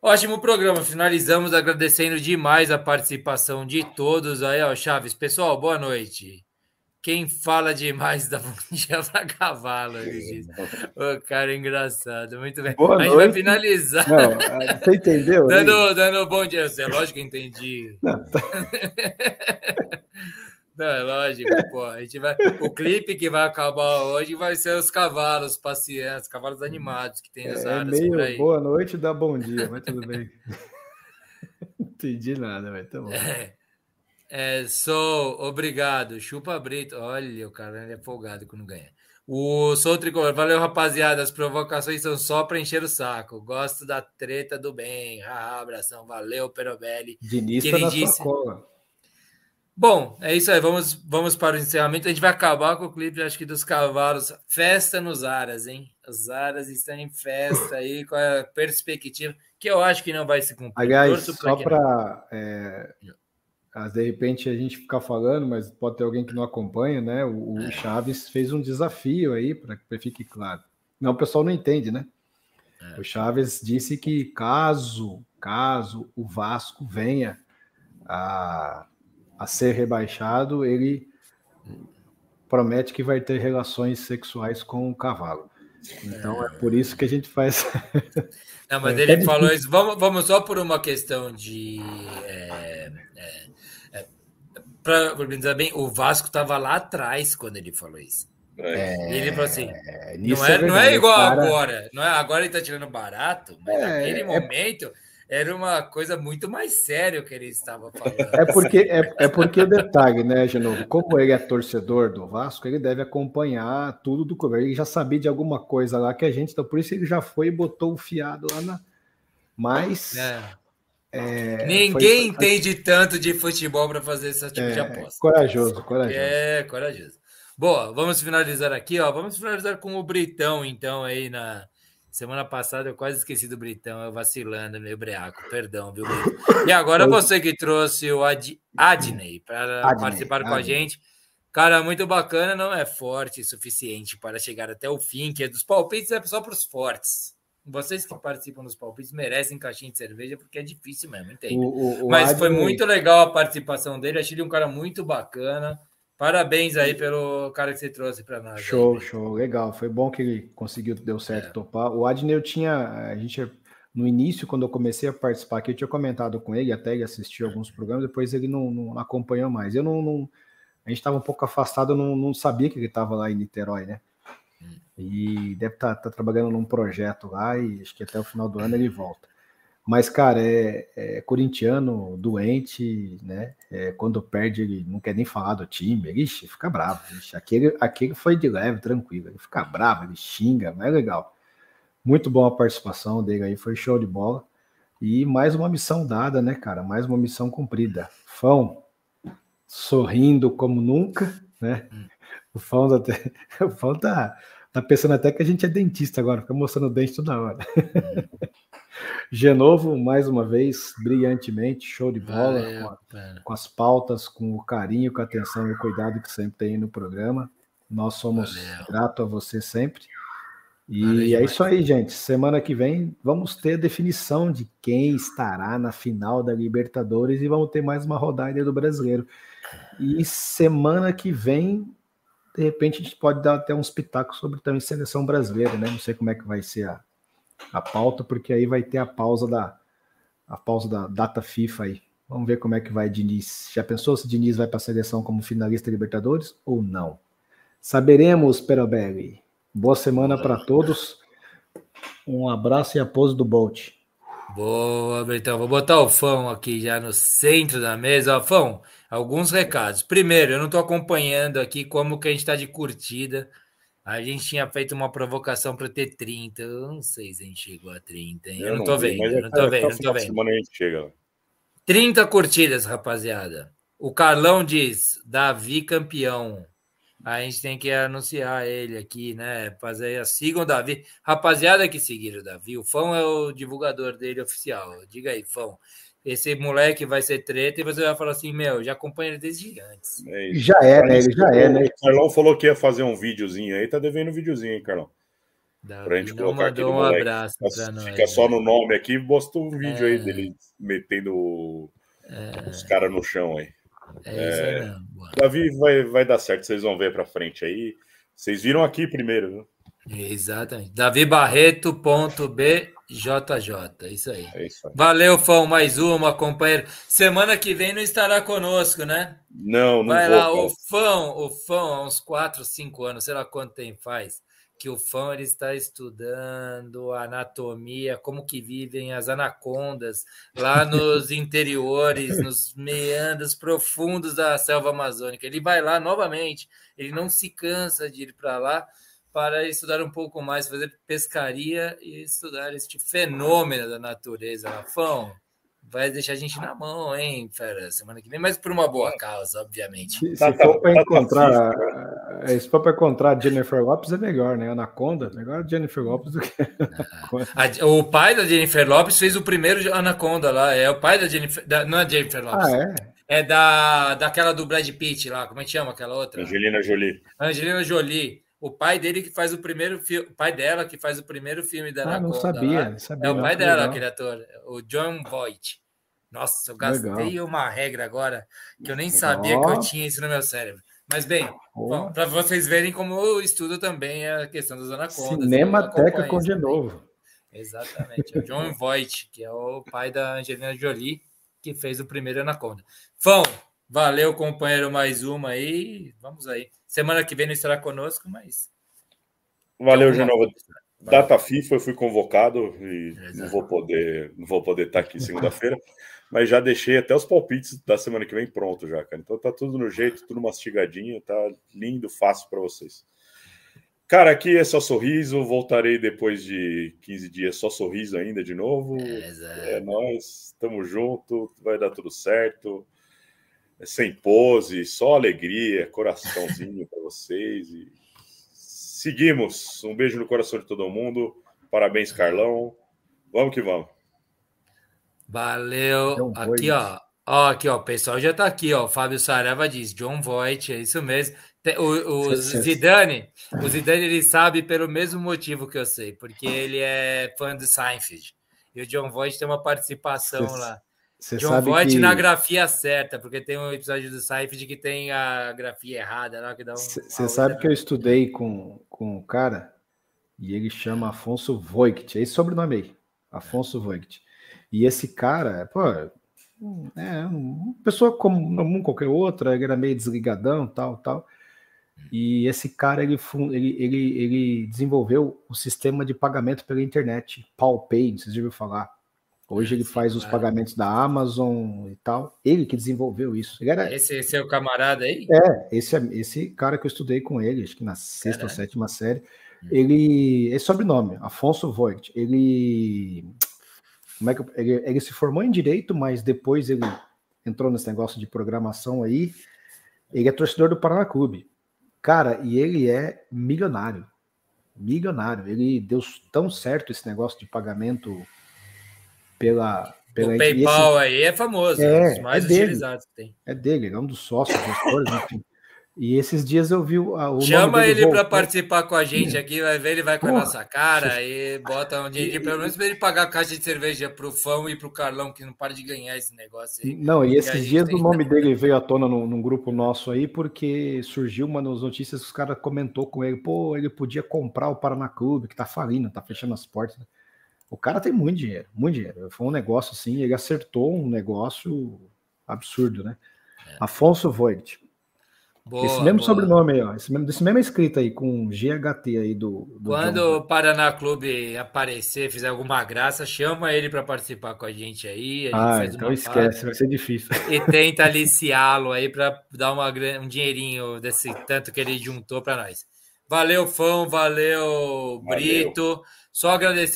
ótimo programa. Finalizamos agradecendo demais a participação de todos aí, ó. Chaves, pessoal, boa noite. Quem fala demais da dia para cavalo, ele. O cara é engraçado, muito bem. Boa a gente noite. vai finalizar. Não, você entendeu? dando, dando bom dia. É lógico que entendi. Não, tá... Não, é lógico, pô. A gente vai... O clipe que vai acabar hoje vai ser os cavalos passeando, os cavalos animados que tem nas é, áreas meio por aí. Boa noite dá bom dia, mas tudo bem. Não entendi nada, mas tá bom. É. É, sou obrigado. Chupa Brito. Olha, o cara é folgado quando ganha. O Sou Tricolor. Valeu, rapaziada. As provocações são só para encher o saco. Gosto da treta do bem. Ah, abração. Valeu, Perobelli. Diniz tá na sua cola. Bom, é isso aí. Vamos, vamos para o encerramento. A gente vai acabar com o clipe, acho que dos cavalos. Festa nos Aras, hein? Os Aras estão em festa aí, com a perspectiva, que eu acho que não vai se cumprir. Aliás, só para. É, de repente a gente ficar falando, mas pode ter alguém que não acompanha, né? O, o é. Chaves fez um desafio aí, para que fique claro. Não, o pessoal não entende, né? É. O Chaves disse que caso, caso o Vasco venha a a ser rebaixado, ele promete que vai ter relações sexuais com o cavalo. Então é por isso que a gente faz. Não, mas é, ele é falou isso. Vamos, vamos só por uma questão de. É, é, é para organizar bem, o Vasco estava lá atrás quando ele falou isso. É, ele falou assim: não é, não é igual cara... agora. Não é, agora ele está tirando barato, mas naquele momento era uma coisa muito mais séria que ele estava falando. É porque, é, é porque o detalhe, né, Genovo? Como ele é torcedor do Vasco, ele deve acompanhar tudo do clube. Ele já sabia de alguma coisa lá que a gente, então por isso ele já foi e botou o fiado lá na. Mas. É. É, Ninguém foi... entende tanto de futebol para fazer esse tipo é, de aposta. Corajoso, corajoso. É, corajoso. Boa, vamos finalizar aqui, ó. Vamos finalizar com o Britão, então, aí na, Semana passada eu quase esqueci do Britão, eu vacilando, meu breaco. Perdão, viu, Brito? E agora você que trouxe o Ad, Adney para participar com a gente. Cara, muito bacana, não é forte o suficiente para chegar até o fim, que é dos palpites, é só para os fortes. Vocês que participam dos palpites merecem caixinha de cerveja, porque é difícil mesmo, entende? O, o, o Mas Adney... foi muito legal a participação dele, achei ele um cara muito bacana. Parabéns aí pelo cara que você trouxe para nós. Show, aí. show, legal. Foi bom que ele conseguiu, deu certo é. topar. O Adney eu tinha, a gente no início, quando eu comecei a participar aqui, eu tinha comentado com ele, até ele assistiu alguns programas, depois ele não, não acompanhou mais. Eu não, não a gente estava um pouco afastado, eu não, não sabia que ele estava lá em Niterói, né? Hum. E deve estar tá, tá trabalhando num projeto lá e acho que até o final do ano ele volta. Mas, cara, é, é corintiano doente, né? É, quando perde, ele não quer nem falar do time. Ixi, fica bravo. Ixi, aquele, aquele foi de leve, tranquilo. Ele fica bravo, ele xinga, mas é legal. Muito boa a participação dele aí, foi show de bola. E mais uma missão dada, né, cara? Mais uma missão cumprida. Fão, sorrindo como nunca, né? O Fão, até, o Fão tá, tá pensando até que a gente é dentista agora, fica mostrando o dente toda hora. Genovo, mais uma vez, brilhantemente, show de bola, Valeu, com, a, com, as pautas, com o carinho, com a atenção e o cuidado que sempre tem no programa. Nós somos gratos a você sempre. E Valeu, é isso aí, gente. Semana que vem vamos ter a definição de quem estará na final da Libertadores e vamos ter mais uma rodada do brasileiro. E semana que vem, de repente, a gente pode dar até uns pitacos sobre também seleção brasileira, né? Não sei como é que vai ser a, a pauta, porque aí vai ter a pausa da a pausa da data FIFA aí. Vamos ver como é que vai Diniz. Já pensou se Diniz vai para a seleção como finalista Libertadores ou não? Saberemos, Perobelli. Boa semana para todos. Um abraço e a pose do Bolt. Boa, Britão. Vou botar o Fão aqui já no centro da mesa. Ó, Fão, alguns recados. Primeiro, eu não estou acompanhando aqui como que a gente está de curtida. A gente tinha feito uma provocação para ter 30. Eu não sei se a gente chegou a 30, hein? Eu, eu não, tô vendo, eu não tô vendo, não tô vendo. Semana a gente chega. 30 curtidas, rapaziada. O Carlão diz: Davi campeão. A gente tem que anunciar ele aqui, né? Fazer, sigam o Davi. Rapaziada que seguiram o Davi, o Fão é o divulgador dele oficial. Diga aí, Fão. Esse moleque vai ser treta e você vai falar assim, meu, já acompanha ele desde antes. É já é, né? Ele já é, né? O Carlão falou que ia fazer um videozinho aí, tá devendo um videozinho, hein, Carlão? Davi pra gente colocar aqui um moleque. abraço pra nós. Fica só no nome aqui, bosta um vídeo é. aí dele metendo é. os caras no chão aí. É, é isso Davi vai, vai dar certo, vocês vão ver pra frente aí. Vocês viram aqui primeiro, viu? Exatamente. Davi Barreto.bjj. Isso aí. É isso aí. Valeu, Fão. Mais uma, companheiro. Semana que vem não estará conosco, né? Não, não Vai vou, lá, o Fão, o Fão, há uns 4, 5 anos, sei lá quanto tempo faz, que o Fão ele está estudando anatomia, como que vivem as anacondas lá nos interiores, nos meandros profundos da selva amazônica. Ele vai lá novamente, ele não se cansa de ir para lá para estudar um pouco mais, fazer pescaria e estudar este fenômeno da natureza. Rafão, vai deixar a gente na mão, hein, fera, semana que vem, mas por uma boa causa, obviamente. Se, se for para encontrar, é, se for para encontrar Jennifer Lopes é melhor, né? Anaconda, melhor Jennifer Lopes do que ah, o pai da Jennifer Lopes fez o primeiro Anaconda lá, é o pai da Jennifer, da, não é Jennifer Lopes. Ah, é? É da daquela do Brad Pitt lá, como é que chama aquela outra? Angelina Jolie. Angelina Jolie. O pai dele que faz o primeiro filme, o pai dela que faz o primeiro filme da Ah, não sabia, lá, sabia, É o pai dela, legal. aquele ator, o John Voight. Nossa, eu gastei legal. uma regra agora que eu nem sabia oh. que eu tinha isso no meu cérebro. Mas bem, oh. para vocês verem como eu estudo também a questão dos anacondas. Cinemateca com de novo. Exatamente. É o John Voight, que é o pai da Angelina Jolie, que fez o primeiro Anaconda. Fão, valeu, companheiro, mais uma aí. Vamos aí. Semana que vem não estará conosco, mas. Valeu, Genova. Data FIFA, eu fui convocado e Exato. não vou poder, não vou poder estar aqui segunda-feira, mas já deixei até os palpites da semana que vem pronto já, cara. Então tá tudo no jeito, tudo mastigadinho, tá lindo, fácil para vocês. Cara, aqui é só sorriso, voltarei depois de 15 dias só sorriso ainda de novo. É, é nós, estamos junto, vai dar tudo certo. Sem pose, só alegria, coraçãozinho para vocês. E seguimos. Um beijo no coração de todo mundo. Parabéns, Carlão. Vamos que vamos. Valeu. Aqui, ó. Ó, aqui, ó, o pessoal já tá aqui, ó. O Fábio Sarava diz, John Voight, é isso mesmo. O, o Zidane, o Zidane, ele sabe pelo mesmo motivo que eu sei, porque ele é fã do Seinfeld. E o John Voight tem uma participação lá. Cê John Voight que... na grafia certa, porque tem um episódio do Seinfeld que tem a grafia errada lá, que dá um. Você sabe que eu estudei com, com um cara e ele chama Afonso Voigt, é esse sobrenome aí, Afonso Voigt. E esse cara, pô, é uma pessoa como qualquer outra, ele era meio desligadão, tal, tal. E esse cara ele, ele, ele, ele desenvolveu o sistema de pagamento pela internet, PalPay, vocês já ouviram falar. Hoje ele faz os pagamentos da Amazon e tal. Ele que desenvolveu isso. Era... esse, esse é o camarada aí? É, esse, esse cara que eu estudei com ele, acho que na sexta ou sétima série. Hum. Ele. Esse sobrenome, Afonso Voigt. Ele. Como é que ele, ele se formou em direito, mas depois ele entrou nesse negócio de programação aí. Ele é torcedor do Paraná Clube. Cara, e ele é milionário. Milionário. Ele deu tão certo esse negócio de pagamento pela. pela o PayPal esse... aí é famoso, é, um mais é utilizados que tem. É dele, é um dos sócios, gestores, enfim. E esses dias eu vi o. Chama ele para participar com a gente aqui, vai ver, ele vai com a nossa cara e bota um dinheiro, pelo menos para ele pagar a caixa de cerveja para o Fão e para o Carlão, que não para de ganhar esse negócio aí. Não, e esses dias o nome dele veio à tona num, num, grupo nosso aí, porque surgiu uma das notícias que os caras comentou com ele, pô, ele podia comprar o Paraná Clube, que tá falindo, tá fechando as portas. O cara tem muito dinheiro, muito dinheiro. Foi um negócio assim, ele acertou um negócio absurdo, né? É. Afonso Voigt. Boa, esse mesmo boa. sobrenome aí, ó. Esse mesmo, desse mesmo escrito aí, com GHT aí do. do Quando John. o Paraná Clube aparecer, fizer alguma graça, chama ele para participar com a gente aí. A gente ah, então esquece, vai ser difícil. E tenta aliciá-lo aí para dar uma, um dinheirinho desse tanto que ele juntou para nós. Valeu, Fão, valeu, valeu, Brito. Só agradecer